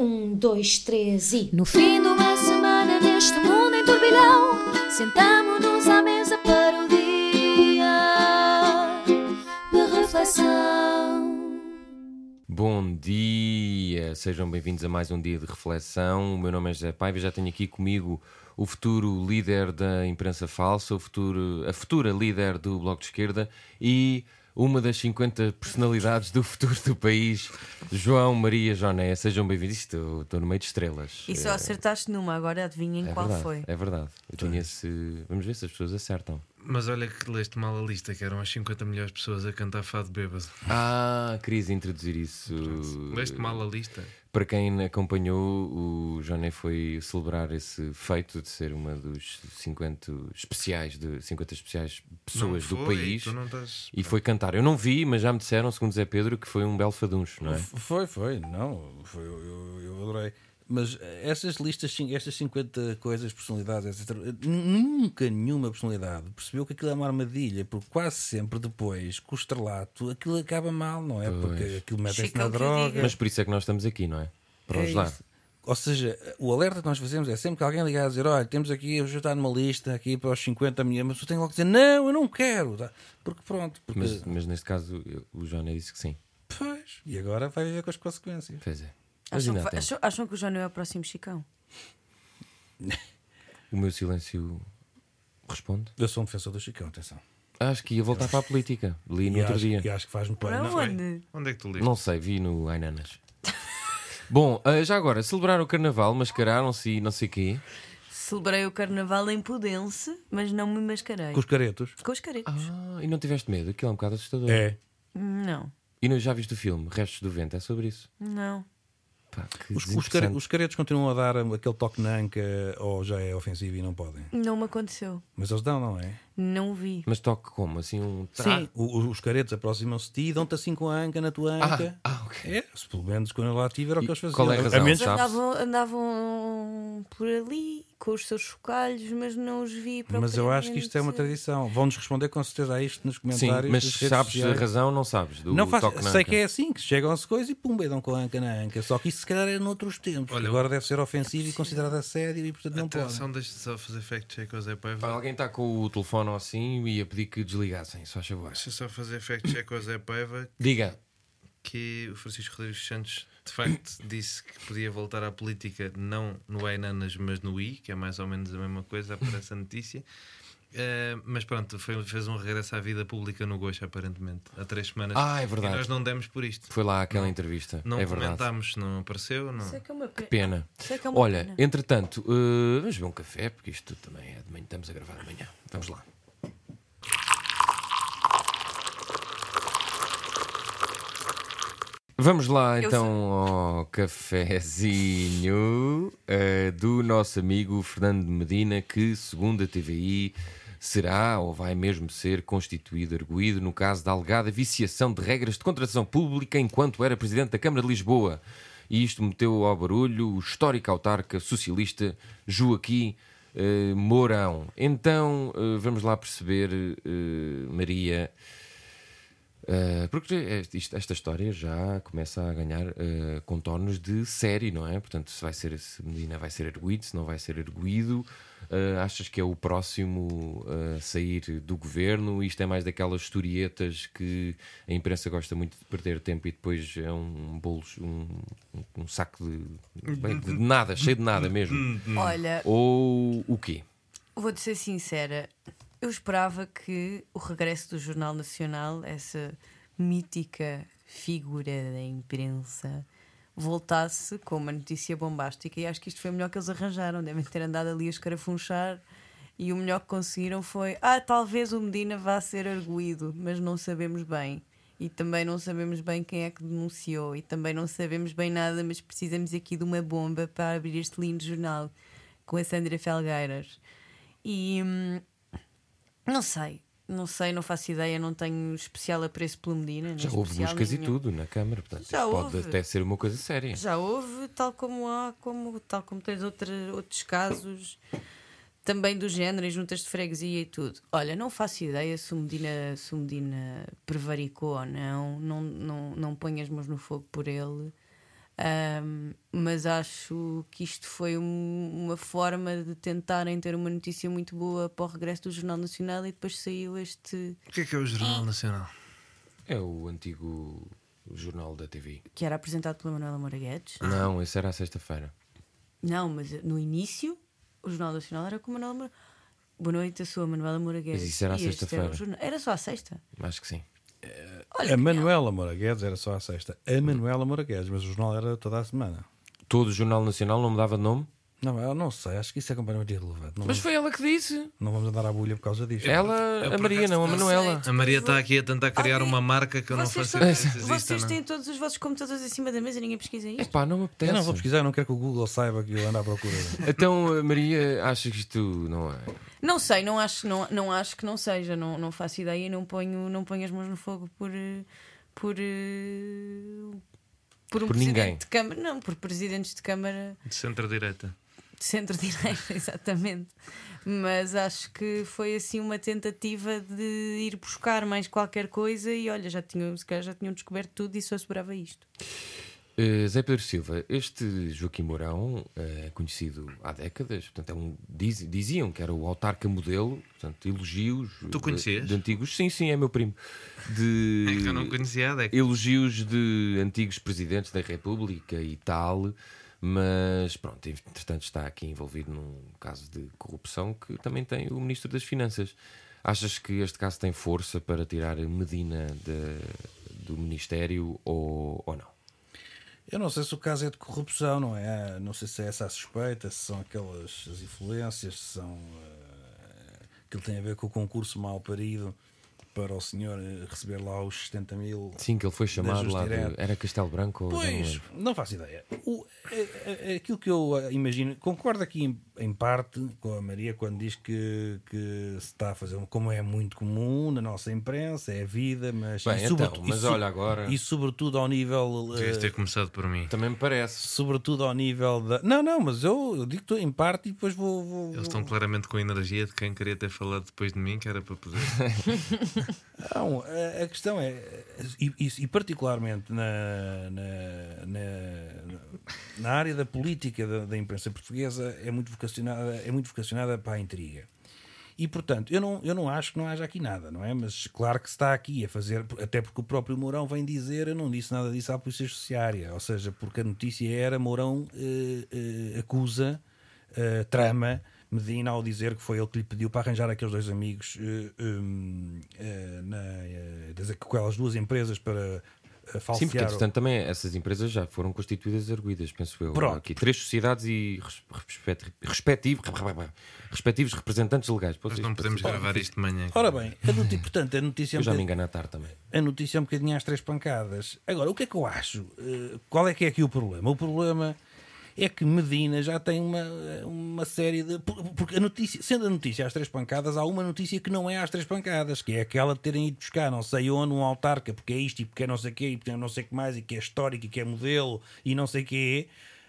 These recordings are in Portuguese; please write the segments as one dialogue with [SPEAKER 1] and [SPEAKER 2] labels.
[SPEAKER 1] Um, dois, três e.
[SPEAKER 2] No fim de uma semana neste mundo em turbilhão, sentamo-nos à mesa para o dia de reflexão.
[SPEAKER 3] Bom dia, sejam bem-vindos a mais um dia de reflexão. O meu nome é José Paiva, já tenho aqui comigo o futuro líder da imprensa falsa, o futuro, a futura líder do Bloco de Esquerda e uma das 50 personalidades do futuro do país, João Maria Joné. Sejam bem-vindos. Estou, estou no meio de estrelas.
[SPEAKER 4] E só acertaste numa, agora adivinhem
[SPEAKER 3] é
[SPEAKER 4] qual
[SPEAKER 3] verdade,
[SPEAKER 4] foi.
[SPEAKER 3] É verdade. Eu tinha esse... Vamos ver se as pessoas acertam.
[SPEAKER 5] Mas olha que leste mal a lista, que eram as 50 melhores pessoas a cantar fado bêbado.
[SPEAKER 3] Ah, querias introduzir isso.
[SPEAKER 5] Leste mal a lista?
[SPEAKER 3] Para quem acompanhou, o Joné foi celebrar esse feito de ser uma dos 50 especiais, de 50 especiais pessoas
[SPEAKER 5] Não
[SPEAKER 3] do
[SPEAKER 5] foi,
[SPEAKER 3] país.
[SPEAKER 5] Tu não estás...
[SPEAKER 3] E foi cantar. Eu não vi, mas já me disseram, segundo Zé Pedro, que foi um belo faduncho, não é?
[SPEAKER 6] Foi, foi, não, foi, eu, eu adorei. Mas essas listas, estas 50 coisas, personalidades, etc., nunca nenhuma personalidade percebeu que aquilo é uma armadilha, porque quase sempre depois, com o estrelato, aquilo acaba mal, não é? Porque aquilo mete-se na droga.
[SPEAKER 3] Mas por isso é que nós estamos aqui, não é? Para
[SPEAKER 6] É
[SPEAKER 3] ajudar.
[SPEAKER 6] isso. Ou seja, o alerta que nós fazemos é sempre que alguém ligar a dizer: Olha, temos aqui, eu já está numa lista aqui para os 50 milhões, mas tu tem logo que dizer: Não, eu não quero. tá? Porque pronto, porque.
[SPEAKER 3] Mas, mas neste caso, eu- o Joné disse que sim.
[SPEAKER 6] Pois, e agora vai viver com as consequências.
[SPEAKER 3] Pois é.
[SPEAKER 4] Acham que, acham, acham que o João é o próximo Chicão?
[SPEAKER 3] O meu silêncio responde.
[SPEAKER 6] Eu sou um defensor do Chicão, atenção.
[SPEAKER 3] Acho que ia voltar para a política. Li no
[SPEAKER 6] E
[SPEAKER 3] outro
[SPEAKER 6] acho,
[SPEAKER 3] dia.
[SPEAKER 6] e acho que faz muito bem.
[SPEAKER 4] Para
[SPEAKER 6] Não,
[SPEAKER 4] onde?
[SPEAKER 5] Onde é que tu leste?
[SPEAKER 3] Não sei, vi no Ainanas. Bom, ah, já agora, celebraram o carnaval, mascararam-se e não sei quê.
[SPEAKER 4] Celebrei o carnaval em Pudense, mas não me mascarei.
[SPEAKER 6] Com os caretos.
[SPEAKER 4] Com os caretos.
[SPEAKER 3] Ah, e não tiveste medo? Aquilo é um bocado assustador.
[SPEAKER 6] É.
[SPEAKER 4] Não,
[SPEAKER 3] E não, já viste o filme Restos do Vento? É sobre isso.
[SPEAKER 4] não.
[SPEAKER 3] Pá,
[SPEAKER 6] Os, os, care- os caretos continuam a dar aquele toque na anca ou já é ofensivo e não podem.
[SPEAKER 4] Não me aconteceu.
[SPEAKER 6] Mas eles dão, não é?
[SPEAKER 4] Não vi.
[SPEAKER 3] Mas toque como? Assim um tra...
[SPEAKER 6] Sim. O- o- os caretos aproximam-se de ti e dão-te assim com a anca na tua anca.
[SPEAKER 3] Ah, ah, ok.
[SPEAKER 6] É, se pelo menos quando eu lá estive era o
[SPEAKER 3] E
[SPEAKER 6] que eles faziam.
[SPEAKER 3] qual é a razão?
[SPEAKER 6] Menos?
[SPEAKER 4] Andavam, andavam por ali com os seus chocalhos, mas não os vi
[SPEAKER 6] mas eu acho que isto é uma
[SPEAKER 4] propriamente.
[SPEAKER 6] tradição. Vão-nos responder com certeza a isto nos
[SPEAKER 3] Sim,
[SPEAKER 6] comentários.
[SPEAKER 3] mas
[SPEAKER 6] das redes
[SPEAKER 3] sabes a
[SPEAKER 6] sociais.
[SPEAKER 3] razão, não sabes? Do
[SPEAKER 6] Não faz,
[SPEAKER 3] toque na
[SPEAKER 6] sei
[SPEAKER 3] anca.
[SPEAKER 6] que é assim, que chegam-se coisas e pumba, e dão com a anca na anca. Só que isso se calhar é noutros tempos.
[SPEAKER 5] Olha,
[SPEAKER 6] Agora deve ser ofensivo e considerado assédio e portanto não pode.
[SPEAKER 5] Atenção, deixa só fazer fact-check ao Zé Paiva.
[SPEAKER 3] Alguém está com o telefone ou assim e ia pedir que desligassem, só favor.
[SPEAKER 5] Deixa só fazer fact-check ao Zé Paiva
[SPEAKER 3] Diga.
[SPEAKER 5] que o Francisco Rodrigues Santos de facto disse que podia voltar à política não no Ainanas, mas no I, que é mais ou menos a mesma coisa, aparece a notícia. Eh, mas pronto, foi- fez um regresso à vida pública no Gosto, aparentemente, há três semanas.
[SPEAKER 3] Ah, é verdade.
[SPEAKER 5] E nós não demos por isto.
[SPEAKER 3] Foi lá aquela entrevista.
[SPEAKER 5] Não
[SPEAKER 3] é verdade.
[SPEAKER 5] comentámos, não apareceu. Não.
[SPEAKER 4] Sei que é uma pena.
[SPEAKER 3] Pena.
[SPEAKER 4] Sei que é uma
[SPEAKER 3] Olha,
[SPEAKER 4] pena.
[SPEAKER 3] entretanto, eh, vamos beber um café, porque isto também é de manhã, estamos a gravar amanhã. Vamos lá. Vamos lá
[SPEAKER 4] Eu
[SPEAKER 3] então ao cafezinho eh, do nosso amigo Fernando Medina, que, segundo a TVI, será ou vai mesmo ser constituído arguído no caso da alegada viciação de regras de contratação pública enquanto era presidente da Câmara de Lisboa. E isto meteu ao barulho o histórico autarca socialista Joaquim eh, Mourão. Então, eh, vamos lá perceber, Maria. Uh, porque isto- esta história já começa a ganhar uh, contornos de série, não é? Portanto, se vai ser se Medina vai ser erguido, se não vai ser erguido, uh, achas que é o próximo a sair do governo? Isto é mais daquelas historietas que a imprensa gosta muito de perder tempo e depois é um bolo, um, um- um saco de, bem, de nada, cheio de nada mesmo.
[SPEAKER 4] Olha,
[SPEAKER 3] Ou o quê?
[SPEAKER 4] Vou-te ser sincera, eu esperava que o regresso do Jornal Nacional, essa mítica figura da imprensa, voltasse com uma notícia bombástica e acho que isto foi o melhor que eles arranjaram. Devem ter andado ali a escarafunchar e o melhor que conseguiram foi: ah, talvez o Medina vá ser arguído, mas não sabemos bem. E também não sabemos bem quem é que denunciou, e também não sabemos bem nada, mas precisamos aqui de uma bomba para abrir este lindo jornal com a Sandra Felgueiras. E hum, não sei, não sei, não faço ideia, não tenho especial apreço pelo Medina.
[SPEAKER 3] Já houve buscas e
[SPEAKER 4] nenhum.
[SPEAKER 3] tudo na Câmara, portanto,
[SPEAKER 4] Já
[SPEAKER 3] isto pode até ser uma coisa séria.
[SPEAKER 4] Já houve, tal como há, como, tal como tens outra, outros casos também do género, em juntas de freguesia e tudo. Olha, não faço ideia se o Medina, se o Medina prevaricou ou não, não, não, não ponho as mãos no fogo por ele. Ahm, mas acho que isto foi um- uma forma de tentarem ter uma notícia muito boa para o regresso do Jornal Nacional e depois saiu este
[SPEAKER 5] O que é que é o Jornal Nacional?
[SPEAKER 3] É o antigo jornal da TV.
[SPEAKER 4] que era apresentado pela Manuela Moura Guedes.
[SPEAKER 3] Não, esse era à sexta-feira.
[SPEAKER 4] Não, mas no início o Jornal Nacional era com a Manuela Moura. Boa noite, eu sou a Manuela Moura Guedes.
[SPEAKER 3] isso era à sexta-feira.
[SPEAKER 4] jornal- Era só à sexta.
[SPEAKER 3] Acho que sim.
[SPEAKER 4] Olha,
[SPEAKER 6] A Manuela Moura Guedes era só à sexta. A Manuela Moura Guedes, mas o jornal era toda a semana.
[SPEAKER 3] Todo o Jornal Nacional não mudava de nome?
[SPEAKER 6] Não, eu não sei, acho que isso é completamente irrelevante. Não,
[SPEAKER 3] Mas
[SPEAKER 6] vamos,
[SPEAKER 3] foi ela que disse.
[SPEAKER 6] não vamos andar à bolha por causa disto.
[SPEAKER 3] Ela,
[SPEAKER 5] eu
[SPEAKER 3] a
[SPEAKER 5] por
[SPEAKER 3] Maria,
[SPEAKER 5] acaso
[SPEAKER 3] não, a
[SPEAKER 5] não
[SPEAKER 3] Manuela.
[SPEAKER 5] A Maria está aqui a tentar criar uma marca que eu não
[SPEAKER 4] vocês,
[SPEAKER 5] faço
[SPEAKER 4] estão-
[SPEAKER 5] ideia se existe ou
[SPEAKER 4] vocês
[SPEAKER 5] não.
[SPEAKER 4] têm todos os vossos computadores em cima da mesa e ninguém pesquisa isto.
[SPEAKER 3] Epá, não me apetece.
[SPEAKER 6] Eu não vou pesquisar, não quero que o Google saiba que eu ando à procura.
[SPEAKER 3] Então, Maria, acha que isto não é?
[SPEAKER 4] Não sei, não acho, não, não acho que não seja, não, não faço ideia e não ponho, não ponho as mãos no fogo por. eh, por eh, por um
[SPEAKER 3] Por
[SPEAKER 4] presidente
[SPEAKER 3] ninguém.
[SPEAKER 4] de Câmara, não, por presidentes de Câmara
[SPEAKER 5] De centro-direita.
[SPEAKER 4] De centro-direita, exatamente. Mas acho que foi assim uma tentativa de ir buscar mais qualquer coisa e olha, já tinham, se calhar já tinham descoberto tudo e só assegurava isto.
[SPEAKER 3] Eh, Zé Pedro Silva, este Joaquim Mourão é conhecido há décadas, portanto, é um, diz- diziam que era o autarca modelo, portanto, elogios
[SPEAKER 5] Tu
[SPEAKER 3] de-
[SPEAKER 5] conhecias?
[SPEAKER 3] de, antigos, sim, sim, é meu primo, de
[SPEAKER 5] É que eu não conhecia a década.
[SPEAKER 3] elogios de antigos presidentes da República e tal, mas pronto, entretanto está aqui envolvido num caso de corrupção que também tem o Ministro das Finanças. Achas que este caso tem força para tirar Medina de- do Ministério ou, ou não?
[SPEAKER 6] Eu não sei se o caso é de corrupção, não é? Não sei se é essa a suspeita, se são aquelas as influências, se são. eh, aquilo tem a ver com o concurso mal parido para o senhor eh, receber lá os 70 mil.
[SPEAKER 3] Sim, que ele foi chamado lá de. Era Castelo Branco não
[SPEAKER 6] Pois,
[SPEAKER 3] lembro.
[SPEAKER 6] não faço ideia. O, é- é aquilo que eu eh, imagino, concordo aqui em, parte com a Maria quando diz que, que se está a fazer, como é muito comum na nossa imprensa, é a vida, mas.
[SPEAKER 3] Bem,
[SPEAKER 6] e
[SPEAKER 3] então, mas
[SPEAKER 6] e
[SPEAKER 3] olha agora-
[SPEAKER 6] E sobretudo ao nível. eh,
[SPEAKER 5] Devias ter começado por mim.
[SPEAKER 3] Também me parece.
[SPEAKER 6] sobretudo ao nível da. Não, não, mas eu, eu digo-te em parte e depois vou. vou-
[SPEAKER 5] Eles
[SPEAKER 6] vou-
[SPEAKER 5] estão claramente com a energia de quem queria ter falado depois de mim, que era para poder.
[SPEAKER 6] Não, a, a questão é, e, e- e particularmente na, na, na, na área da política da, da imprensa portuguesa, é muito, vocacionada, é muito vocacionada para a intriga. E portanto, eu não, eu não acho que não haja aqui nada, não é? Mas claro que está aqui a fazer, até porque o próprio Mourão vem dizer, eu não disse nada disso à Polícia Judiciária, ou seja, porque a notícia era Mourão eh, eh, acusa, eh, trama Medina ao dizer que foi ele que lhe pediu para arranjar aqueles dois amigos eh, hum, eh, na, das- com aquelas duas empresas para eh,
[SPEAKER 3] Sim,
[SPEAKER 6] falsear.
[SPEAKER 3] porque entretanto também essas empresas já foram constituídas arguídas, penso eu.
[SPEAKER 6] Pronto.
[SPEAKER 3] Aqui três sociedades e res- respect- respectivos, respectivos representantes legais. Ser
[SPEAKER 5] não podemos gravar isto de manhã.
[SPEAKER 6] Ora bem, a noti- portanto, a notícia é um
[SPEAKER 3] Eu já me
[SPEAKER 6] bocadinho-
[SPEAKER 3] engano à tarde também.
[SPEAKER 6] a notícia é um bocadinho às três pancadas. Agora, o que é que eu acho? Eh, Qual é que é aqui o problema? O problema é que Medina já tem uma, uma série de. por- Porque a notícia, sendo a notícia às três pancadas, há uma notícia que não é às três pancadas, que é aquela de terem ido buscar não sei onde um autarca, porque é isto e porque é não sei o quê, e porque é não sei o que mais, e que é histórico e que é modelo e não sei o quê.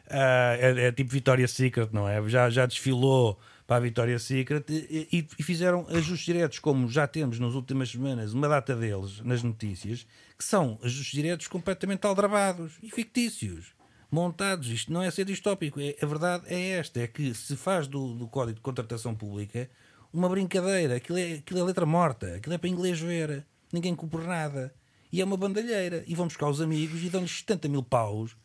[SPEAKER 6] Ah, é, é tipo Victoria's Secret, não é? Já, já desfilou para a Victoria's Secret e, e- e fizeram ajustes diretos, como já temos nas últimas semanas uma data deles nas notícias, que são ajustes diretos completamente aldrabados e fictícios, montados. Isto não é ser distópico, é, a verdade é esta: é que se faz do, do Código de Contratação Pública uma brincadeira, aquilo é, aquilo é letra morta, aquilo é para inglês ver, ninguém cumpre nada. E é uma bandalheira. E vão buscar os amigos e dão-lhes 70 mil paus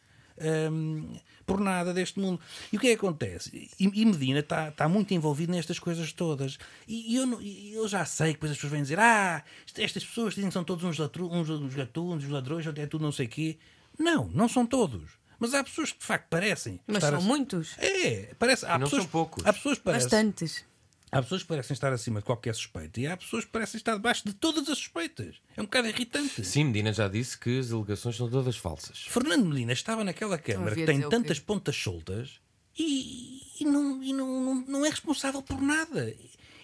[SPEAKER 6] hum, por nada deste mundo. E o que é que acontece? E, e Medina está está muito envolvido nestas coisas todas. E, e eu, eu já sei que depois as pessoas vêm dizer: Ah, est- estas pessoas dizem que são todos uns, uns, uns gatunos, uns ladrões, é tudo não sei o quê. Não, não são todos. Mas há pessoas que de facto parecem.
[SPEAKER 4] Mas
[SPEAKER 6] estar
[SPEAKER 4] são
[SPEAKER 6] a-
[SPEAKER 4] muitos.
[SPEAKER 6] É, parece, há
[SPEAKER 3] não
[SPEAKER 6] pessoas,
[SPEAKER 3] são poucos.
[SPEAKER 6] Há pessoas que parecem,
[SPEAKER 4] Bastantes.
[SPEAKER 6] Há pessoas que parecem estar acima de qualquer suspeita e há pessoas que parecem estar debaixo de todas as suspeitas. É um bocado irritante.
[SPEAKER 3] Sim, Medina já disse que as alegações são todas falsas.
[SPEAKER 6] Fernando Medina estava naquela Câmara
[SPEAKER 4] Ouvi
[SPEAKER 6] que tem tantas pontas soltas e, e não, e não, não, não é responsável por nada.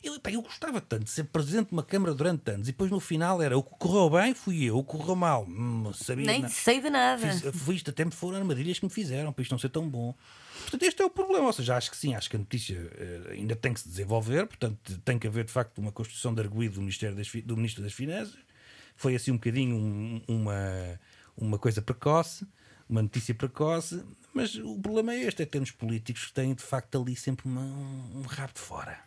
[SPEAKER 6] Eu, pá, eu gostava tanto de ser presidente de uma Câmara durante anos e depois no final era o que correu bem fui eu, o que correu mal, hum, sabia
[SPEAKER 4] Nem
[SPEAKER 6] na-
[SPEAKER 4] sei de nada.
[SPEAKER 6] Fiz, foi isto, até me foram armadilhas que me fizeram para isto não ser tão bom. Portanto, este é o problema. Ou seja, acho que sim, acho que a notícia eh, ainda tem que se desenvolver, portanto, tem que haver de facto uma construção de arguído do, Ministério das, do Ministro das Finanças. Foi assim um bocadinho um- uma, uma coisa precoce, uma notícia precoce, mas o problema é este: é que temos políticos que têm de facto ali sempre uma- um, um rabo de fora.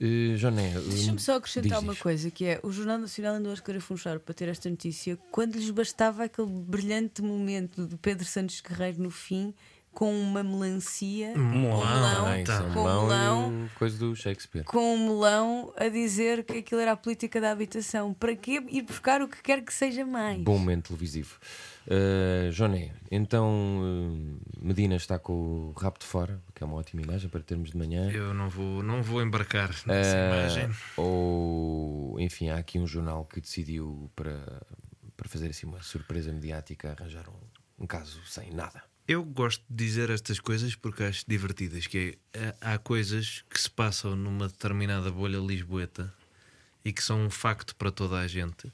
[SPEAKER 3] Uh, Joné, uh,
[SPEAKER 4] Deixa-me só acrescentar
[SPEAKER 3] diz,
[SPEAKER 4] uma
[SPEAKER 3] diz.
[SPEAKER 4] coisa que é o Jornal Nacional andou a escarafunchar para ter esta notícia quando lhes bastava aquele brilhante momento de Pedro Santos Guerreiro no fim com uma melancia
[SPEAKER 5] Um
[SPEAKER 4] com
[SPEAKER 5] melão,
[SPEAKER 3] é um
[SPEAKER 4] com
[SPEAKER 3] melão
[SPEAKER 4] melão
[SPEAKER 3] e coisa do Shakespeare.
[SPEAKER 4] com um melão a dizer que aquilo era a política da habitação. Para quê ir buscar o que quer que seja mais?
[SPEAKER 3] Bom momento televisivo. Uh, Joné, então uh, Medina está com o rabo de fora, que é uma ótima imagem para termos de manhã.
[SPEAKER 5] Eu não vou, não vou embarcar nessa
[SPEAKER 3] Uh,
[SPEAKER 5] imagem.
[SPEAKER 3] ou enfim, há aqui um jornal que decidiu para, para fazer assim uma surpresa mediática arranjar um, um caso sem nada.
[SPEAKER 5] Eu gosto de dizer estas coisas porque acho divertidas. Que é, há há coisas que se passam numa determinada bolha lisboeta e que são um facto para toda a gente,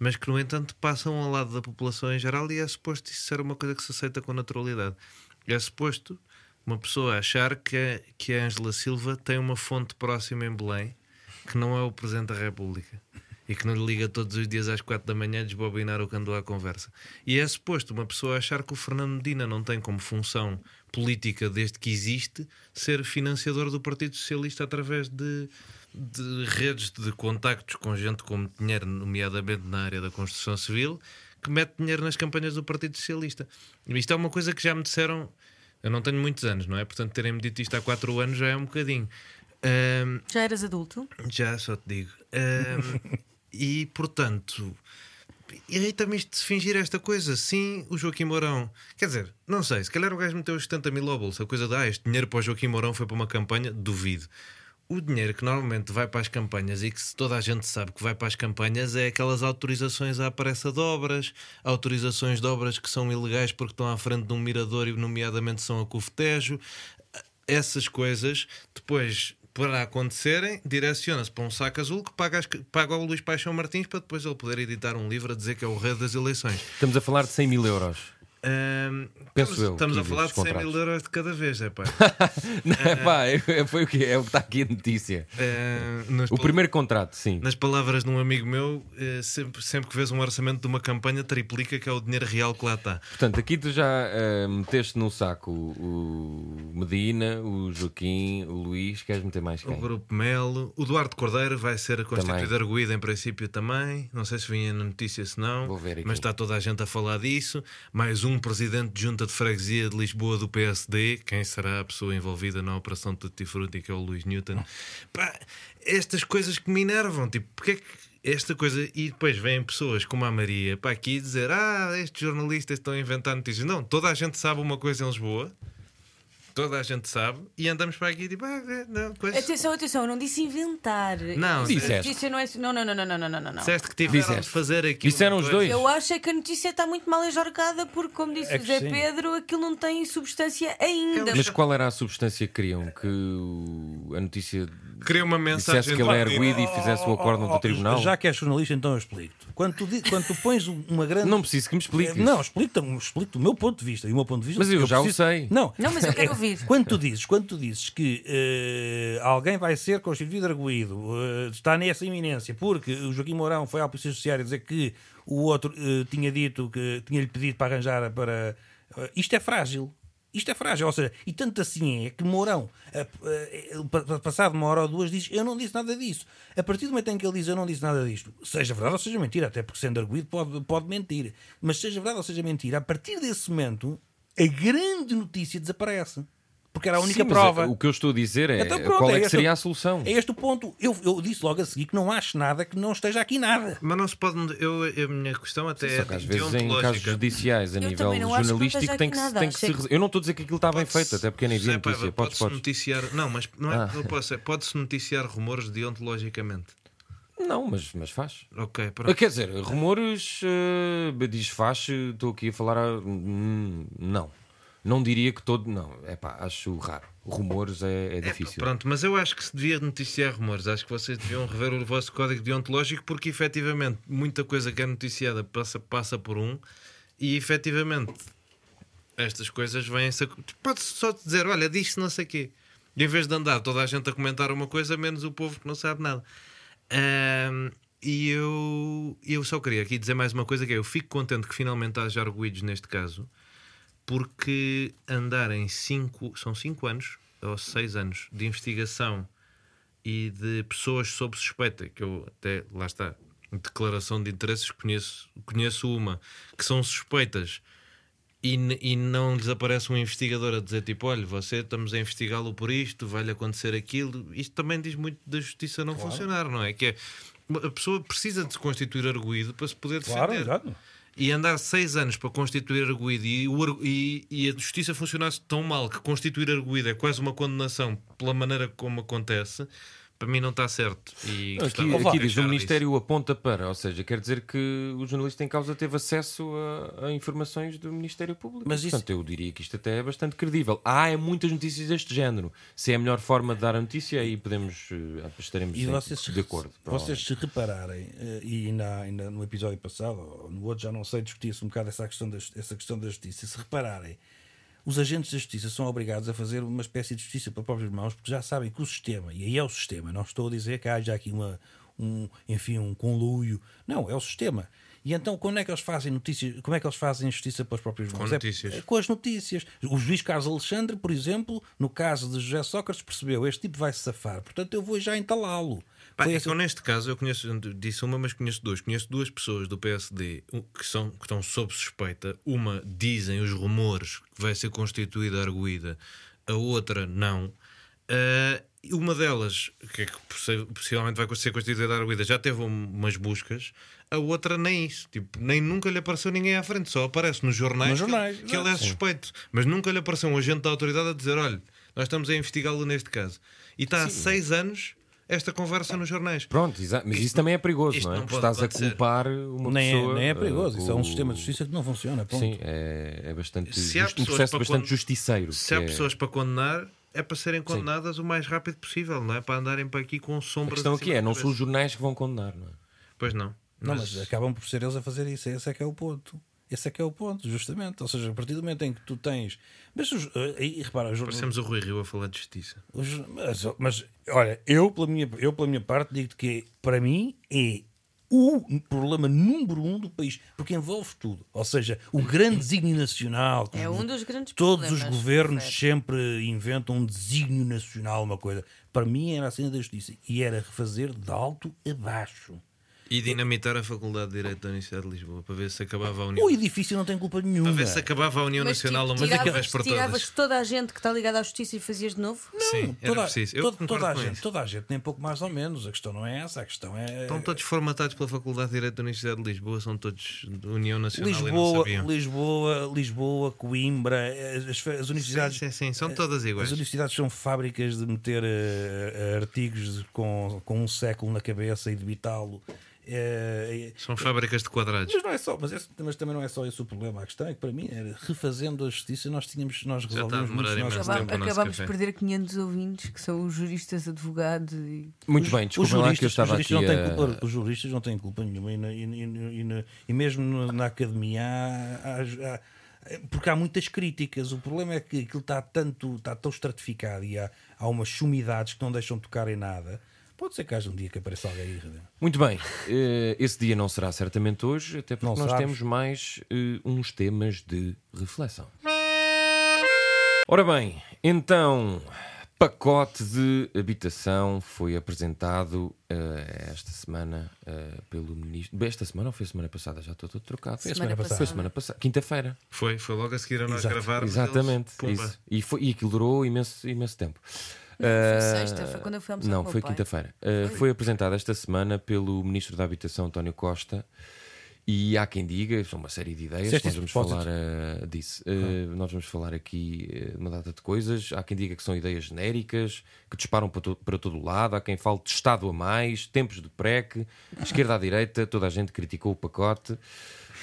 [SPEAKER 5] mas que, no entanto, passam ao lado da população em geral e é suposto isso ser uma coisa que se aceita com naturalidade. É suposto uma pessoa achar que a, que a Ângela Silva tem uma fonte próxima em Belém que não é o Presidente da República e que não lhe liga todos os dias às quatro da manhã a desbobinar o que andou à conversa. E é suposto uma pessoa achar que o Fernando Medina não tem como função política, desde que existe, ser financiador do Partido Socialista através de, de redes de contactos com gente com dinheiro, nomeadamente na área da construção civil, que mete dinheiro nas campanhas do Partido Socialista. E isto é uma coisa que já me disseram. Eu não tenho muitos anos, não é? Portanto, terem-me dito isto há quatro anos já é um bocadinho. Ahm,
[SPEAKER 4] Já eras adulto?
[SPEAKER 5] já, só te digo. Ahm, e, portanto, irrita-me isto de fingir esta coisa. Sim, o Joaquim Mourão. Quer dizer, não sei, se calhar o gajo meteu os 70 mil bolso. A coisa de, ah, este dinheiro para o Joaquim Mourão foi para uma campanha, duvido. O dinheiro que normalmente vai para as campanhas e que toda a gente sabe que vai para as campanhas é aquelas autorizações à pressa de obras, autorizações de obras que são ilegais porque estão à frente de um mirador e, nomeadamente, são a Cufetejo. Essas coisas, depois, para acontecerem, direciona-se para um saco azul que paga, as- paga ao Luís Paixão Martins para depois ele poder editar um livro a dizer que é o rei das eleições.
[SPEAKER 3] Estamos a falar de 100 mil euros. Penso
[SPEAKER 5] estamos,
[SPEAKER 3] eu,
[SPEAKER 5] estamos a falar de
[SPEAKER 3] destes
[SPEAKER 5] 100 mil euros de cada vez, é pá.
[SPEAKER 3] Não, é pá, é, foi o que é o que está aqui a notícia.
[SPEAKER 5] Nas
[SPEAKER 3] O primeiro contrato, sim.
[SPEAKER 5] Nas palavras de um amigo meu, eh, sempre, sempre que vês um orçamento de uma campanha, triplica que é o dinheiro real que lá está.
[SPEAKER 3] Portanto, aqui tu já ah, meteste no saco o Medina, o Joaquim, o Luís. Queres meter mais
[SPEAKER 5] O
[SPEAKER 3] quem?
[SPEAKER 5] Grupo Melo, o Duarte Cordeiro vai ser constituído arguído em princípio também. Não sei se vinha na notícia, se não,
[SPEAKER 3] Vou ver aqui.
[SPEAKER 5] mas está toda a gente a falar disso. Mais um presidente de junta de freguesia de Lisboa do PSD. Quem será a pessoa envolvida na operação Tutti Frutti, que é o Luís Newton. Pá, estas coisas que me enervam, tipo, porque é que esta coisa. E depois vêm pessoas como a Maria para aqui dizer: Ah, estes jornalistas estão a inventar notícias. Não, toda a gente sabe uma coisa em Lisboa. Toda a gente sabe, e andamos para aqui tipo, ah, não, coisa.
[SPEAKER 4] Atenção, atenção, eu não disse inventar.
[SPEAKER 5] Não,
[SPEAKER 3] Disseste.
[SPEAKER 4] notícia não é. Não, não, não, não, não, não, não, não.
[SPEAKER 5] Disseste que tiveram
[SPEAKER 3] Disseste.
[SPEAKER 5] de fazer aqui.
[SPEAKER 3] Disseram os dois.
[SPEAKER 4] Eu acho é que a notícia está muito mal enjorgada porque, como disse
[SPEAKER 6] É
[SPEAKER 4] o Zé
[SPEAKER 6] sim.
[SPEAKER 4] Pedro, aquilo não tem substância ainda.
[SPEAKER 3] Mas qual era a substância que queriam? Que a notícia
[SPEAKER 5] Queria uma mensagem.
[SPEAKER 3] dissesse que ele é arguído e fizesse o acórdão do tribunal?
[SPEAKER 6] Já que és jornalista, então eu explico-te. Quando tu, di- quando tu pões uma grande.
[SPEAKER 3] Não preciso que me expliques.
[SPEAKER 6] Não, explico-te explico o meu ponto de vista. E o meu ponto de vista
[SPEAKER 3] Mas eu já o sei.
[SPEAKER 6] Não,
[SPEAKER 4] Não, mas eu quero ouvir.
[SPEAKER 6] Quando tu dizes, quando tu dizes que eh, alguém vai ser constituído arguído, eh, está nessa iminência, porque o Joaquim Mourão foi ao Polícia Judiciária dizer que o outro eh, tinha dito que tinha-lhe pedido para arranjar para. eh, isto é frágil. Isto é frágil, ou seja, e tanto assim é que Mourão, eh, eh, pa- pa- passado uma hora ou duas, diz: Eu não disse nada disso. A partir do momento em que ele diz: Eu não disse nada disto, seja verdade ou seja mentira, até porque sendo arguído pode, pode mentir, mas seja verdade ou seja mentira, a partir desse momento, a grande notícia desaparece. Porque era a única
[SPEAKER 3] Sim,
[SPEAKER 6] prova.
[SPEAKER 3] O que eu estou a dizer é
[SPEAKER 6] Então pronto,
[SPEAKER 3] qual é, que
[SPEAKER 6] este-
[SPEAKER 3] seria a solução.
[SPEAKER 6] É este o ponto. Eu, eu disse logo a seguir que não acho nada que não esteja aqui nada.
[SPEAKER 5] Mas não se pode. Eu, a minha questão até
[SPEAKER 3] Só
[SPEAKER 5] é
[SPEAKER 3] que às vezes em casos judiciais, a
[SPEAKER 4] Eu
[SPEAKER 3] nível
[SPEAKER 4] que
[SPEAKER 3] jornalístico,
[SPEAKER 4] esteja
[SPEAKER 3] tem que,
[SPEAKER 4] nada.
[SPEAKER 3] tem que se.
[SPEAKER 4] que-
[SPEAKER 3] Eu não estou a dizer que aquilo está bem feito, até porque eu nem vi notícia. Podes,
[SPEAKER 5] Pode-se
[SPEAKER 3] podes.
[SPEAKER 5] noticiar. Não, mas não é,
[SPEAKER 3] Ah.
[SPEAKER 5] é, pode-se noticiar rumores deontologicamente.
[SPEAKER 3] Não, mas, mas faz.
[SPEAKER 5] Ok,
[SPEAKER 3] Ah,
[SPEAKER 5] pronto.
[SPEAKER 3] Quer dizer, rumores eh, diz faz, estou aqui a falar. a- hum, não. Não diria que todo. Não, é pá, acho raro. Rumores é, é difícil.
[SPEAKER 5] Pronto, mas eu acho que se devia noticiar rumores. Acho que vocês deviam rever o vosso código deontológico porque efetivamente muita coisa que é noticiada passa, passa por um e efetivamente estas coisas vêm-se. a- Pode-se só dizer, olha, diz-se não sei quê. E em vez de andar toda a gente a comentar uma coisa, menos o povo que não sabe nada. Ahm, e eu, eu só queria aqui dizer mais uma coisa: que é, eu fico contente que finalmente haja arguídos neste caso, porque andar em cinco, são cinco anos ou seis anos de investigação e de pessoas sob suspeita, que eu até, lá está, declaração de interesses, conheço, conheço uma, que são suspeitas e, e não lhes aparece um investigador a dizer tipo, olha, você estamos a investigá-lo por isto, vai-lhe acontecer aquilo. Isto também diz muito da justiça não funcionar, não é? Que é, a pessoa precisa de se constituir arguído para se poder
[SPEAKER 6] Claro,
[SPEAKER 5] defender.
[SPEAKER 6] exato.
[SPEAKER 5] E andar seis anos para constituir arguído e, e, e a justiça funcionasse tão mal que constituir arguído é quase uma condenação pela maneira como acontece, para mim não está certo. E
[SPEAKER 3] Aqui, aqui diz, o
[SPEAKER 5] disso.
[SPEAKER 3] Ministério aponta para, ou seja, quer dizer que o jornalista em causa teve acesso a, a informações do Ministério Público.
[SPEAKER 6] Mas isso-
[SPEAKER 3] Portanto, eu diria que isto até é bastante credível. Há é muitas notícias deste género. Se é a melhor forma de dar a notícia, aí podemos, eh, estaremos
[SPEAKER 6] E vocês, se-
[SPEAKER 3] de acordo.
[SPEAKER 6] vocês se repararem, eh, e ainda, ainda no episódio passado, ou no outro já não sei, discutia-se um bocado essa questão, da, essa questão da justiça. Se repararem, os agentes da justiça são obrigados a fazer uma espécie de justiça para próprias mãos, porque já sabem que o sistema, e aí é o sistema, não estou a dizer que haja aqui uma, um, enfim, um conluio, não, é o sistema. E então, como é que eles fazem notícias? Como é que eles fazem justiça para as próprias mãos? É-
[SPEAKER 5] notícias.
[SPEAKER 6] é com as notícias. O juiz Carlos Alexandre, por exemplo, no caso de José Sócrates, percebeu: este tipo vai se safar, portanto eu vou já entalá-lo.
[SPEAKER 5] Pá, é que eu neste caso eu conheço, disse uma, mas conheço duas. Conheço duas pessoas do PSD que, são, que estão sob suspeita. Uma dizem os rumores que vai ser constituída arguída, a outra não. E uma delas, que é que possi- possivelmente vai ser constituída arguída, já teve um- umas buscas, a outra nem isso. Tipo, nem nunca lhe apareceu ninguém à frente, só aparece nos jornais,
[SPEAKER 6] Nos
[SPEAKER 5] que ele-
[SPEAKER 6] jornais,
[SPEAKER 5] que, ele é suspeito. Mas nunca lhe apareceu um agente da autoridade a dizer: olha, nós estamos a investigá-lo neste caso. E está há seis anos esta conversa nos jornais.
[SPEAKER 3] Pronto, exa- mas isso também é perigoso,
[SPEAKER 5] isto
[SPEAKER 3] não é?
[SPEAKER 5] não pode
[SPEAKER 3] estás a culpar uma
[SPEAKER 6] nem,
[SPEAKER 3] pessoa.
[SPEAKER 6] é, nem é perigoso,
[SPEAKER 3] eh,
[SPEAKER 6] isso é um
[SPEAKER 3] o-
[SPEAKER 6] sistema de justiça que não funciona. Ponto.
[SPEAKER 3] Sim, é, é bastante.
[SPEAKER 5] Se há
[SPEAKER 3] just- um
[SPEAKER 5] pessoas
[SPEAKER 3] processo bastante
[SPEAKER 5] con-
[SPEAKER 3] justiceiro.
[SPEAKER 5] Se há
[SPEAKER 3] é-
[SPEAKER 5] pessoas para condenar, é para serem condenadas o mais rápido possível, não é? Para andarem para aqui com
[SPEAKER 3] A
[SPEAKER 5] sombras.
[SPEAKER 3] questão
[SPEAKER 5] em
[SPEAKER 3] aqui é: não são os jornais que vão condenar, não é?
[SPEAKER 5] Pois não.
[SPEAKER 6] Não, mas acabam por ser eles a fazer isso. Esse é que é o ponto. Esse é que é o ponto, justamente. Ou seja, a partir do momento em que tu tens. Mas os- eh, e repara, os,
[SPEAKER 5] Parecemos o Rui Rio a falar de justiça.
[SPEAKER 6] os- mas, mas, olha, eu pela, minha, eu pela minha parte digo que para mim é o problema número um do país, porque envolve tudo. Ou seja, o grande desígnio nacional.
[SPEAKER 4] É um dos grandes
[SPEAKER 6] Todos os governos
[SPEAKER 4] certo.
[SPEAKER 6] sempre inventam um desígnio nacional, uma coisa. Para mim era a cena da justiça. E era refazer de alto a baixo.
[SPEAKER 5] E dinamitar a Faculdade de Direito da Universidade de Lisboa para ver se acabava a União.
[SPEAKER 6] O edifício não tem culpa nenhuma.
[SPEAKER 5] Para ver se acabava a União
[SPEAKER 4] Mas
[SPEAKER 5] Nacional
[SPEAKER 4] tipo,
[SPEAKER 5] uma de uma
[SPEAKER 4] tiravas,
[SPEAKER 5] vez por
[SPEAKER 4] tiravas
[SPEAKER 5] todas.
[SPEAKER 4] toda a gente que está ligada à justiça e fazias de novo?
[SPEAKER 5] Sim, era
[SPEAKER 6] toda,
[SPEAKER 5] preciso. Eu
[SPEAKER 6] toda- a
[SPEAKER 5] com
[SPEAKER 6] gente,
[SPEAKER 5] isso.
[SPEAKER 6] toda a gente, nem pouco mais ou menos. A questão não é essa, a questão é.
[SPEAKER 5] Estão todos formatados pela Faculdade de Direito da Universidade de Lisboa, são todos de União Nacional e não
[SPEAKER 6] Lisboa. Lisboa, Lisboa, Coimbra, as, as universidades.
[SPEAKER 5] Sim, sim, sim, são todas iguais.
[SPEAKER 6] As universidades são fábricas de meter eh, artigos com, com um século na cabeça e debitá-lo. Eh,
[SPEAKER 5] São fábricas de quadrados.
[SPEAKER 6] mas não é só, mas, esse- mas também não é só esse o problema. A questão é que para mim era refazendo a justiça, nós tínhamos, nós resolvemos muitos
[SPEAKER 5] tempo.
[SPEAKER 4] Acabámos, de perder 500 ouvintes que são os juristas, advogados e.
[SPEAKER 3] Muito bem,
[SPEAKER 6] Os
[SPEAKER 3] desculpem lá que eu
[SPEAKER 6] juristas, os
[SPEAKER 3] estava aqui.
[SPEAKER 6] juristas não têm
[SPEAKER 3] a-
[SPEAKER 6] culpa, os juristas não têm culpa nenhuma e, na- e- e- e na- e mesmo na academia há- há- há- porque há muitas críticas. O problema é que aquilo está tanto está tão estratificado e há, há umas sumidades que não deixam tocar em nada. Pode ser que haja um dia que apareça alguém aí.
[SPEAKER 3] Muito bem, eh, esse dia não será certamente hoje, até porque
[SPEAKER 6] Não
[SPEAKER 3] nós
[SPEAKER 6] sabes.
[SPEAKER 3] temos mais eh, uns temas de reflexão. Ora bem, então, pacote de habitação foi apresentado eh, esta semana eh, pelo ministro. Esta semana ou foi a semana passada? Já estou todo trocado.
[SPEAKER 6] Foi a semana passada.
[SPEAKER 3] Foi semana passada, quinta-feira.
[SPEAKER 5] Foi, foi logo a seguir a nós
[SPEAKER 6] Exato.
[SPEAKER 5] gravarmos.
[SPEAKER 3] Exatamente,
[SPEAKER 5] eles,
[SPEAKER 3] isso. E, foi, e aquilo durou imenso, imenso tempo.
[SPEAKER 4] Não, foi
[SPEAKER 3] Eh,
[SPEAKER 4] sexta, foi quando eu fui almoçar
[SPEAKER 3] Não, foi quinta-feira. Uh, foi apresentado esta semana pelo Ministro da Habitação, António Costa. E há quem diga, são uma série de ideias, nós vamos falar uh, disso. Uh, Nós vamos falar aqui uh, uma data de coisas. Há quem diga que são ideias genéricas, que disparam para, to para todo o lado. Há quem fale de Estado a mais, tempos de PREC, esquerda à direita, toda a gente criticou o pacote.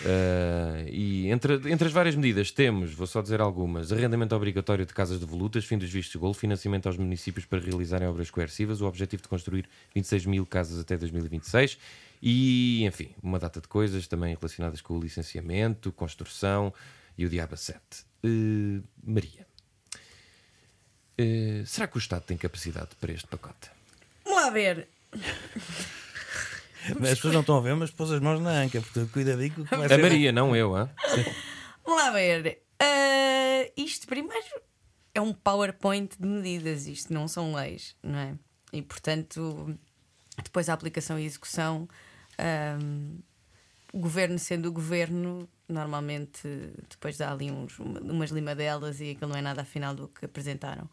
[SPEAKER 3] Uh, e entre, entre as várias medidas temos, vou só dizer algumas: arrendamento obrigatório de casas de volutas, fim dos vistos de golo, financiamento aos municípios para realizarem obras coercivas, o objetivo de construir 26 mil casas até 2026 e, enfim, uma data de coisas também relacionadas com o licenciamento, construção e o diabo 7. Uh, Maria, uh, será que o Estado tem capacidade para este pacote?
[SPEAKER 4] Vamos lá ver.
[SPEAKER 6] As pessoas não estão a ver, mas pôs as mãos na anca, portanto, cuidadinho que vai
[SPEAKER 3] A
[SPEAKER 6] ser-
[SPEAKER 3] Maria, não eu, hã?
[SPEAKER 4] Vamos lá ver. Ah, isto primeiro é um PowerPoint de medidas, isto não são leis, não é? E portanto, depois a aplicação e execução, hum, o governo sendo o governo, normalmente depois dá ali uns, umas limadelas e aquilo não é nada afinal do que apresentaram.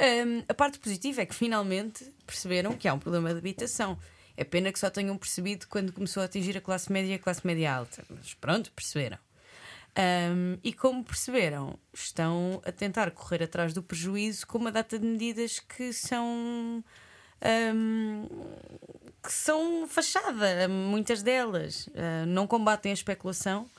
[SPEAKER 4] Hum, a parte positiva é que finalmente perceberam que há um problema de habitação. É pena que só tenham percebido quando começou a atingir a classe média e a classe média alta. Mas pronto, perceberam. Um, e como perceberam, estão a tentar correr atrás do prejuízo com uma data de medidas que são. Um, que são fachada, muitas delas. Uh, não combatem a especulação.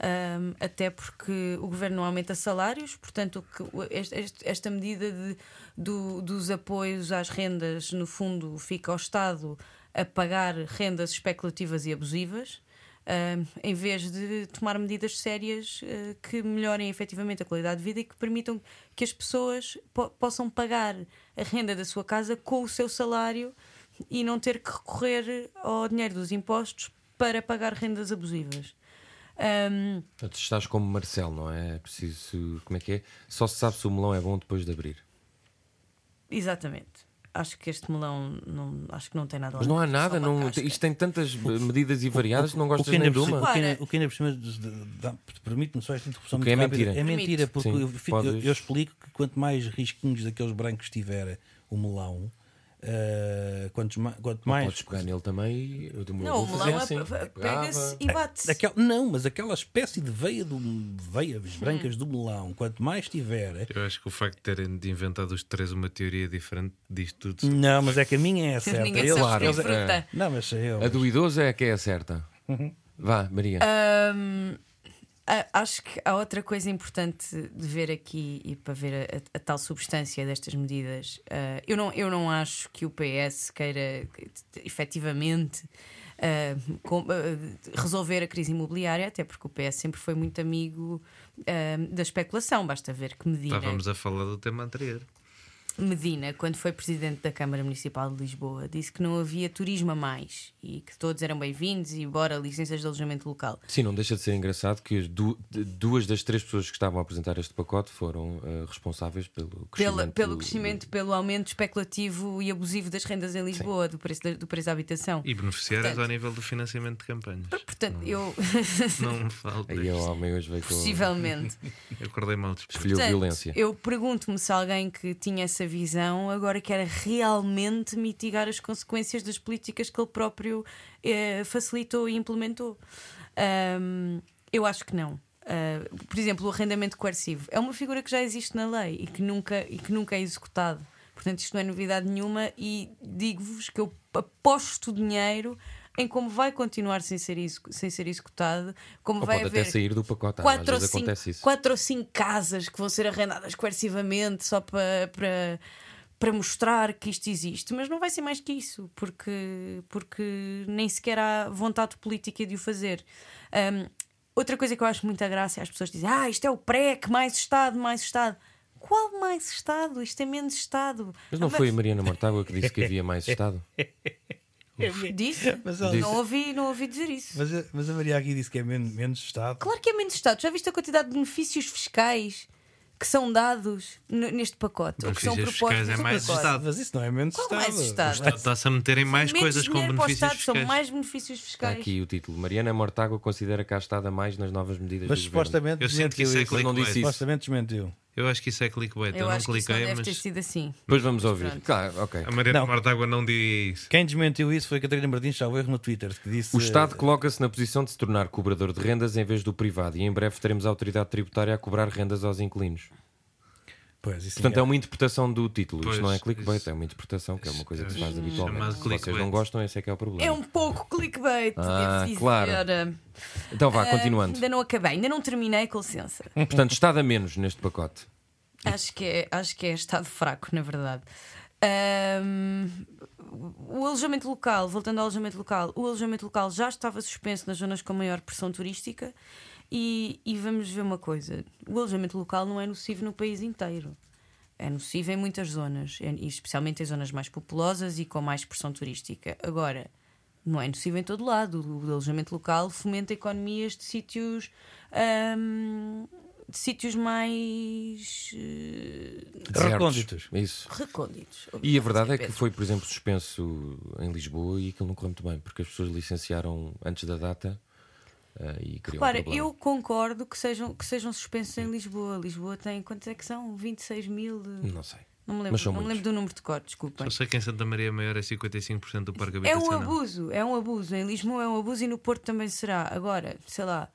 [SPEAKER 4] Um, até porque o governo não aumenta salários, portanto, este, esta medida de, do, dos apoios às rendas, no fundo, fica ao Estado a pagar rendas especulativas e abusivas. Uh, em vez de tomar medidas sérias uh, que melhorem efetivamente a qualidade de vida e que permitam que as pessoas po possam pagar a renda da sua casa com o seu salário e não ter que recorrer ao dinheiro dos impostos para pagar rendas abusivas. Um...
[SPEAKER 3] Estás como Marcelo, não é? É preciso. Como é que é? Só se sabe se o melão é bom depois de abrir.
[SPEAKER 4] Exatamente acho que este melão não, acho que não tem nada
[SPEAKER 3] Mas não há nada, não, isto tem tantas medidas e variadas, não gostas nem de uma.
[SPEAKER 6] O que ainda por cima permite-me só esta interrupção muito é rápida. Mentira. É mentira, porque Sim, eu, eu, eu, explico que quanto mais risquinhos daqueles brancos tiver o melão, Uh, quantos ma quanto mais.
[SPEAKER 3] Podes pegar nele também.
[SPEAKER 4] Não, o melão é assim, pega-se e bate-se.
[SPEAKER 6] Aquel, não, mas aquela espécie de veia do, veias brancas hum. do melão, quanto mais tiver.
[SPEAKER 5] Eu acho que o facto de terem inventado os três uma teoria diferente diz tudo.
[SPEAKER 6] Não, mas é que a minha é a certa.
[SPEAKER 4] Ninguém eles, claro, eles,
[SPEAKER 6] é, não, mas eu.
[SPEAKER 3] A do idoso é a que é a certa. Uhum. Vá, Maria.
[SPEAKER 4] Um, acho que há outra coisa importante de ver aqui e para ver a, a tal substância destas medidas. Uh, eu, não, eu não acho que o PS queira efetivamente uh, com, uh, resolver a crise imobiliária, até porque o PS sempre foi muito amigo da especulação. Basta ver que medida.
[SPEAKER 5] Estávamos a falar do tema anterior.
[SPEAKER 4] Medina, quando foi presidente da Câmara Municipal de Lisboa, disse que não havia turismo a mais e que todos eram bem-vindos e embora licenças de alojamento local.
[SPEAKER 3] Sim, não deixa de ser engraçado que du duas das três pessoas que estavam a apresentar este pacote foram uh, responsáveis pelo crescimento.
[SPEAKER 4] Pela, pelo crescimento, do... pelo aumento especulativo e abusivo das rendas em Lisboa, do preço, da, do preço da habitação.
[SPEAKER 5] E beneficiárias ao nível do financiamento de campanhas.
[SPEAKER 4] Portanto, eu.
[SPEAKER 5] não me falta.
[SPEAKER 3] Aí o homem hoje veio com.
[SPEAKER 4] Possivelmente.
[SPEAKER 5] eu acordei mal
[SPEAKER 3] Escolheu violência.
[SPEAKER 4] Eu pergunto-me se alguém que tinha essa visão agora quer realmente mitigar as consequências das políticas que ele próprio eh, facilitou e implementou. Um, eu acho que não. Uh, por exemplo, o arrendamento coercivo é uma figura que já existe na lei e que nunca, e que nunca é executado. Portanto, isto não é novidade nenhuma e digo-vos que eu aposto dinheiro em como vai continuar sem ser, sem ser executado, como
[SPEAKER 3] ou
[SPEAKER 4] vai
[SPEAKER 3] pode
[SPEAKER 4] haver
[SPEAKER 3] até sair do pacote.
[SPEAKER 4] Quatro, ou cinco, quatro ou cinco casas que vão ser arrendadas coercivamente só para, para, para mostrar que isto existe, mas não vai ser mais que isso, porque, porque nem sequer há vontade política de o fazer. Um, outra coisa que eu acho muita graça é as pessoas dizem: Ah, isto é o PREC, mais Estado, mais Estado. Qual mais Estado? Isto é menos Estado.
[SPEAKER 3] Mas não foi a Mariana Mortágua que disse que havia mais Estado?
[SPEAKER 4] Disse? Mas ela... Não, ouvi, não ouvi dizer isso.
[SPEAKER 6] Mas a, mas a Maria aqui disse que é menos, menos Estado.
[SPEAKER 4] Claro que é menos Estado. Já viste a quantidade de benefícios fiscais que são dados neste pacote? Ou que são propostos
[SPEAKER 5] é mais Estado.
[SPEAKER 6] Mas isso não é menos
[SPEAKER 4] Qual
[SPEAKER 6] Estado.
[SPEAKER 4] Mais estado? O
[SPEAKER 5] Estado está-se a meter em mais coisas com benefícios
[SPEAKER 4] Estado,
[SPEAKER 5] fiscais.
[SPEAKER 4] São mais benefícios fiscais.
[SPEAKER 3] Está aqui o título. Mariana Mortágua considera que há Estado a mais nas novas medidas
[SPEAKER 6] mas
[SPEAKER 3] do
[SPEAKER 6] supostamente
[SPEAKER 5] Eu sinto que isso é
[SPEAKER 3] não disse isso.
[SPEAKER 6] Supostamente desmentiu.
[SPEAKER 5] Eu acho que isso é clickbait. Eu,
[SPEAKER 4] eu
[SPEAKER 5] não cliquei,
[SPEAKER 4] que isso não
[SPEAKER 5] mas.
[SPEAKER 4] deve ter sido assim.
[SPEAKER 3] Depois vamos ouvir. Claro, ok.
[SPEAKER 5] A Mariana Mortágua não diz.
[SPEAKER 6] Quem desmentiu isso foi a Catarina Martins, já o erro no Twitter, que disse.
[SPEAKER 3] O Estado coloca-se na posição de se tornar cobrador de rendas em vez do privado e em breve teremos a autoridade tributária a cobrar rendas aos inquilinos.
[SPEAKER 6] Pois,
[SPEAKER 3] Portanto, é... é uma interpretação do título. Pois, Isto não é clickbait, isso... é uma interpretação, que é uma coisa que se faz hum, habitualmente. Se vocês não gostam, esse é que é o problema.
[SPEAKER 4] É um pouco clickbait.
[SPEAKER 3] Ah, claro. Então vá, uh, continuando.
[SPEAKER 4] Ainda não acabei, ainda não terminei, com licença.
[SPEAKER 3] Portanto, Estado a menos neste pacote.
[SPEAKER 4] Acho que é, acho que é Estado fraco, na verdade. Um, o alojamento local, voltando ao alojamento local, o alojamento local já estava suspenso nas zonas com maior pressão turística e, e vamos ver uma coisa: o alojamento local não é nocivo no país inteiro. É nocivo em muitas zonas, e especialmente em zonas mais populosas e com mais pressão turística. Agora, não é nocivo em todo lado. O alojamento local fomenta economias de sítios de sítios mais
[SPEAKER 3] Desertos.
[SPEAKER 6] Recônditos.
[SPEAKER 3] Isso.
[SPEAKER 4] recônditos.
[SPEAKER 3] E a verdade é que foi, por exemplo, suspenso em Lisboa e aquilo não correu muito bem, porque as pessoas licenciaram antes da data eh, e criou
[SPEAKER 4] Repara,
[SPEAKER 3] um
[SPEAKER 4] eu concordo que sejam, que sejam suspensos em Lisboa. Lisboa tem quantos é que são? 26 mil? de-
[SPEAKER 3] Não sei.
[SPEAKER 4] Não me lembro, não me lembro do número de cor, desculpem.
[SPEAKER 5] Só sei que em Santa Maria Maior é 55% do parque
[SPEAKER 4] É um
[SPEAKER 5] habitacional.
[SPEAKER 4] abuso, é um abuso. Em Lisboa é um abuso e no Porto também será. Agora, sei lá,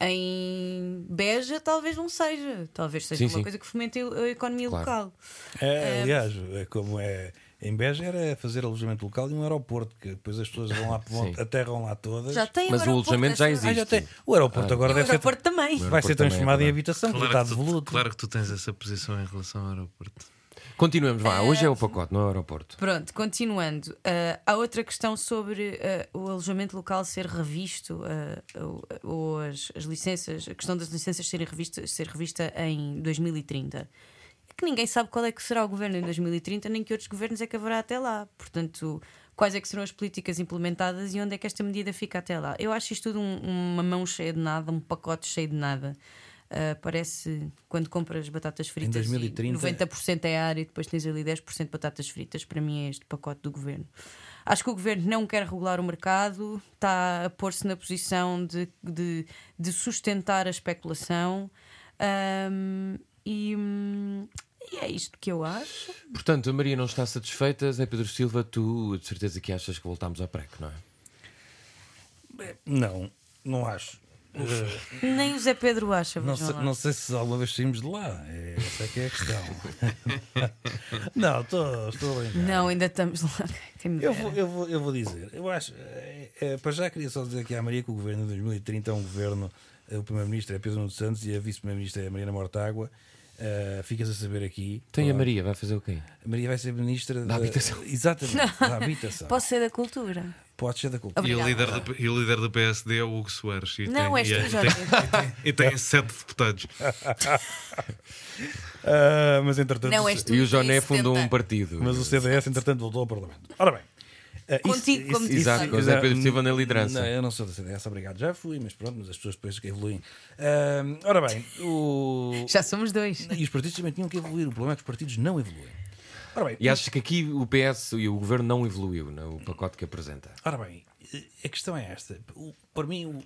[SPEAKER 4] em Beja talvez não seja. Talvez seja
[SPEAKER 3] Sim,
[SPEAKER 4] uma
[SPEAKER 3] sim.
[SPEAKER 4] coisa que fomente a economia
[SPEAKER 3] Claro.
[SPEAKER 4] local.
[SPEAKER 6] É, aliás, é como é. Em Beja era fazer alojamento local e um aeroporto, que depois as pessoas vão lá, vão,
[SPEAKER 3] Sim.
[SPEAKER 6] aterram lá todas.
[SPEAKER 4] Já tem
[SPEAKER 3] Mas o alojamento já
[SPEAKER 4] dessa-
[SPEAKER 6] Ah,
[SPEAKER 3] existe.
[SPEAKER 6] já tem. O aeroporto
[SPEAKER 3] Ah.
[SPEAKER 6] agora
[SPEAKER 4] o
[SPEAKER 6] deve ser,
[SPEAKER 4] aeroporto também.
[SPEAKER 6] vai ser
[SPEAKER 3] é
[SPEAKER 6] transformado em
[SPEAKER 3] verdade.
[SPEAKER 6] habitação,
[SPEAKER 5] Claro
[SPEAKER 6] está
[SPEAKER 5] que, tu,
[SPEAKER 6] devoluto.
[SPEAKER 5] claro que tu tens essa posição em relação ao aeroporto.
[SPEAKER 3] Continuemos, vá. Hoje é o pacote, não é o aeroporto.
[SPEAKER 4] Pronto, continuando. Ah, há outra questão sobre ah, o alojamento local ser revisto, ah, ou, ou as, as licenças, a questão das licenças serem revistas, ser revista em 2030. Que ninguém sabe qual é que será o governo em 2030, nem que outros governos é que haverá até lá. Portanto, quais é que serão as políticas implementadas e onde é que esta medida fica até lá. Eu acho isto tudo um- uma mão cheia de nada, um pacote cheio de nada. Ah, parece quando compras batatas fritas
[SPEAKER 6] 2030
[SPEAKER 4] e 90% é ar e depois tens ali 10% de batatas fritas. Para mim é este pacote do governo. Acho que o governo não quer regular o mercado, está a pôr-se na posição de, de, de sustentar a especulação. Ahm, e, hum, e é isto que eu acho.
[SPEAKER 3] Portanto, a Maria não está satisfeita. Zé Pedro Silva, tu de certeza que achas que voltámos ao PREC, não é?
[SPEAKER 6] Não, não acho. Eh,
[SPEAKER 4] Nem o Zé Pedro acha.
[SPEAKER 6] não, sei, não sei se alguma vez saímos de lá. É, essa é que é a questão. não, estou estou a brincar.
[SPEAKER 4] Não, ainda estamos lá.
[SPEAKER 6] Eu vou, eu, vou, eu vou dizer, eu acho, é, é, para já queria só dizer aqui à Maria que o governo de 2030 é um governo, eh, o Primeiro-Ministro é Pedro Nuno Santos e a Vice-Primeira-Ministra é Mariana Mortágua. Eh, ficas a saber aqui.
[SPEAKER 3] Tem a
[SPEAKER 6] Pronto.
[SPEAKER 3] Maria, vai fazer o quê?
[SPEAKER 6] A Maria vai ser Ministra
[SPEAKER 3] Da habitação.
[SPEAKER 6] Exatamente, da habitação.
[SPEAKER 4] Posso ser da cultura.
[SPEAKER 6] Pode ser da cultura.
[SPEAKER 5] E o, líder do, e o líder do PSD é o Hugo Soares. E
[SPEAKER 4] Não,
[SPEAKER 5] tem,
[SPEAKER 4] és
[SPEAKER 5] e,
[SPEAKER 4] tu,
[SPEAKER 5] é-
[SPEAKER 4] Jorge.
[SPEAKER 5] tem, e tem sete deputados.
[SPEAKER 6] Ah, mas entretanto.
[SPEAKER 4] Não, és tu.
[SPEAKER 3] E o Joné fundou
[SPEAKER 4] 70.
[SPEAKER 3] um partido.
[SPEAKER 6] Mas o CDS, entretanto, voltou ao Parlamento. Ora bem. Isso-
[SPEAKER 4] Contigo, como disse.
[SPEAKER 3] Exato, Zé Pedro Silva na liderança.
[SPEAKER 6] Não, eu não sou da CDS, obrigado. Já fui, mas pronto, mas as pessoas depois que evoluem. Ah, ora bem, o...
[SPEAKER 4] Já somos dois.
[SPEAKER 6] e os partidos também tinham que evoluir. O problema é que os partidos não evoluem. Ora bem,
[SPEAKER 3] E achas que aqui o PS e o governo não evoluiu no pacote que apresenta?
[SPEAKER 6] Ora bem, a questão é esta. O- para mim, o,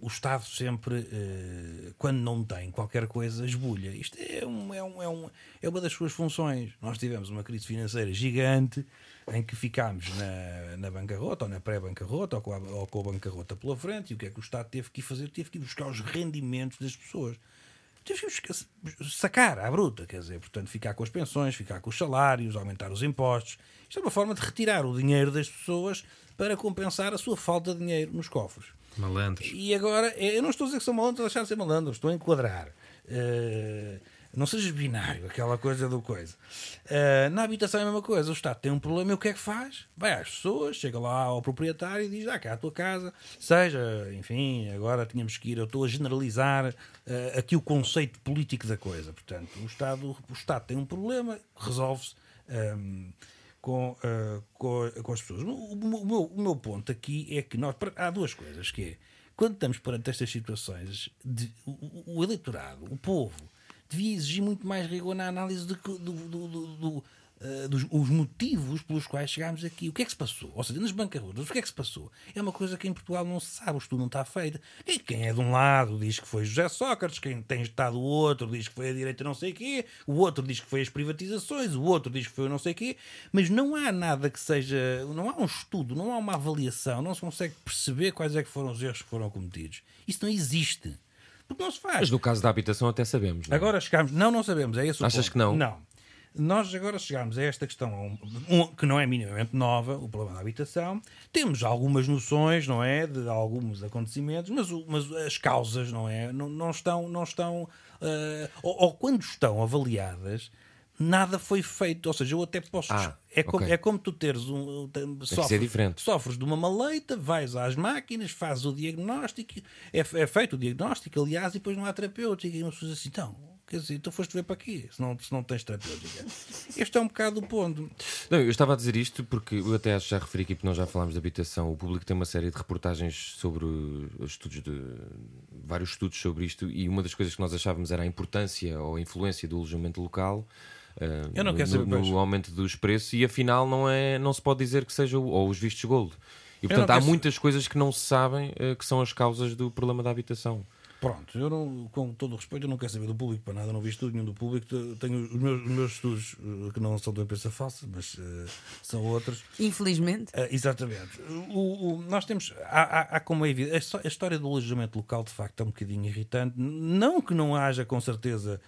[SPEAKER 6] o Estado sempre, eh, quando não tem qualquer coisa, esbulha. Isto é, um- é um- é um- é uma das suas funções. Nós tivemos uma crise financeira gigante em que ficámos na, na bancarrota ou na pré-bancarrota ou, com a- ou com a bancarrota pela frente. E o que é que o Estado teve que fazer? Teve que ir buscar os rendimentos das pessoas. Teve que buscar- sacar à bruta, quer dizer, portanto, ficar com as pensões, ficar com os salários, aumentar os impostos. Isto é uma forma de retirar o dinheiro das pessoas para compensar a sua falta de dinheiro nos cofres.
[SPEAKER 5] Malandros.
[SPEAKER 6] E agora, eu não estou a dizer que são malandros, deixar de ser malandro, estou a enquadrar. Eh, não sejas binário, aquela coisa do coisa. Eh, na habitação é a mesma coisa. O Estado tem um problema e o que é que faz? Vai às pessoas, chega lá ao proprietário e diz: Ah, cá a tua casa, seja, enfim, agora tínhamos que ir. Eu estou a generalizar eh, aqui o conceito político da coisa. Portanto, o Estado, o Estado tem um problema, resolve-se. ehm, com, eh, com, com as pessoas. O, o- meu, o meu ponto aqui é que nós, há duas coisas, que é, quando estamos perante estas situações, de- o- o eleitorado, o povo, devia exigir muito mais rigor na análise do, do- do- do, eh, dos os motivos pelos quais chegámos aqui. O que é que se passou? Ou seja, nas bancarrotas, o que é que se passou? É uma coisa que em Portugal não se sabe, o estudo não está feito. E quem é de um lado diz que foi José Sócrates, quem tem estado do outro diz que foi a direita não sei quê, o outro diz que foi as privatizações, o outro diz que foi o não sei quê, mas não há nada que seja, não há um estudo, não há uma avaliação, não se consegue perceber quais é que foram os erros que foram cometidos. Isso não existe. Porque não se faz.
[SPEAKER 3] Mas no caso da habitação até sabemos. não é?
[SPEAKER 6] Agora chegamos. Não, não sabemos. É esse o
[SPEAKER 3] Achas
[SPEAKER 6] ponto.
[SPEAKER 3] que não?
[SPEAKER 6] Não. Nós agora chegamos a esta questão um- que não é minimamente nova, o problema da habitação. Temos algumas noções, não é, de alguns acontecimentos, mas, o- mas as causas, não é, não, não estão, não estão, eh, ou, ou quando estão avaliadas, nada foi feito. Ou seja, eu até posso.
[SPEAKER 3] Ah,
[SPEAKER 6] é, como,
[SPEAKER 3] ok.
[SPEAKER 6] é como tu teres um. Sofres,
[SPEAKER 3] diferente.
[SPEAKER 6] sofres de uma maleita, vais às máquinas, fazes o diagnóstico, é, é feito o diagnóstico, aliás, e depois não há terapêutica. E uma pessoa diz assim, então, Quer dizer, tu foste ver para aqui, se não, se não tens terapêutica. Este é um bocado o ponto.
[SPEAKER 3] Não, eu estava a dizer isto porque eu até já referi aqui, porque nós já falámos de habitação. O público tem uma série de reportagens sobre os estudos de vários estudos sobre isto, e uma das coisas que nós achávamos era a importância ou a influência do alojamento local.
[SPEAKER 6] Eu não
[SPEAKER 3] no,
[SPEAKER 6] quero saber
[SPEAKER 3] no, aumento dos preços e afinal não é não se pode dizer que seja o- ou os vistos gold e portanto há muitas coisas que não se sabem eh, que são as causas do problema da habitação
[SPEAKER 6] Pronto, eu não, com todo o respeito, eu não quero saber do público para nada, não vi estudo nenhum do público. Tenho os meus, os meus estudos, eh, que não são da imprensa falsa, mas eh, são outros.
[SPEAKER 4] Infelizmente.
[SPEAKER 6] Ah, exatamente. O, o- nós temos. Há, há, há como é evidente. A, histó- a história do alojamento local, de facto, é um bocadinho irritante. Não que não haja, com certeza,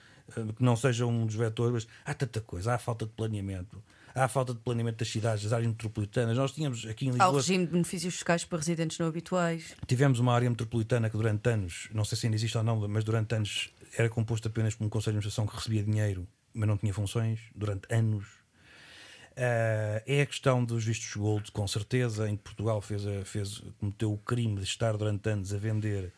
[SPEAKER 6] que não seja um dos vetores, mas há tanta coisa. Há falta de planeamento. Há a falta de planeamento das cidades, das áreas metropolitanas. Nós tínhamos aqui em
[SPEAKER 4] Há o
[SPEAKER 6] Lisboa.
[SPEAKER 4] regime de benefícios fiscais para residentes não habituais.
[SPEAKER 6] Tivemos uma área metropolitana que durante anos, não sei se ainda existe ou não, mas durante anos era composto apenas por um conselho de administração que recebia dinheiro, mas não tinha funções, durante anos. Ah, é a questão dos vistos gold, com certeza. Em Portugal fez, a- fez, cometeu o crime de estar durante anos a vender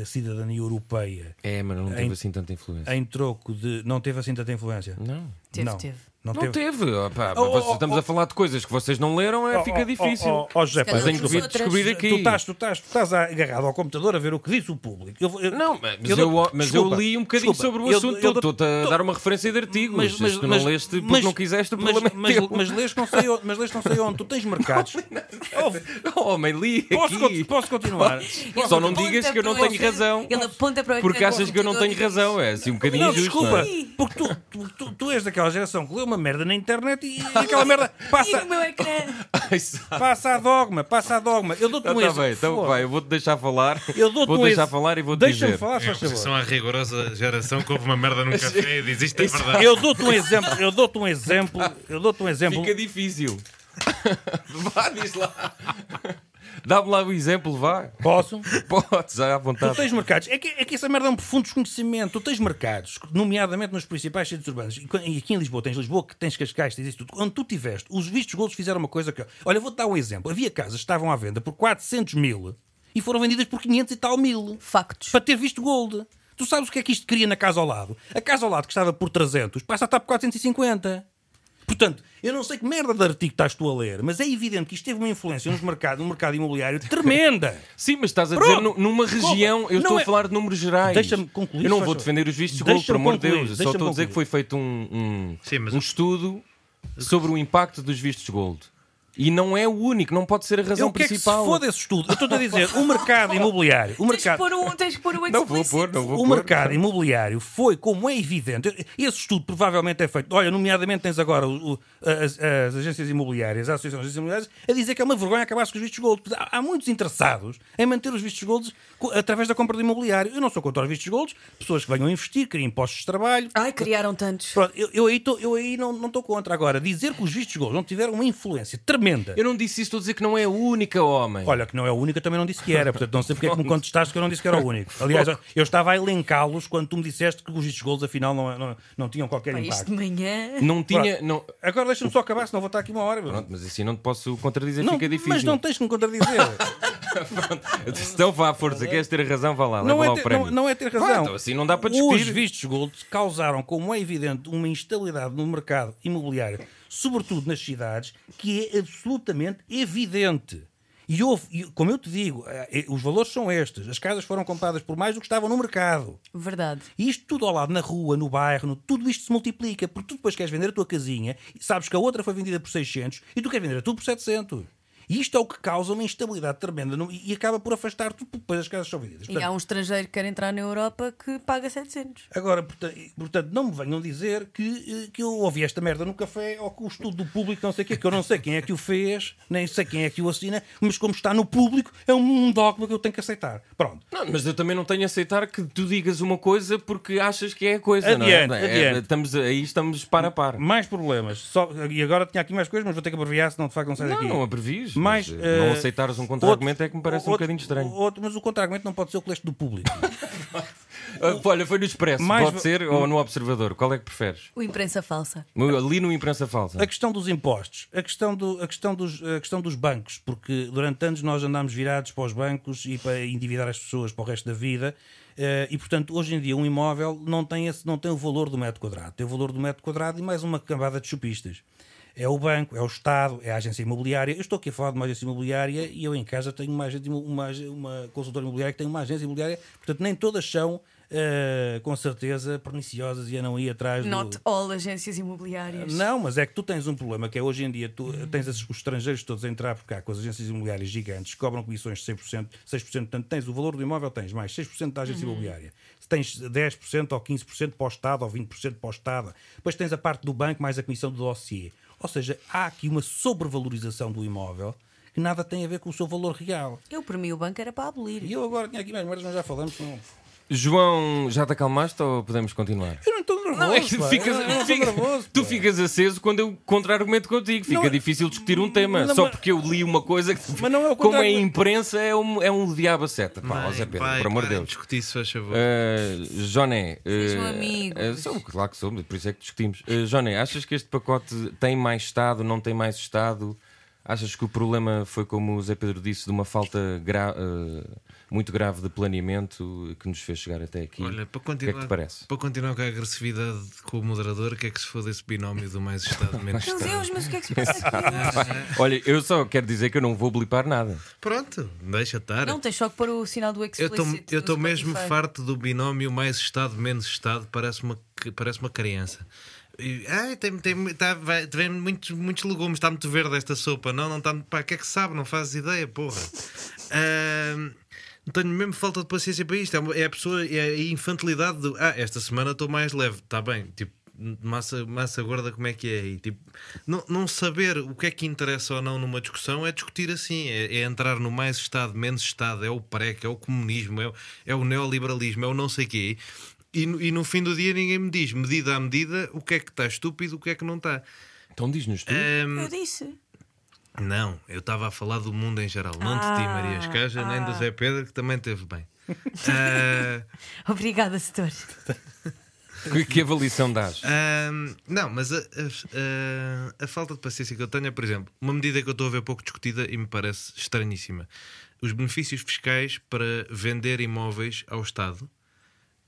[SPEAKER 6] a cidadania europeia
[SPEAKER 3] é mas não teve
[SPEAKER 6] Em-
[SPEAKER 3] assim tanta influência
[SPEAKER 6] em troco de. Não teve assim tanta influência?
[SPEAKER 3] não
[SPEAKER 4] Teve,
[SPEAKER 6] não.
[SPEAKER 4] teve.
[SPEAKER 6] Não,
[SPEAKER 3] não teve, Opá,
[SPEAKER 6] Oh, oh, oh,
[SPEAKER 3] estamos
[SPEAKER 6] oh.
[SPEAKER 3] a falar de coisas que vocês não leram, é,
[SPEAKER 6] Oh,
[SPEAKER 3] fica
[SPEAKER 6] oh,
[SPEAKER 3] difícil.
[SPEAKER 6] Oh, oh, oh, José,
[SPEAKER 3] Mas tenho que descobrir aqui.
[SPEAKER 6] Tu estás, tu, estás, tu estás agarrado ao computador a ver o que disse o público. Eu, eu-
[SPEAKER 3] Não, mas, eu,
[SPEAKER 6] dou-
[SPEAKER 3] mas
[SPEAKER 6] desculpa,
[SPEAKER 3] eu li um bocadinho
[SPEAKER 6] desculpa,
[SPEAKER 3] sobre o
[SPEAKER 6] eu-
[SPEAKER 3] assunto.
[SPEAKER 6] eu
[SPEAKER 3] Estou-te a dar uma referência de artigos. Mas, se tu não leste porque
[SPEAKER 6] mas-
[SPEAKER 3] não quiseste,
[SPEAKER 6] mas,
[SPEAKER 3] é
[SPEAKER 6] mas, mas leste não sei onde, mas leste não sei onde. Tu tens mercados.
[SPEAKER 3] Oh, homem, li
[SPEAKER 6] posso,
[SPEAKER 3] aqui.
[SPEAKER 6] posso continuar?
[SPEAKER 3] Só não digas que eu não tenho razão.
[SPEAKER 4] Ele aponta para o
[SPEAKER 3] Porque achas que eu não tenho razão. É assim um bocadinho injusto.
[SPEAKER 6] desculpa,
[SPEAKER 3] é?
[SPEAKER 6] porque tu, tu, tu, tu és daquela geração que lê uma merda na internet e aquela merda
[SPEAKER 4] E
[SPEAKER 6] passa,
[SPEAKER 4] no meu ecrã.
[SPEAKER 3] Ai, sabe.
[SPEAKER 6] passa a dogma, passa a dogma. Eu dou-te
[SPEAKER 3] Então
[SPEAKER 6] um
[SPEAKER 3] tá
[SPEAKER 6] exemplo.
[SPEAKER 3] bem, então
[SPEAKER 6] Foda.
[SPEAKER 3] vai, eu vou-te deixar falar.
[SPEAKER 6] Eu dou-te
[SPEAKER 3] Vou
[SPEAKER 6] um
[SPEAKER 3] deixar
[SPEAKER 6] ex-
[SPEAKER 3] falar e vou-te
[SPEAKER 6] Deixa-me
[SPEAKER 3] dizer.
[SPEAKER 6] falar, faz favor.
[SPEAKER 5] oposição à rigorosa geração que houve uma merda num café e diz isto é verdade.
[SPEAKER 6] Eu dou-te um exemplo, eu dou-te um exemplo, eu dou-te um exemplo.
[SPEAKER 3] Fica difícil. vá, diz lá. Dá-me lá o exemplo, vá.
[SPEAKER 6] Posso?
[SPEAKER 3] Podes, à
[SPEAKER 6] Tu
[SPEAKER 3] vontade.
[SPEAKER 6] tens mercados. É que, é que essa merda é um profundo desconhecimento. Tu tens mercados, nomeadamente nos principais centros urbanos. E, e aqui em Lisboa tens Lisboa, que tens Cascais, tens isso tudo. Onde tu tiveste, os vistos golos fizeram uma coisa que. Olha, vou-te dar um exemplo. Havia casas que estavam à venda por 400 mil e foram vendidas por 500 e tal mil.
[SPEAKER 4] Factos.
[SPEAKER 6] Para ter visto gold. Tu sabes o que é que isto cria na casa ao lado? A casa ao lado que estava por 300 passa a estar por 450. Portanto, eu não sei que merda de artigo estás tu a ler, mas é evidente que isto teve uma influência nos mercados, no mercado imobiliário tremenda.
[SPEAKER 3] Sim, mas estás a
[SPEAKER 6] Pronto.
[SPEAKER 3] dizer nu- numa região. Eu
[SPEAKER 6] Não
[SPEAKER 3] estou
[SPEAKER 6] é-
[SPEAKER 3] a falar de números gerais.
[SPEAKER 6] Deixa-me concluir,
[SPEAKER 3] Eu não
[SPEAKER 6] faz
[SPEAKER 3] vou
[SPEAKER 6] favor.
[SPEAKER 3] defender os vistos de gol, por amor de
[SPEAKER 6] concluir,
[SPEAKER 3] Deus. Eu Só
[SPEAKER 6] deixa-me
[SPEAKER 3] estou a dizer que foi feito um, um,
[SPEAKER 5] Sim, mas
[SPEAKER 3] um estudo sobre o impacto dos vistos gold. E não é o único, não pode ser a razão
[SPEAKER 6] Eu quero que se
[SPEAKER 3] principal.
[SPEAKER 6] foda esse estudo. Eu estou a dizer, o mercado imobiliário, o
[SPEAKER 4] Tens que
[SPEAKER 6] mercado,
[SPEAKER 4] pôr um, tens que pôr um
[SPEAKER 3] Não vou pôr, não vou
[SPEAKER 6] o
[SPEAKER 3] pôr.
[SPEAKER 6] mercado imobiliário foi, como é evidente, esse estudo provavelmente é feito. Olha, nomeadamente tens agora o- o- as, as agências imobiliárias, a Associação de Agências Imobiliárias, a dizer que é uma vergonha acabar-se com os vistos gold. Há, há muitos interessados em manter os vistos gold co- através da compra de imobiliário. Eu não sou contra os vistos gold, pessoas que venham investir, querem impostos de trabalho.
[SPEAKER 4] Ai, criaram tantos.
[SPEAKER 6] Pronto, eu, eu aí, tô- eu aí não não estou contra. Agora, dizer que os vistos gold não tiveram uma influência tremenda.
[SPEAKER 3] Eu não disse isso, estou a dizer que não é a única, homem.
[SPEAKER 6] Olha, que não é o único, eu também não disse que era. Portanto, não sei porque é que me contestaste que eu não disse que era o único. Aliás, eu estava a elencá-los quando tu me disseste que os vistos gols afinal não, não, não tinham qualquer
[SPEAKER 4] Isto
[SPEAKER 6] impacto.
[SPEAKER 4] de manhã.
[SPEAKER 3] não tinha. Não...
[SPEAKER 6] Agora deixa-me só acabar, senão vou estar aqui uma hora.
[SPEAKER 3] Pronto, mas assim não te posso contradizer,
[SPEAKER 6] Não,
[SPEAKER 3] fica difícil.
[SPEAKER 6] mas não tens que me contradizer.
[SPEAKER 3] Então vá à força, queres ter razão, vá lá,
[SPEAKER 6] não,
[SPEAKER 3] leva
[SPEAKER 6] é
[SPEAKER 3] lá o
[SPEAKER 6] ter,
[SPEAKER 3] prémio.
[SPEAKER 6] não, não é ter
[SPEAKER 3] Vá,
[SPEAKER 6] razão.
[SPEAKER 3] então assim não dá para
[SPEAKER 6] Os
[SPEAKER 3] despir.
[SPEAKER 6] vistos gold causaram, como é evidente, uma instabilidade no mercado imobiliário, sobretudo nas cidades, que é absolutamente evidente. E houve, como eu te digo, eh, os valores são estes. As casas foram compradas por mais do que estavam no mercado.
[SPEAKER 4] Verdade.
[SPEAKER 6] E isto tudo ao lado, na rua, no bairro, no- tudo isto se multiplica, porque tu depois queres vender a tua casinha, e sabes que a outra foi vendida por 600 e tu queres vender a tua por 700. E isto é o que causa uma instabilidade tremenda no- e acaba por afastar tudo, depois as casas são vendidas.
[SPEAKER 4] E
[SPEAKER 6] Portanto,
[SPEAKER 4] há um estrangeiro que quer entrar na Europa que paga 700.
[SPEAKER 6] Agora, portanto, portanto, não me venham dizer que, eh, que eu ouvi esta merda no café ou que o estudo do público não sei o quê, que eu não sei quem é que o fez, nem sei quem é que o assina, mas como está no público, é um dogma que eu tenho que aceitar. Pronto.
[SPEAKER 3] Não, mas eu também não tenho a aceitar que tu digas uma coisa porque achas que é a coisa,
[SPEAKER 6] Adiante,
[SPEAKER 3] não é? É,
[SPEAKER 6] adiante.
[SPEAKER 3] estamos, aí estamos par a par.
[SPEAKER 6] Mais problemas. Só, e agora tinha aqui mais coisas, mas vou ter que abreviar, senão de facto não sai
[SPEAKER 3] Não,
[SPEAKER 6] daqui.
[SPEAKER 3] não abrevies.
[SPEAKER 6] Mais,
[SPEAKER 3] mas, eh, não aceitares um contra-argumento é que me parece um
[SPEAKER 6] Outro-
[SPEAKER 3] bocadinho estranho.
[SPEAKER 6] outro- mas o contra-argumento não pode ser o colégio do público.
[SPEAKER 3] Ah, olha, foi no Expresso,
[SPEAKER 6] Mais
[SPEAKER 3] pode ser, ou no Observador, qual é que preferes?
[SPEAKER 4] O imprensa falsa.
[SPEAKER 3] Ali no Imprensa Falsa.
[SPEAKER 6] A questão dos impostos, a questão, do, a, questão dos, a questão dos bancos, porque durante anos nós andámos virados para os bancos e para endividar as pessoas para o resto da vida, eh, e portanto hoje em dia um imóvel não tem, esse, não tem o valor do metro quadrado, tem o valor do metro quadrado e mais uma cambada de chupistas. É o banco, é o Estado, é a agência imobiliária. Eu estou aqui a falar de uma agência imobiliária e eu em casa tenho uma, agência, uma, uma consultora imobiliária que tem uma agência imobiliária, portanto nem todas são eh, com certeza perniciosas e andam aí atrás do...
[SPEAKER 4] Not all agências imobiliárias.
[SPEAKER 6] Não, mas é que tu tens um problema que é hoje em dia tu tens esses- os estrangeiros todos a entrar por cá com as agências imobiliárias gigantes, cobram comissões de 100%, 6%, portanto tens o valor do imóvel, tens mais 6% da agência imobiliária. Se tens 10% ou 15% para o Estado ou 20% para o Estado, depois tens a parte do banco mais a comissão do dossiê. Ou seja, há aqui uma sobrevalorização do imóvel que nada tem a ver com o seu valor real.
[SPEAKER 4] Eu, por mim, o banco era para abolir.
[SPEAKER 6] E eu agora tinha aqui mais merdas, mas já falamos. Não,
[SPEAKER 3] João, já te acalmaste ou podemos continuar?
[SPEAKER 6] eu não estou nervoso.
[SPEAKER 3] Não, é que
[SPEAKER 6] pá.
[SPEAKER 3] ficas,
[SPEAKER 6] não
[SPEAKER 3] fica-
[SPEAKER 6] nervoso,
[SPEAKER 3] tu
[SPEAKER 6] pá.
[SPEAKER 3] ficas aceso quando eu contra-argumento contigo. Fica
[SPEAKER 6] Não é-
[SPEAKER 3] difícil discutir um tema.
[SPEAKER 6] Não,
[SPEAKER 3] Só
[SPEAKER 6] mas-
[SPEAKER 3] porque eu li uma coisa que,
[SPEAKER 6] Mas não é o
[SPEAKER 3] como é imprensa, é um, é um diabo a seta. Pá,
[SPEAKER 5] Mãe,
[SPEAKER 3] Pedro,
[SPEAKER 5] pai,
[SPEAKER 3] por amor de Deus.
[SPEAKER 5] discutir, se faz favor.
[SPEAKER 3] Uh, Joné,
[SPEAKER 4] Sejam
[SPEAKER 3] uh,
[SPEAKER 4] amigos.
[SPEAKER 3] uh, somos, claro que somos, por isso é que discutimos. Uh, Joné, achas que este pacote tem mais Estado, não tem mais Estado? Achas que o problema foi, como o Zé Pedro disse, de uma falta gra- uh, muito grave de planeamento que nos fez chegar até aqui?
[SPEAKER 5] Olha, para
[SPEAKER 3] o que é que
[SPEAKER 5] continuar,
[SPEAKER 3] te parece?
[SPEAKER 5] para continuar com a agressividade com o moderador, o que é que se foda esse binómio do mais Estado menos
[SPEAKER 4] Meu
[SPEAKER 5] Estado?
[SPEAKER 4] Deus, mas o que é que se passa aqui?
[SPEAKER 3] Olha, eu só quero dizer que eu não vou blipar nada.
[SPEAKER 5] Pronto, deixa estar.
[SPEAKER 4] Não, tens só que pôr o sinal do explicit.
[SPEAKER 5] eu estou mesmo farto do binómio mais Estado menos Estado, parece uma, parece uma criança. Ai, tem, tem, tá, vai, vem muitos, muitos legumes, está muito verde esta sopa. Não, não está. Pá, o que é que sabe? Não fazes ideia, porra. Não tenho mesmo falta de paciência para isto. É, é a pessoa, é a infantilidade do. Ah, esta semana estou mais leve. Está bem, tipo, massa, massa gorda, como é que é? E, tipo, não, não saber o que é que interessa ou não numa discussão é discutir assim. É, é entrar no mais Estado, menos Estado, é o PREC, é o comunismo, é, o- é o neoliberalismo, é o não sei quê. E, no- e no fim do dia ninguém me diz, medida a medida, o que é que está estúpido, o que é que não está.
[SPEAKER 3] Então diz-nos tu.
[SPEAKER 5] Ahm,
[SPEAKER 4] Eu disse.
[SPEAKER 5] não, eu estava a falar do mundo em geral, não de ti,
[SPEAKER 4] Ah,
[SPEAKER 5] Maria Escaja, nem do
[SPEAKER 4] ah.
[SPEAKER 5] Zé Pedro, que também teve bem. Ah,
[SPEAKER 4] Obrigada, setor.
[SPEAKER 3] Que, que avaliação dás?
[SPEAKER 5] Ahm, não, mas a, a- a- a falta de paciência que eu tenho é, por exemplo, uma medida que eu estou a ver pouco discutida e me parece estranhíssima: os benefícios fiscais para vender imóveis ao Estado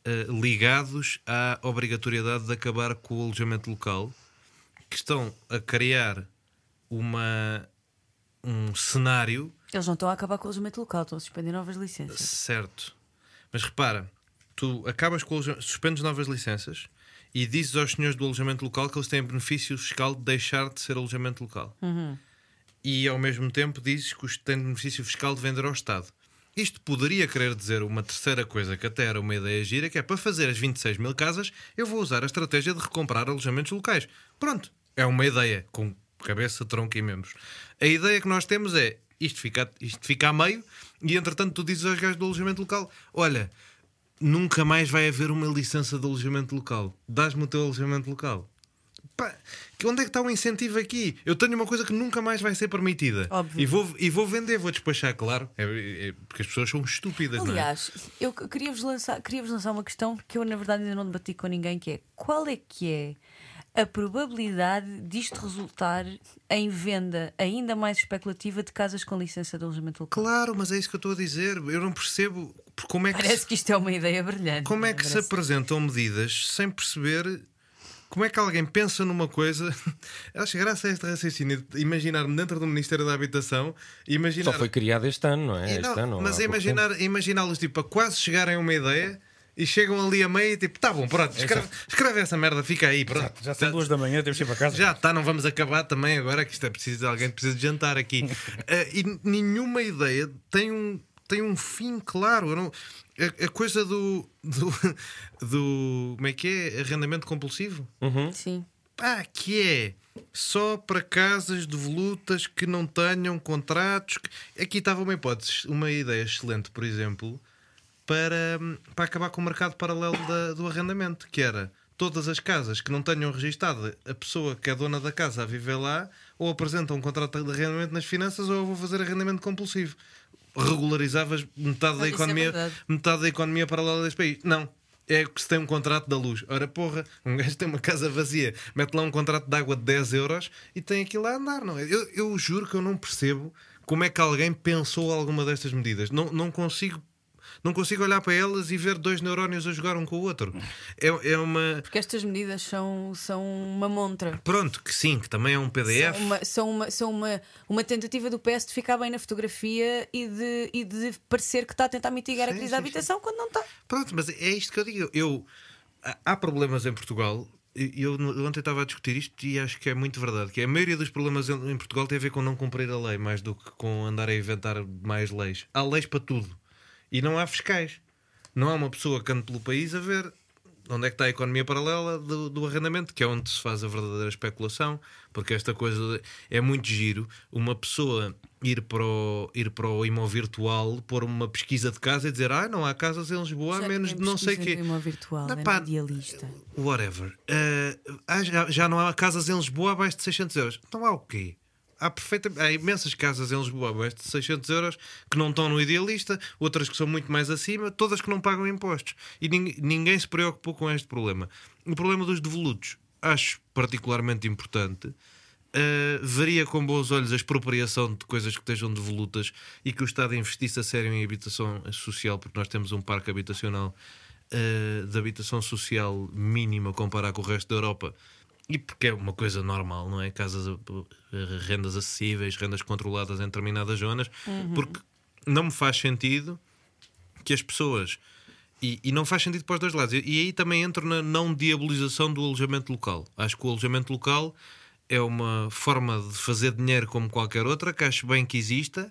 [SPEAKER 5] ah, ligados à obrigatoriedade de acabar com o alojamento local, que estão a criar uma, um cenário
[SPEAKER 4] Eles não estão a acabar com o alojamento local, estão a suspender novas licenças.
[SPEAKER 5] Certo. Mas repara, tu acabas com suspendes novas licenças e dizes aos senhores do alojamento local que eles têm benefício fiscal de deixar de ser alojamento local. E ao mesmo tempo dizes que os têm benefício fiscal de vender ao Estado. Isto poderia querer dizer uma terceira coisa que até era uma ideia gira, que é para fazer as 26 mil casas, eu vou usar a estratégia de recomprar alojamentos locais. Pronto, é uma ideia, com cabeça, tronco e membros. A ideia que nós temos é isto fica, isto fica a meio, e entretanto tu dizes aos gajos do alojamento local: olha, nunca mais vai haver uma licença de alojamento local. Dás-me o teu alojamento local. Pá, onde é que está o incentivo aqui? Eu tenho uma coisa que nunca mais vai ser permitida.
[SPEAKER 4] Óbvio.
[SPEAKER 5] E vou, e vou vender, vou despachar, claro. É, é- porque as pessoas são estúpidas, não é?
[SPEAKER 4] Aliás, eu queria-vos lançar, queria lançar uma questão que eu, na verdade, ainda não debati com ninguém, que é qual é que é a probabilidade disto resultar em venda ainda mais especulativa de casas com licença de alojamento local?
[SPEAKER 5] Claro, mas é isso que eu estou a dizer. Eu não percebo como é que,
[SPEAKER 4] Parece
[SPEAKER 5] se,
[SPEAKER 4] que isto é uma ideia brilhante.
[SPEAKER 5] como é que se
[SPEAKER 4] Parece-
[SPEAKER 5] apresentam medidas sem perceber como é que alguém pensa numa coisa. Acho graça a este raciocínio de imaginar-me dentro do Ministério da Habitação imaginar.
[SPEAKER 3] Só foi criado este ano, não é? Este
[SPEAKER 5] não,
[SPEAKER 3] ano,
[SPEAKER 5] mas imaginar, imaginá-los tipo, a quase chegarem a uma ideia e chegam ali a meio e tipo, tá bom, pronto, escreve, escreve essa merda, fica aí, pronto.
[SPEAKER 6] Já são duas da manhã, temos que ir para casa.
[SPEAKER 5] Já está, não vamos acabar também agora que isto é preciso, alguém precisa de jantar aqui. Eh, e nenhuma ideia tem um, tem um fim claro. Não- a, a coisa do, do, do. Como é que é? Arrendamento compulsivo?
[SPEAKER 4] Sim.
[SPEAKER 5] Pá, que é só para casas devolutas que não tenham contratos. que- Aqui estava uma hipótese, uma ideia excelente, por exemplo, para, para acabar com o mercado paralelo da- do arrendamento, que era todas as casas que não tenham registado a pessoa que é dona da casa a viver lá, ou apresenta um contrato de arrendamento nas finanças ou eu vou fazer arrendamento compulsivo. Regularizavas metade da
[SPEAKER 4] é
[SPEAKER 5] economia,
[SPEAKER 4] verdade.
[SPEAKER 5] metade da economia paralela deste país. Não. É que se tem um contrato da luz. Ora, porra, um gajo tem uma casa vazia, mete lá um contrato de água de 10 euros e tem aquilo a andar, não é? Eu, eu juro que eu não percebo como é que alguém pensou alguma destas medidas. Não, não consigo. Não consigo olhar para elas e ver dois neurónios a jogar um com o outro. É, é uma.
[SPEAKER 4] Porque estas medidas são, são uma montra.
[SPEAKER 5] Pronto, que sim, que também é um PDF.
[SPEAKER 4] São, uma, são, uma, são uma, uma tentativa do PS de ficar bem na fotografia e de, e de parecer que está a tentar mitigar a
[SPEAKER 5] Sim,
[SPEAKER 4] crise
[SPEAKER 5] sim,
[SPEAKER 4] da habitação quando não está.
[SPEAKER 5] Pronto, mas é isto que eu digo. Eu, há- problemas em Portugal. e Eu, ontem estava a discutir isto e acho que é muito verdade. Que a maioria dos problemas em em Portugal tem a ver com não cumprir a lei, mais do que com andar a inventar mais leis. Há leis para tudo. E não há fiscais. Não há uma pessoa que ande pelo país a ver onde é que está a economia paralela do, do arrendamento, que é onde se faz a verdadeira especulação, porque esta coisa é muito giro. Uma pessoa ir para o, ir para o imóvel virtual, pôr uma pesquisa de casa e dizer: Ah, não há casas em Lisboa, há menos de não sei o quê.
[SPEAKER 4] virtual,
[SPEAKER 5] Não,
[SPEAKER 4] é
[SPEAKER 5] pá,
[SPEAKER 4] idealista.
[SPEAKER 5] Whatever. Uh, já, já não há casas em Lisboa abaixo de 600 euros. Então há o quê? Há, perfeita, há imensas casas em Lisboa abaixo de 600 euros que não estão no idealista, outras que são muito mais acima, todas que não pagam impostos. E nin- ninguém se preocupou com este problema. O problema dos devolutos acho particularmente importante. Uh, veria com bons olhos a expropriação de coisas que estejam devolutas e que o Estado investisse a sério em habitação social, porque nós temos um parque habitacional uh, de habitação social mínima comparado com o resto da Europa. E porque é uma coisa normal, não é? Casas, uh, rendas acessíveis, rendas controladas em determinadas zonas, porque não me faz sentido que as pessoas. E, e não faz sentido para os dois lados. E, e aí também entro na não diabolização do alojamento local. Acho que o alojamento local é uma forma de fazer dinheiro como qualquer outra, que acho bem que exista.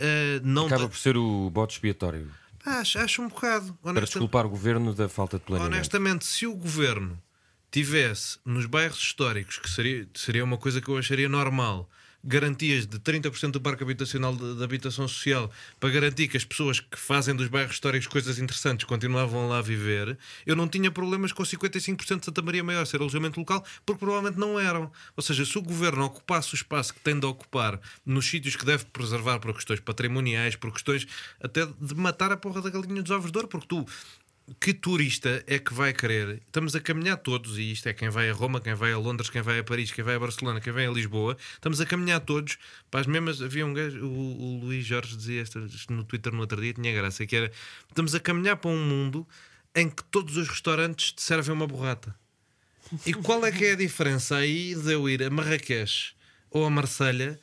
[SPEAKER 5] Uh, não
[SPEAKER 3] Acaba por ser o bote expiatório
[SPEAKER 5] acho, acho um bocado.
[SPEAKER 3] para desculpar o governo da falta de planeamento.
[SPEAKER 5] Honestamente, se o governo tivesse nos bairros históricos, que seria, seria uma coisa que eu acharia normal, garantias de 30% do parque habitacional de habitação social para garantir que as pessoas que fazem dos bairros históricos coisas interessantes continuavam lá a viver, eu não tinha problemas com 55% de Santa Maria Maior ser alojamento local, porque provavelmente não eram. Ou seja, se o governo ocupasse o espaço que tem de ocupar nos sítios que deve preservar por questões patrimoniais, por questões até de matar a porra da galinha dos ovos de ouro, porque tu que turista é que vai querer? Estamos a caminhar todos, e isto é quem vai a Roma, quem vai a Londres, quem vai a Paris, quem vai a Barcelona, quem vai a Lisboa. Estamos a caminhar todos para as mesmas. Havia um gajo, o, o Luís Jorge dizia no Twitter no outro dia, tinha graça, que era: estamos a caminhar para um mundo em que todos os restaurantes te servem uma borrata. E qual é que é a diferença aí de eu ir a Marrakech ou a Marselha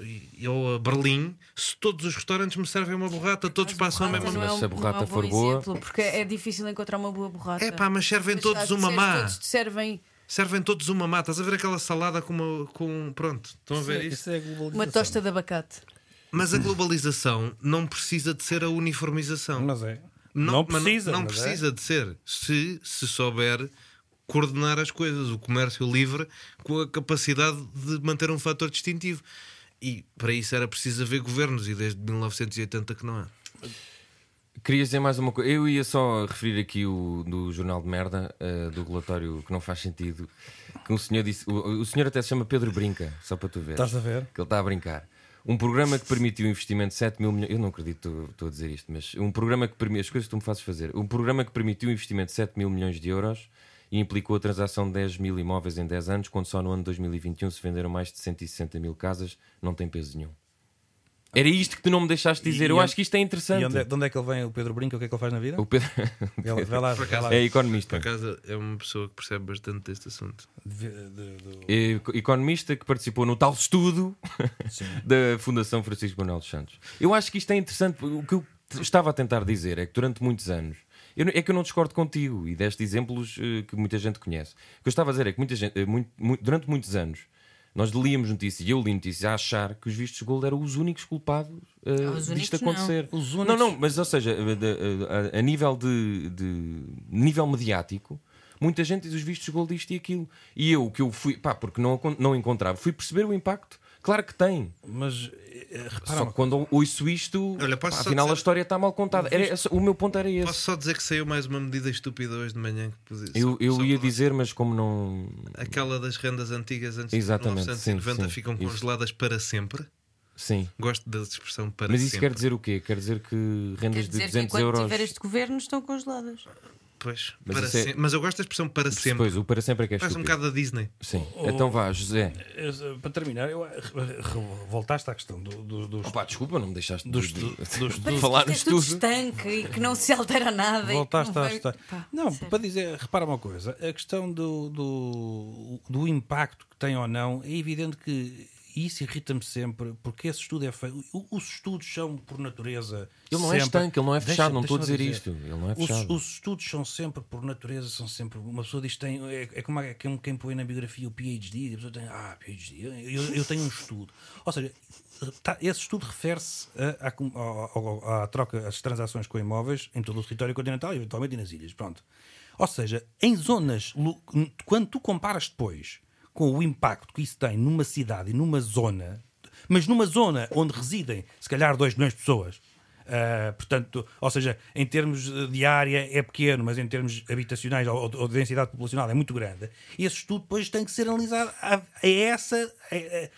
[SPEAKER 5] e- ou a Berlim se todos os restaurantes me servem uma borrata, todos passam a mesma.
[SPEAKER 3] Mas
[SPEAKER 4] não
[SPEAKER 3] se a borrata
[SPEAKER 4] não é um
[SPEAKER 3] for boa-
[SPEAKER 4] exemplo, porque é difícil encontrar uma boa borrata.
[SPEAKER 5] É pá, mas servem
[SPEAKER 4] Mas
[SPEAKER 5] todos uma má.
[SPEAKER 4] Todos te servem
[SPEAKER 5] Servem todos uma má. Estás a ver aquela salada com uma. Com... Pronto, estão a ver
[SPEAKER 6] Isso é-
[SPEAKER 5] isso?
[SPEAKER 6] isso é
[SPEAKER 4] uma tosta de abacate.
[SPEAKER 5] Mas a globalização não precisa de ser a uniformização.
[SPEAKER 6] Mas é. Não,
[SPEAKER 5] mas
[SPEAKER 6] precisa.
[SPEAKER 5] Não,
[SPEAKER 6] mas é.
[SPEAKER 5] precisa de ser. Se se souber coordenar as coisas, o comércio livre, com a capacidade de manter um fator distintivo. E para isso era preciso haver governos, e desde 1980 que não há.
[SPEAKER 3] Queria dizer mais uma coisa. Eu ia só referir aqui o do Jornal de Merda, eh, do relatório que não faz sentido. Que um senhor disse. O, o senhor até se chama Pedro Brinca, só para tu ver.
[SPEAKER 6] Estás a ver?
[SPEAKER 3] Que ele está a brincar. Um programa que permitiu investimento de 7 mil milhões. Eu não acredito que estou- a dizer isto, mas um programa que permitiu. As coisas que tu me fazes fazer. Um programa que permitiu o investimento de 7 mil milhões de euros e implicou a transação de 10 mil imóveis em 10 anos, quando só no ano de 2021 se venderam mais de 160 mil casas, não tem peso nenhum. Era isto que tu não me deixaste dizer.
[SPEAKER 6] E
[SPEAKER 3] Eu
[SPEAKER 6] onde-
[SPEAKER 3] acho que isto é interessante.
[SPEAKER 6] E onde é, de onde é que ele vem, o Pedro Brinca? O que é que ele faz na vida?
[SPEAKER 3] O Pedro
[SPEAKER 6] Ele, vai lá, vai lá.
[SPEAKER 3] é economista.
[SPEAKER 5] Por acaso é uma pessoa que percebe bastante deste assunto.
[SPEAKER 6] De- de- do-
[SPEAKER 3] É economista que participou no tal estudo da Fundação Francisco Manuel dos Santos. Eu acho que isto é interessante. O que eu estava a tentar dizer é que durante muitos anos. Eu é que eu não discordo contigo e deste exemplos eh, que muita gente conhece. O que eu estava a dizer é que muita gente, eh, muito- muito- durante muitos anos nós líamos notícias e eu li notícias a achar que os vistos de gold eram os únicos culpados eh,
[SPEAKER 4] os
[SPEAKER 3] disto
[SPEAKER 4] únicos não.
[SPEAKER 3] acontecer.
[SPEAKER 6] Os
[SPEAKER 3] Não, não, mas ou seja, de- eh, a, a nível de, de- nível mediático, muita gente diz os vistos de gold isto e aquilo. E eu, que eu fui, pá, porque não, não encontrava, fui perceber o impacto. Claro que tem.
[SPEAKER 6] Mas eh, repara
[SPEAKER 3] Só que quando ouço isto,
[SPEAKER 5] Olha,
[SPEAKER 3] pá, afinal a
[SPEAKER 5] dizer-
[SPEAKER 3] história está mal contada. Era o meu ponto era esse.
[SPEAKER 5] Posso só dizer que saiu mais uma medida estúpida hoje de manhã que podia
[SPEAKER 3] Eu, eu ia
[SPEAKER 5] para-
[SPEAKER 3] dizer, mas como não.
[SPEAKER 5] Aquela das rendas antigas antes
[SPEAKER 3] Exatamente,
[SPEAKER 5] de 1990
[SPEAKER 3] sim, sim,
[SPEAKER 5] ficam
[SPEAKER 3] isso.
[SPEAKER 5] congeladas para sempre.
[SPEAKER 3] Sim.
[SPEAKER 5] Gosto da expressão para
[SPEAKER 3] Mas isso
[SPEAKER 5] sempre.
[SPEAKER 3] quer dizer o quê? Quer dizer que rendas
[SPEAKER 4] Quer
[SPEAKER 3] de
[SPEAKER 4] dizer que
[SPEAKER 3] 200
[SPEAKER 4] enquanto
[SPEAKER 3] euros.
[SPEAKER 4] tiver este governo estão congeladas.
[SPEAKER 5] Pois,
[SPEAKER 3] Mas
[SPEAKER 5] para
[SPEAKER 3] é-
[SPEAKER 5] sempre. Mas eu gosto da expressão para sempre.
[SPEAKER 3] Depois, o para sempre é que é
[SPEAKER 5] Parece um bocado da Disney.
[SPEAKER 3] Sim. Então vá, José.
[SPEAKER 6] Eh, Para terminar, eu, eh, voltaste à questão do, do, dos,
[SPEAKER 3] Opa, desculpa, não me deixaste
[SPEAKER 6] dos,
[SPEAKER 3] de-
[SPEAKER 6] dos,
[SPEAKER 3] de-
[SPEAKER 6] dos,
[SPEAKER 3] de falar no
[SPEAKER 4] Isto é tudo estanque e que não se altera nada. que
[SPEAKER 6] Voltaste
[SPEAKER 4] não
[SPEAKER 6] a
[SPEAKER 4] vai-
[SPEAKER 6] estar.
[SPEAKER 4] Pá,
[SPEAKER 6] Não,
[SPEAKER 4] sério.
[SPEAKER 6] para dizer, repara uma coisa: a questão do, do, do impacto que tem ou não, é evidente que isso irrita-me sempre, porque esse estudo é feito. Os estudos são, por natureza.
[SPEAKER 3] Ele não é
[SPEAKER 6] sempre-
[SPEAKER 3] estanque, ele não é
[SPEAKER 6] Deixa-
[SPEAKER 3] fechado, não estou a
[SPEAKER 6] deixa-me
[SPEAKER 3] dizer isto. Ele não é
[SPEAKER 6] Os,
[SPEAKER 3] fechado.
[SPEAKER 6] os estudos são sempre, por natureza, são sempre. Uma pessoa diz que tem. É, é como é quem, quem põe na biografia o PhD, e a pessoa tem. Ah, PhD, eu, eu- eu tenho um estudo. Ou seja, tá- esse estudo refere-se à troca, às transações com imóveis em todo o território continental e eventualmente nas ilhas. Pronto. Ou seja, em zonas. Quando tu comparas depois com o impacto que isso tem numa cidade e numa zona, mas numa zona onde residem, se calhar, 2 milhões de pessoas. Uh, portanto, ou seja, em termos de área é pequeno, mas em termos habitacionais ou, ou de densidade populacional é muito grande. Esse estudo depois tem que ser analisado a, a essa, a- a-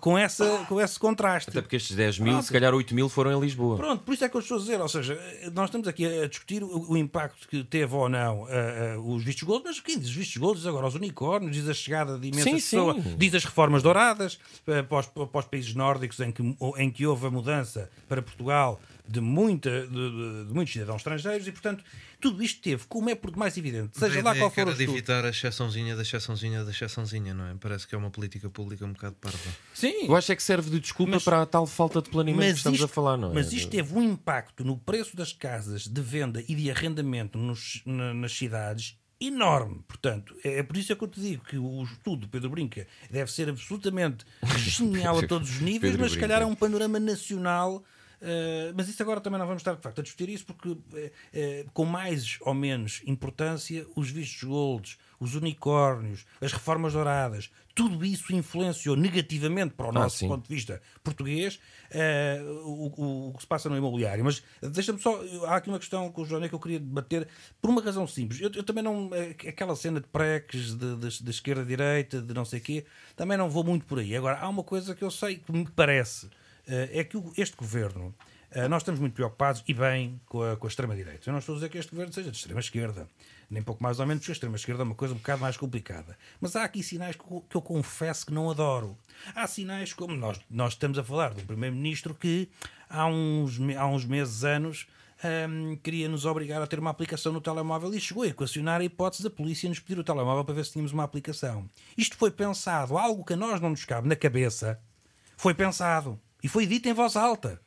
[SPEAKER 6] com, essa, com esse contraste.
[SPEAKER 3] Até porque estes 10 mil,
[SPEAKER 6] Pronto.
[SPEAKER 3] se calhar 8 mil foram em Lisboa.
[SPEAKER 6] Pronto, por isso é que eu estou a dizer, ou seja, nós estamos aqui a discutir o, o impacto que teve ou não ah, ah, os vistos gold, mas quem diz os vistos gold diz agora os unicórnios, diz a chegada de imensas
[SPEAKER 3] Sim, sim.
[SPEAKER 6] pessoas, diz as reformas douradas ah, para, os, para os países nórdicos em que, em que houve a mudança para Portugal de, muita, de, de- de muitos cidadãos estrangeiros e, portanto, tudo isto teve, como é por demais evidente, seja lá qual for o
[SPEAKER 5] era de
[SPEAKER 6] estudo.
[SPEAKER 5] evitar a exceçãozinha da exceçãozinha da exceçãozinha, não é? Parece que é uma política pública um bocado parva.
[SPEAKER 6] Sim,
[SPEAKER 3] Eu acho é que serve de desculpa
[SPEAKER 6] Mas-
[SPEAKER 3] para a tal falta de planeamento que estamos a falar, não é?
[SPEAKER 6] mas isto teve um impacto no preço das casas de venda e de arrendamento nos- na- nas cidades enorme. Portanto, é, é por isso é que eu te digo que o estudo do Pedro Brinca deve ser absolutamente genial a todos os níveis,
[SPEAKER 3] Pedro
[SPEAKER 6] mas se calhar é um panorama nacional. Eh, mas isso agora também não vamos estar de facto a discutir isso porque eh, eh, com mais ou menos importância os vistos golds, os unicórnios, as reformas douradas, tudo isso influenciou negativamente para o nosso
[SPEAKER 3] sim.
[SPEAKER 6] ponto de vista português eh, o, o- que se passa no imobiliário. Mas deixa-me só. Há aqui uma questão com o João que eu queria debater por uma razão simples. Eu, eu também não. Aquela cena de preques, de, de, de esquerda-direita, de não sei o quê, também não vou muito por aí. Agora, há uma coisa que eu sei que me parece: é que este governo. eh, Nós estamos muito preocupados e bem com a, com a extrema-direita. Eu não estou a dizer que este governo seja de extrema-esquerda, nem pouco mais ou menos, porque a extrema-esquerda é uma coisa um bocado mais complicada. Mas há aqui sinais que eu, confesso que não adoro. Há sinais como nós, nós estamos a falar de um primeiro-ministro que há uns, há uns meses, anos, hum, queria nos obrigar a ter uma aplicação no telemóvel e chegou a equacionar a hipótese da polícia nos pedir o telemóvel para ver se tínhamos uma aplicação. Isto foi pensado, algo que a nós não nos cabe na cabeça, foi pensado e foi dito em voz alta.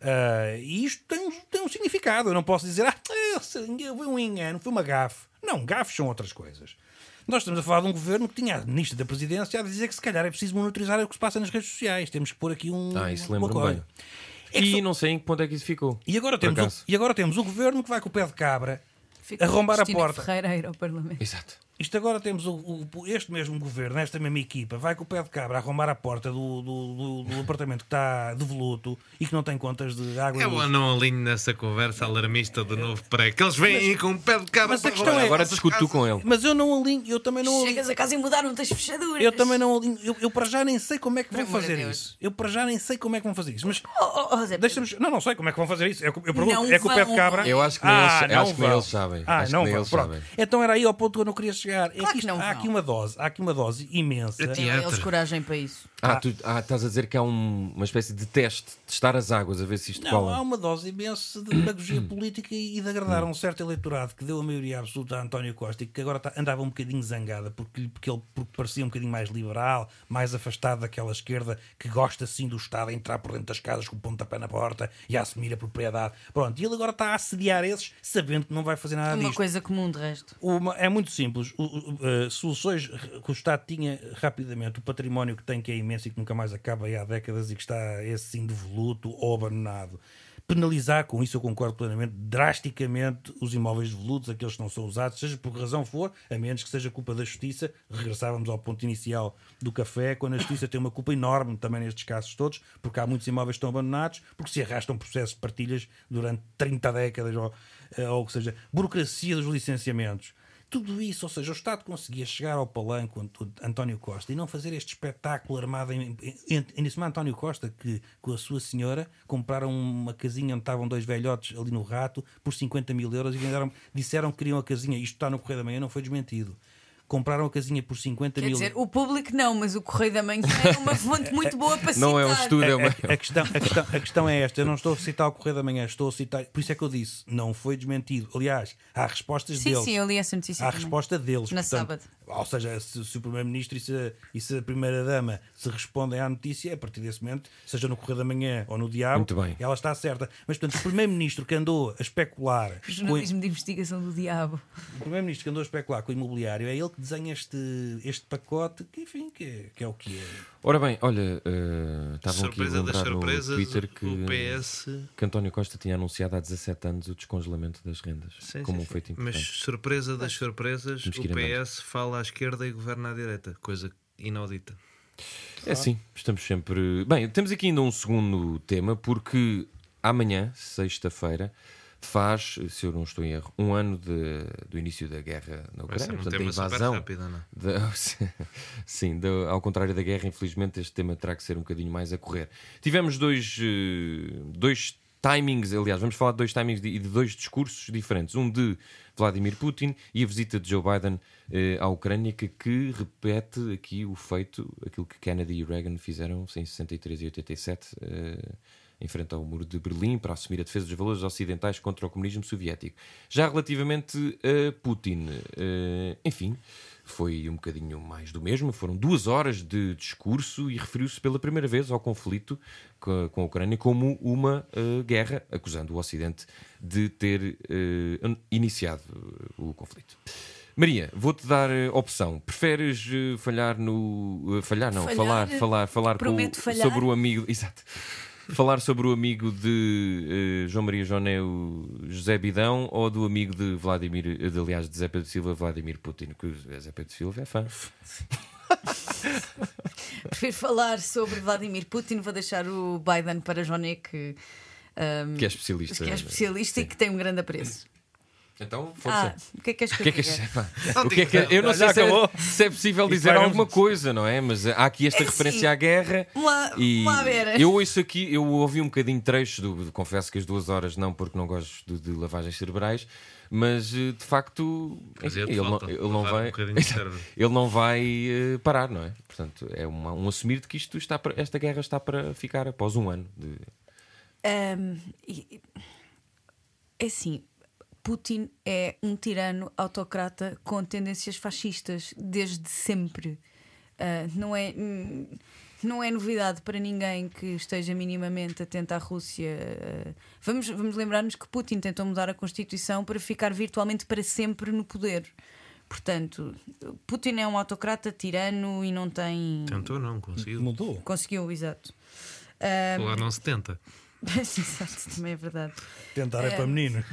[SPEAKER 6] Ah, e isto tem um, tem um significado. Eu não posso dizer, ah, foi um engano, foi uma gafe. Não, gafes são outras coisas. Nós estamos a falar de um governo que tinha a ministra da presidência a dizer que se calhar é preciso monitorizar o que se passa nas redes sociais. Temos que pôr aqui um,
[SPEAKER 3] Ah, isso
[SPEAKER 6] coisa.
[SPEAKER 3] bem.
[SPEAKER 6] É
[SPEAKER 3] E
[SPEAKER 6] só-
[SPEAKER 3] não sei em que ponto é que isso ficou.
[SPEAKER 6] e, agora temos o, e agora temos o governo que vai com o pé de cabra
[SPEAKER 4] Fica
[SPEAKER 6] arrombar a porta.
[SPEAKER 4] Ferreira ao Parlamento.
[SPEAKER 3] Exato.
[SPEAKER 6] Isto agora temos o, o- este mesmo governo, esta mesma equipa, vai com o pé de cabra arrombar a porta do, do, do- do apartamento que está devoluto e que não tem contas de água e
[SPEAKER 5] Eu
[SPEAKER 6] luz.
[SPEAKER 5] não alinho nessa conversa alarmista do novo pré, que eles vêm aí com um pé de cabra
[SPEAKER 6] mas a
[SPEAKER 5] para
[SPEAKER 6] questão é-
[SPEAKER 3] Agora discuto tu com ele.
[SPEAKER 6] Mas eu não alinho, eu também não alinho.
[SPEAKER 4] Chegas a casa e mudaram-te as fechaduras.
[SPEAKER 6] Eu também não alinho. Eu, eu para já nem sei como é que vão
[SPEAKER 4] de
[SPEAKER 6] fazer
[SPEAKER 4] Deus.
[SPEAKER 6] isso. Eu para já nem sei como é que vão fazer isso. Mas
[SPEAKER 4] Oh, oh, oh, Zé,
[SPEAKER 6] deixa-me. Não, não sei como é que vão fazer isso. Eu, eu pergunto,
[SPEAKER 4] Não
[SPEAKER 6] é com o pé de cabra.
[SPEAKER 3] Eu acho que nem
[SPEAKER 6] ah,
[SPEAKER 3] eles-
[SPEAKER 6] não
[SPEAKER 3] acho que eles sabem.
[SPEAKER 6] Ah,
[SPEAKER 3] Acho que
[SPEAKER 6] não
[SPEAKER 3] nem
[SPEAKER 6] vão.
[SPEAKER 3] eles sabem.
[SPEAKER 6] Então era aí ao ponto que eu não queria chegar. É
[SPEAKER 4] Claro
[SPEAKER 6] que isto-
[SPEAKER 4] não
[SPEAKER 6] há
[SPEAKER 4] vão.
[SPEAKER 6] aqui uma dose, há aqui uma dose imensa.
[SPEAKER 5] É teatro.
[SPEAKER 4] Eles coragem para isso.
[SPEAKER 3] Ah, tu ah, estás a dizer que há um- uma espécie de teste, testar as águas, a ver se isto
[SPEAKER 6] Não,
[SPEAKER 3] cola.
[SPEAKER 6] há uma dose imensa de demagogia política e de agradar a um certo eleitorado que deu a maioria absoluta a António Costa e que agora tá- andava um bocadinho zangada porque, porque ele porque parecia um bocadinho mais liberal, mais afastado daquela esquerda que gosta assim do Estado a entrar por dentro das casas com o pontapé na porta e a assumir a propriedade. Pronto, e ele agora está a assediar esses sabendo que não vai fazer nada
[SPEAKER 4] Uma
[SPEAKER 6] disto.
[SPEAKER 4] coisa comum de resto.
[SPEAKER 6] Uma- é muito simples. O- o- uh, soluções que o Estado tinha rapidamente, o património que tem, que é imenso e que nunca mais acaba aí há décadas e que está esse sim devoluto ou abandonado. penalizar, com isso eu concordo plenamente, drasticamente os imóveis devolutos, aqueles que não são usados, seja por que razão for, a menos que seja culpa da justiça. Regressávamos ao ponto inicial do café, quando a justiça tem uma culpa enorme também nestes casos todos, porque há muitos imóveis que estão abandonados, porque se arrastam processos de partilhas durante 30 décadas, ou, eh, ou seja, burocracia dos licenciamentos. Tudo isso, ou seja, o Estado conseguia chegar ao palanque António Costa e não fazer este espetáculo armado em, em, em António Costa, que com a sua senhora compraram uma casinha onde estavam dois velhotes ali no rato por 50 mil euros e disseram que queriam a casinha. Isto está no Correio da Manhã, não foi desmentido compraram a casinha por 50
[SPEAKER 4] Quer
[SPEAKER 6] mil
[SPEAKER 4] dizer, o público não, mas o Correio da Manhã é uma fonte muito boa para citar.
[SPEAKER 3] Não é um estudo, é uma.
[SPEAKER 6] a, a questão, a, questão, a questão é esta: eu não estou a citar o Correio da Manhã, estou a citar. Por isso é que eu disse, não foi desmentido. Aliás, há respostas
[SPEAKER 4] Sim,
[SPEAKER 6] deles.
[SPEAKER 4] sim, eu li essa notícia
[SPEAKER 6] Há
[SPEAKER 4] também.
[SPEAKER 6] resposta deles.
[SPEAKER 4] Na
[SPEAKER 6] portanto,
[SPEAKER 4] sábado.
[SPEAKER 6] Ou seja, se, se o Primeiro-Ministro e se, e se a Primeira-Dama se respondem à notícia, a partir desse momento, seja no Correio da Manhã ou no Diabo,
[SPEAKER 3] Muito bem.
[SPEAKER 6] ela está certa. Mas, portanto, o Primeiro-Ministro que andou a especular. com-
[SPEAKER 4] Jornalismo de investigação do diabo.
[SPEAKER 6] o Primeiro-Ministro que andou a especular com o imobiliário é ele que desenha este, este pacote, que enfim, que é, que é o que é.
[SPEAKER 3] Ora bem, olha, estavam aqui a lembrar no Twitter que,
[SPEAKER 5] o PS.
[SPEAKER 3] que António Costa tinha anunciado há 17 anos o descongelamento das rendas
[SPEAKER 5] Sim,
[SPEAKER 3] como
[SPEAKER 5] sim,
[SPEAKER 3] um
[SPEAKER 5] sim.
[SPEAKER 3] feito
[SPEAKER 5] Mas
[SPEAKER 3] importante.
[SPEAKER 5] surpresa das surpresas, o. PS fala à esquerda e governa à direita, coisa inaudita.
[SPEAKER 3] É sim, estamos sempre. Bem, temos aqui ainda um segundo tema, porque amanhã, sexta-feira, faz, se eu não estou em erro, um ano de- do início da guerra na Ucrânia, portanto, da invasão.
[SPEAKER 5] rápido, não? é?
[SPEAKER 3] Da- sim, da- ao contrário da guerra, infelizmente este tema terá que ser um bocadinho mais a correr. Tivemos dois, eh, dois timings, aliás, vamos falar de dois timings de- e de dois discursos diferentes. Um de Vladimir Putin e a visita de Joe Biden eh, à Ucrânia, que, que repete aqui o feito, aquilo que Kennedy e Reagan fizeram em 63 e 87. eh, em frente ao muro de Berlim para assumir a defesa dos valores ocidentais contra o comunismo soviético. Já relativamente a Putin, eh, enfim, foi um bocadinho mais do mesmo. Foram duas horas de discurso e referiu-se pela primeira vez ao conflito co- com a Ucrânia como uma eh, guerra, acusando o Ocidente de ter eh, iniciado o conflito. Maria, vou-te dar eh, opção. Preferes eh, falhar no. eh, falhar, não,
[SPEAKER 4] Falhar,
[SPEAKER 3] falar, falar, falar com,
[SPEAKER 4] falhar.
[SPEAKER 3] sobre o amigo. Exato. Falar sobre o amigo de eh, João Maria Joné, o José Bidão, ou do amigo de Vladimir, eh, de, aliás, de Zé Pedro Silva, Vladimir Putin, que o Zé Pedro Silva é fã.
[SPEAKER 4] Prefiro falar sobre Vladimir Putin, vou deixar o Biden para Joné, que, ahm,
[SPEAKER 3] Que é especialista.
[SPEAKER 4] que é especialista e que tem um grande apreço.
[SPEAKER 3] Então,
[SPEAKER 4] Ah,
[SPEAKER 3] força.
[SPEAKER 4] o que é que és que
[SPEAKER 3] que
[SPEAKER 4] eu
[SPEAKER 3] é que epá, o que é que- Eu não sei se é, se é possível dizer alguma coisa, não é? Mas há aqui esta
[SPEAKER 4] É
[SPEAKER 3] referência
[SPEAKER 4] assim,
[SPEAKER 3] à guerra.
[SPEAKER 4] Lá,
[SPEAKER 3] E
[SPEAKER 4] vamos lá ver.
[SPEAKER 3] eu ouço aqui, eu ouvi um bocadinho trecho, do, confesso que as duas horas não, porque não gosto de, de lavagens cerebrais, mas eh, de facto ele, não, ele
[SPEAKER 5] um
[SPEAKER 3] vai, ele não vai eh, parar, não é? Portanto, é uma- um assumir de que isto está para, esta guerra está para ficar após um ano. De,
[SPEAKER 4] e- e- é assim, Putin é um tirano autocrata com tendências fascistas desde sempre. Ah, não, é, hum, não é novidade para ninguém que esteja minimamente atento à Rússia. Ah, vamos, vamos lembrar-nos que Putin tentou mudar a Constituição para ficar virtualmente para sempre no poder. Portanto, Putin é um autocrata tirano e não tem.
[SPEAKER 5] Tentou, não, conseguiu.
[SPEAKER 6] Mudou.
[SPEAKER 4] Conseguiu, exato. Ah,
[SPEAKER 5] Lá não se tenta.
[SPEAKER 4] exato, também é verdade.
[SPEAKER 6] Tentar é, para menino.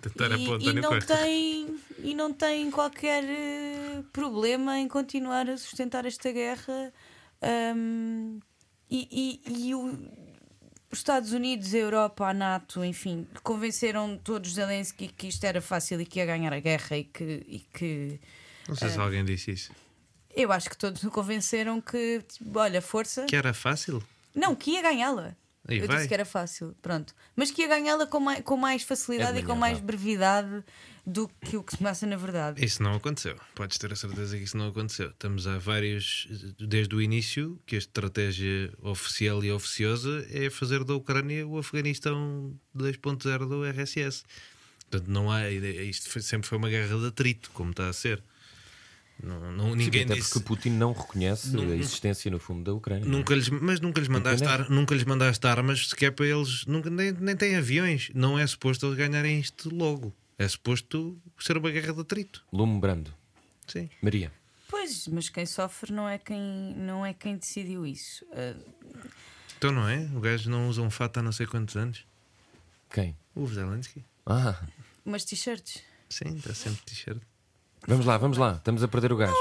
[SPEAKER 5] Tentar é
[SPEAKER 4] e,
[SPEAKER 5] para o
[SPEAKER 4] e
[SPEAKER 5] António
[SPEAKER 4] não
[SPEAKER 5] Costa.
[SPEAKER 4] tem e não tem qualquer eh, problema em continuar a sustentar esta guerra Ahm, e, e- e o- os Estados Unidos, a Europa, a NATO, enfim, convenceram todos Zelensky que isto era fácil e que ia ganhar a guerra e que, e que
[SPEAKER 5] Não sei se alguém disse isso.
[SPEAKER 4] eu acho que todos o convenceram que, olha, força.
[SPEAKER 5] Que era fácil.
[SPEAKER 4] Não, que ia ganhá-la.
[SPEAKER 5] Aí
[SPEAKER 4] Eu
[SPEAKER 5] vai.
[SPEAKER 4] disse que era fácil, pronto. Mas que ia ganhá-la com mais, com mais facilidade
[SPEAKER 3] É
[SPEAKER 4] e com mais brevidade do que o que se passa na verdade.
[SPEAKER 5] Isso não aconteceu. Podes ter a certeza que isso não aconteceu. Estamos há vários, desde o início, que a estratégia oficial e oficiosa é fazer da Ucrânia o Afeganistão 2.0 do RSS. Portanto, não há. Isto foi- sempre foi uma guerra de atrito, como está a ser. Não, não- ninguém
[SPEAKER 3] até
[SPEAKER 5] disse.
[SPEAKER 3] porque Putin não reconhece
[SPEAKER 5] Não-
[SPEAKER 3] a existência, no fundo, da Ucrânia.
[SPEAKER 5] Nunca lhes, mas nunca lhes, mandaste
[SPEAKER 3] Entendeu?
[SPEAKER 5] ar, nunca lhes mandaste armas sequer para eles. Nunca, nem, nem têm aviões. Não é suposto eles ganharem isto logo. É suposto ser uma guerra de atrito.
[SPEAKER 3] Lume brando.
[SPEAKER 5] Sim.
[SPEAKER 3] Maria.
[SPEAKER 4] Pois, mas quem sofre não é quem, não é quem decidiu isso. Ah,
[SPEAKER 5] Então não é? O gajo não usa um fato há não sei quantos anos.
[SPEAKER 3] Quem?
[SPEAKER 5] O Zelensky.
[SPEAKER 3] Ah,
[SPEAKER 4] Umas t-shirts.
[SPEAKER 5] Sim, está sempre t-shirt.
[SPEAKER 3] Vamos lá, vamos lá. Estamos a perder o gajo.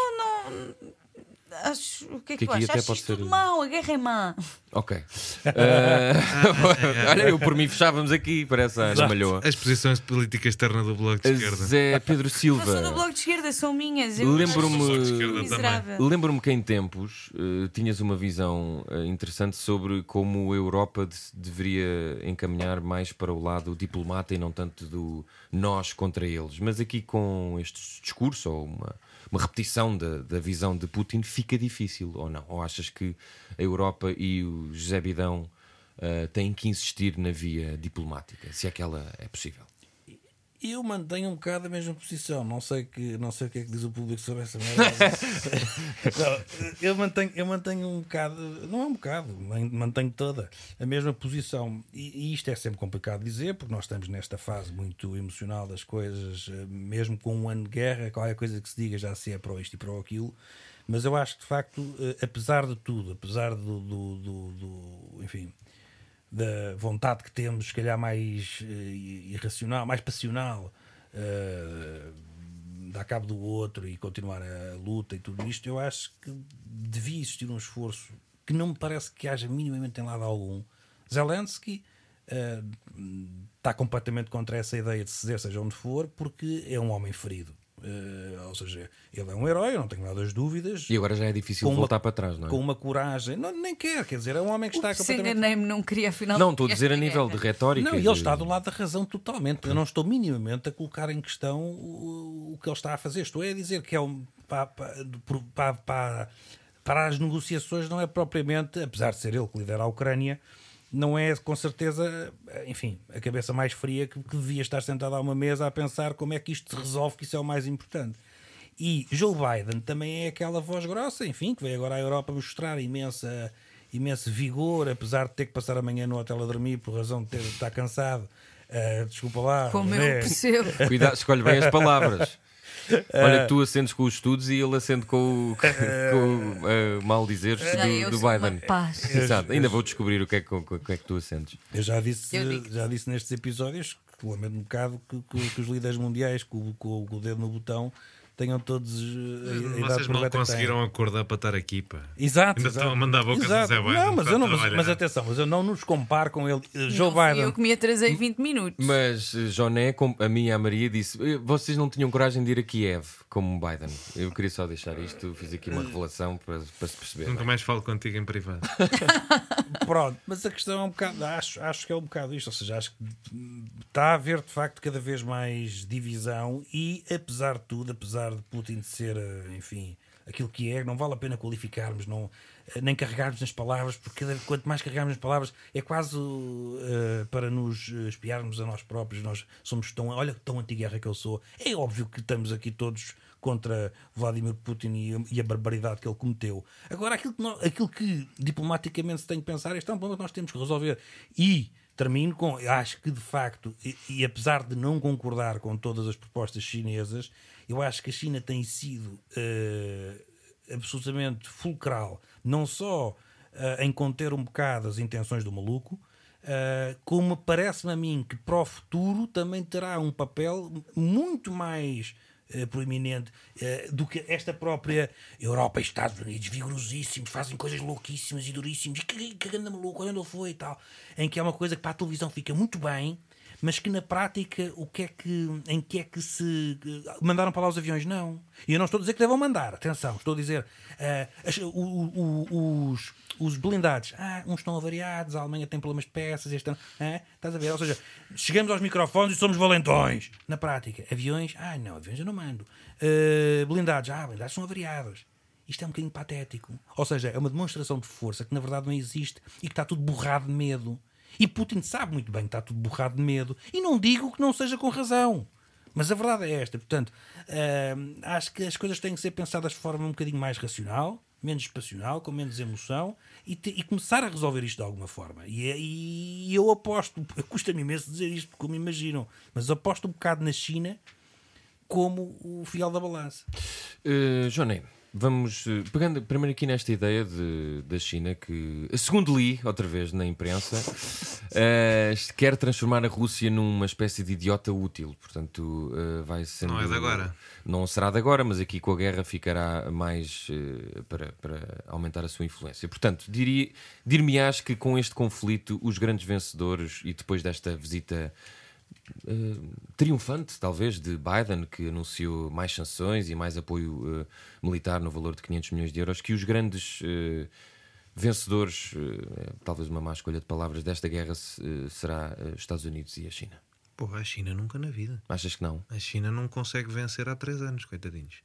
[SPEAKER 4] Acho, o que é
[SPEAKER 3] Que
[SPEAKER 4] que, tu achas?
[SPEAKER 3] até
[SPEAKER 4] Acho tudo
[SPEAKER 3] ser-
[SPEAKER 4] mau, a guerra é má.
[SPEAKER 3] Ok. Eh, olha, eu por mim fechávamos aqui, parece a esmalhou.
[SPEAKER 5] As posições políticas externas do Bloco de Esquerda.
[SPEAKER 3] Zé Pedro
[SPEAKER 4] Não sou do
[SPEAKER 3] Silva.
[SPEAKER 4] bloco de esquerda, são minhas. Eu
[SPEAKER 3] Lembro-me-
[SPEAKER 4] acho
[SPEAKER 5] Bloco de Esquerda
[SPEAKER 4] miserável.
[SPEAKER 3] Lembro-me que em tempos eh, tinhas uma visão eh, interessante sobre como a Europa de- deveria encaminhar mais para o lado diplomata e não tanto do nós contra eles. Mas aqui com este discurso ou uma, uma repetição da, da visão de Putin fica difícil ou não? Ou achas que a Europa e o José Bidão eh, têm que insistir na via diplomática, se é que ela é possível?
[SPEAKER 6] Eu mantenho um bocado a mesma posição. Não sei, que, não sei o que é que diz o público sobre essa merda. Não, eu, mantenho, eu mantenho um bocado, não é um bocado, man- mantenho toda a mesma posição. E, e isto é sempre complicado de dizer, porque nós estamos nesta fase muito emocional das coisas, eh, mesmo com um ano de guerra, qualquer coisa que se diga já se é para isto e para aquilo. Mas eu acho que de facto, eh, apesar de tudo, apesar do, do, do- do- enfim, da vontade que temos, se calhar mais eh, irracional, mais passional, eh, dar cabo do outro e continuar a luta e tudo isto, eu acho que devia existir um esforço que não me parece que haja minimamente em lado algum. Zelensky eh, está completamente contra essa ideia de ceder, seja onde for, porque é um homem ferido. Eh, ou seja, ele é um herói, eu não tenho nada das dúvidas.
[SPEAKER 3] E agora já é difícil
[SPEAKER 6] Com uma-
[SPEAKER 3] voltar para trás, não é?
[SPEAKER 6] Com uma coragem, não, nem quer, quer dizer, é um homem que está
[SPEAKER 4] Se
[SPEAKER 6] completamente
[SPEAKER 4] enganei-me, não queria afinal.
[SPEAKER 3] Não, estou a dizer a nível de retórica.
[SPEAKER 6] Não, e
[SPEAKER 3] de-
[SPEAKER 6] ele está do lado da razão totalmente. Eu não estou minimamente a colocar em questão o, o que ele está a fazer. Estou a dizer que é um. Para, para, para, para as negociações, não é propriamente, apesar de ser ele que lidera a Ucrânia, não é com certeza, enfim, a cabeça mais fria que, que devia estar sentado a uma mesa a pensar como é que isto se resolve, que isso é o mais importante. E Joe Biden também é aquela voz grossa, enfim, que veio agora à Europa mostrar imensa, imenso vigor, apesar de ter que passar a manhã no hotel a dormir por razão de ter, de estar cansado. Ah, desculpa lá.
[SPEAKER 4] Como eu
[SPEAKER 6] é.
[SPEAKER 4] percebo.
[SPEAKER 3] Cuidado, escolhe bem as palavras. Olha, que tu acendes com os estudos e ele acende com o, com, o, eh, mal
[SPEAKER 4] eu
[SPEAKER 3] do, do Biden.
[SPEAKER 4] paz.
[SPEAKER 3] Exato. Ainda vou descobrir o que é que, o que, é que tu acendes.
[SPEAKER 6] Eu já disse,
[SPEAKER 4] Eu
[SPEAKER 6] já disse nestes episódios que lamento um bocado que, que- que os líderes mundiais, com, com- com o dedo no botão, tenham todos eh, a, a idade
[SPEAKER 5] Vocês
[SPEAKER 6] têm.
[SPEAKER 5] conseguiram acordar para estar aqui, pá.
[SPEAKER 6] Exato.
[SPEAKER 5] Ainda
[SPEAKER 6] exato.
[SPEAKER 5] estão a mandar bocas a
[SPEAKER 6] Exato.
[SPEAKER 5] Zé Biden
[SPEAKER 6] Não, mas, eu não, mas, mas atenção, mas eu não nos comparo com ele. Eh, Joe
[SPEAKER 4] Não
[SPEAKER 6] Biden.
[SPEAKER 4] Eu que me atrasei 20 minutos.
[SPEAKER 3] Mas eh, Joné, a mim e a Maria, disse: "Eh, vocês não tinham coragem de ir a Kiev como Biden. Eu queria só deixar isto, fiz aqui uma revelação para, para se perceber.
[SPEAKER 5] Nunca mais falo contigo em privado.
[SPEAKER 6] Pronto, mas a questão é um bocado, acho, acho que é um bocado isto, ou seja, acho que está a haver de facto cada vez mais divisão e apesar de tudo, de Putin ser, eh, enfim, aquilo que é, não vale a pena qualificarmos, não, eh, nem carregarmos nas palavras, porque quanto mais carregarmos nas palavras é quase eh, para nos espiarmos a nós próprios, nós somos tão, olha tão anti-guerra que eu sou. É óbvio que estamos aqui todos contra Vladimir Putin e, a- e a barbaridade que ele cometeu. Agora, aquilo que, nó- aquilo que diplomaticamente se tem que pensar, este é um problema que nós temos que resolver. E termino com, acho que de facto, e, e apesar de não concordar com todas as propostas chinesas, eu acho que a China tem sido eh, absolutamente fulcral, não só eh, em conter um bocado as intenções do maluco, Uh, como parece-me a mim que para o futuro também terá um papel muito mais uh, proeminente uh, do que esta própria Europa e Estados Unidos, vigorosíssimos, fazem coisas louquíssimas e duríssimas, e que, que grande maluco, onde ele foi e tal, em que é uma coisa que para a televisão fica muito bem, mas que na prática o que é que, em que é que se mandaram para lá os aviões? Não. E eu não estou a dizer que devam mandar, atenção, estou a dizer uh, as- o- o- os, os blindados, ah, uns estão avariados, a Alemanha tem problemas de peças, este ano, ah, estás a ver? Ou seja, chegamos aos microfones e somos valentões. Na prática, aviões, ah, não, aviões eu não mando. Uh, blindados, ah, blindados são avariados. Isto é um bocadinho patético. Ou seja, é uma demonstração de força que na verdade não existe e que está tudo borrado de medo. E Putin sabe muito bem que está tudo borrado de medo. E não digo que não seja com razão. Mas a verdade é esta. Portanto, acho que as coisas têm que ser pensadas de forma um bocadinho mais racional, menos passional, com menos emoção e, te- e começar a resolver isto de alguma forma. E, é- e eu aposto, custa-me imenso dizer isto, como imaginam, mas aposto um bocado na China como o fiel da balança.
[SPEAKER 3] Uh, Joné, vamos eh, pegando primeiro aqui nesta ideia de, da China que, segundo li outra vez na imprensa, eh, quer transformar a Rússia numa espécie de idiota útil. Portanto, eh, vai sendo.
[SPEAKER 5] Não é de agora.
[SPEAKER 3] Não será de agora, mas aqui com a guerra ficará mais eh, para, para aumentar a sua influência. Portanto, diria, dir-me-ás que com este conflito, os grandes vencedores e depois desta visita eh, triunfante, talvez, de Biden, que anunciou mais sanções e mais apoio eh, militar no valor de 500 milhões de euros, que os grandes eh, vencedores, eh, talvez uma má escolha de palavras, desta guerra se- será Estados Unidos e a China.
[SPEAKER 5] Porra, a China nunca na vida.
[SPEAKER 3] Achas que não?
[SPEAKER 5] A China não consegue vencer há três anos, coitadinhos.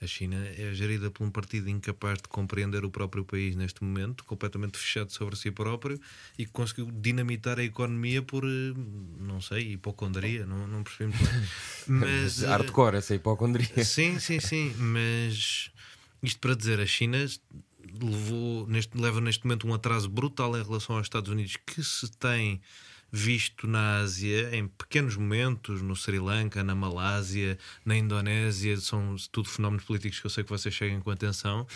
[SPEAKER 5] A China é gerida por um partido incapaz de compreender o próprio país neste momento, completamente fechado sobre si próprio e que conseguiu dinamitar a economia por, eh, não sei, hipocondria, não, não percebi muito bem. Mas, eh,
[SPEAKER 3] Hardcore, essa hipocondria.
[SPEAKER 5] Sim, sim, sim, mas isto para dizer, a China levou neste, leva neste momento um atraso brutal em relação aos Estados Unidos que se tem visto na Ásia em pequenos momentos, no Sri Lanka, na Malásia, na Indonésia, são tudo fenómenos políticos que eu sei que vocês seguem com atenção,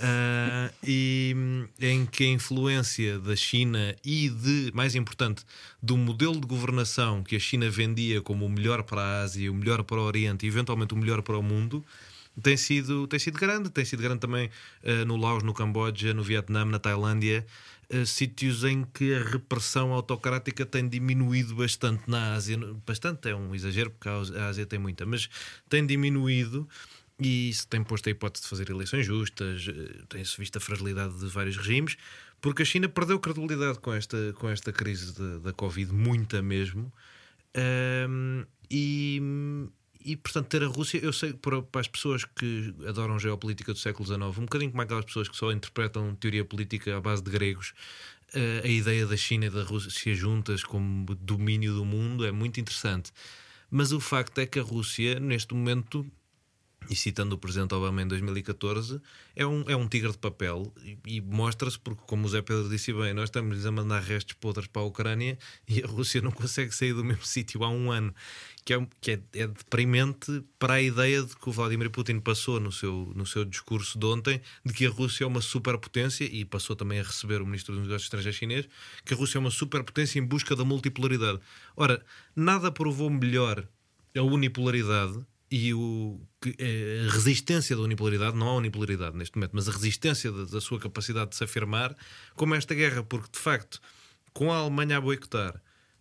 [SPEAKER 5] ah, e em que a influência da China e de, mais importante, do modelo de governação que a China vendia como o melhor para a Ásia, o melhor para o Oriente e eventualmente o melhor para o mundo, tem sido, tem sido grande. Tem sido grande também eh, no Laos, no Camboja, no Vietnã, na Tailândia, sítios em que a repressão autocrática tem diminuído bastante na Ásia. Bastante é um exagero, porque a Ásia- tem muita, mas tem diminuído. E isso tem posto a hipótese de fazer eleições justas, eh, tem-se visto a fragilidade de vários regimes, porque a China perdeu credibilidade com esta, com esta crise da- Covid, muita mesmo. Ahm, e, e portanto, ter a Rússia, eu sei para, as pessoas que adoram geopolítica do século XIX, um bocadinho como aquelas pessoas que só interpretam teoria política à base de gregos, eh, a ideia da China e da Rússia juntas como domínio do mundo é muito interessante. Mas o facto é que a Rússia, neste momento, e citando o Presidente Obama em 2014, é um, é um tigre de papel e, e mostra-se porque, como o Zé Pedro disse bem, nós estamos a mandar restos podres para a Ucrânia e a Rússia não consegue sair do mesmo sítio há um ano, que, é, que é, é deprimente para a ideia de que o Vladimir Putin passou no seu, no seu discurso de ontem de que a Rússia é uma superpotência e passou também a receber o Ministro dos Negócios Estrangeiros chinês, que a Rússia é uma superpotência em busca da multipolaridade. Ora, nada provou melhor a unipolaridade e o, que- eh, a resistência da unipolaridade, não há unipolaridade neste momento, mas a resistência da, da sua capacidade de se afirmar, como esta guerra, porque de facto, com a Alemanha a boicotar,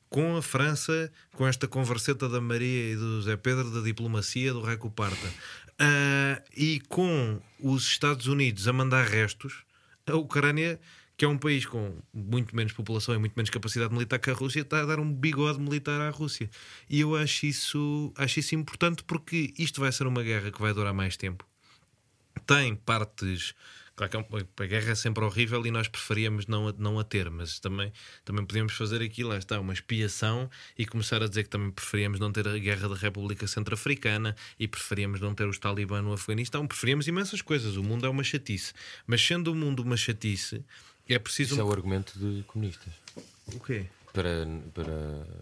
[SPEAKER 5] com a França, com esta converseta da Maria e do Zé Pedro da diplomacia do Reco Parta, ah, e com os Estados Unidos a mandar restos, a Ucrânia, que é um país com muito menos população e muito menos capacidade militar que a Rússia, está a dar um bigode militar à Rússia. E eu acho isso, acho isso importante porque isto vai ser uma guerra que vai durar mais tempo. Tem partes. Claro que é a guerra é sempre horrível e nós preferíamos não a, não a ter, mas também, também podíamos fazer aqui, lá está, uma expiação e começar a dizer que também preferíamos não ter a guerra da República Centro-Africana e preferíamos não ter os talibã no Afeganistão. Preferíamos imensas coisas. O mundo é uma chatice. Mas sendo o mundo uma chatice, é preciso.
[SPEAKER 3] Isso é o argumento de comunistas.
[SPEAKER 5] O quê?
[SPEAKER 3] Para, para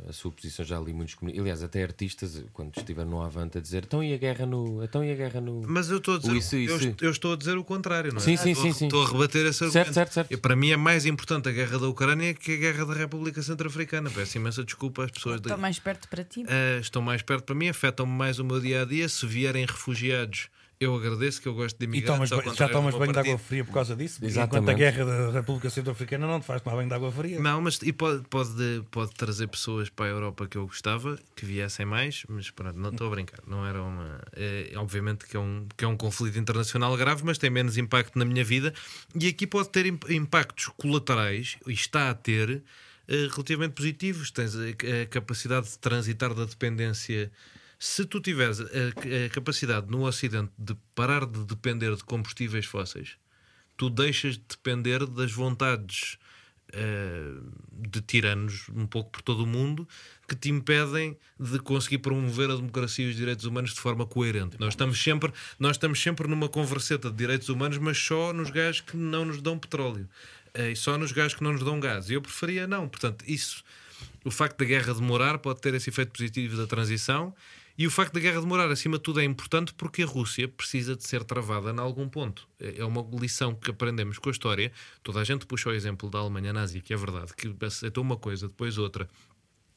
[SPEAKER 3] a sua posição, já li muitos comunistas. Aliás, até artistas, quando estiveram no Avante, a dizer então e a guerra no. Então e a guerra no.
[SPEAKER 5] Mas eu estou a dizer,
[SPEAKER 3] O isso,
[SPEAKER 5] eu,
[SPEAKER 3] isso.
[SPEAKER 5] eu estou a dizer o contrário, não é?
[SPEAKER 3] Sim, sim,
[SPEAKER 5] estou, a-
[SPEAKER 3] sim, sim.
[SPEAKER 5] estou a rebater esse
[SPEAKER 3] Certo,
[SPEAKER 5] argumento.
[SPEAKER 3] certo, certo.
[SPEAKER 5] E para mim é mais importante a guerra da Ucrânia que a guerra da República Centro-Africana. Peço imensa desculpa às pessoas
[SPEAKER 4] Está
[SPEAKER 5] daqui.
[SPEAKER 4] mais perto para ti.
[SPEAKER 5] Ah, estão mais perto para mim, afetam-me mais o meu dia a dia. Se vierem refugiados, eu agradeço que eu gosto de
[SPEAKER 6] E
[SPEAKER 5] imigrantes.
[SPEAKER 6] tomas, já tomas banho de água fria por causa disso?
[SPEAKER 3] Exatamente.
[SPEAKER 6] Enquanto a guerra da República Centro-Africana não te faz tomar banho de água fria.
[SPEAKER 5] Não, mas e pode, pode, pode trazer pessoas para a Europa que eu gostava, que viessem mais, mas pronto, não estou a brincar. Não era uma. É, obviamente que é, um, que é um conflito internacional grave, mas tem menos impacto na minha vida. E aqui pode ter imp- impactos colaterais, e está a ter, eh, relativamente positivos. Tens a, a capacidade de transitar da dependência. Se tu tiveres a, a capacidade no Ocidente de parar de depender de combustíveis fósseis, tu deixas de depender das vontades eh, de tiranos um pouco por todo o mundo que te impedem de conseguir promover a democracia e os direitos humanos de forma coerente. Nós estamos sempre, nós estamos sempre numa converseta de direitos humanos, mas só nos gajos que não nos dão petróleo. Eh, E só nos gajos que não nos dão gás. E eu preferia não. Portanto, isso, o facto da guerra demorar pode ter esse efeito positivo da transição. E o facto da guerra demorar, acima de tudo, é importante porque a Rússia precisa de ser travada em algum ponto. É uma lição que aprendemos com a história. Toda a gente puxa o exemplo da Alemanha nazi, que é verdade, que aceitou uma coisa, depois outra.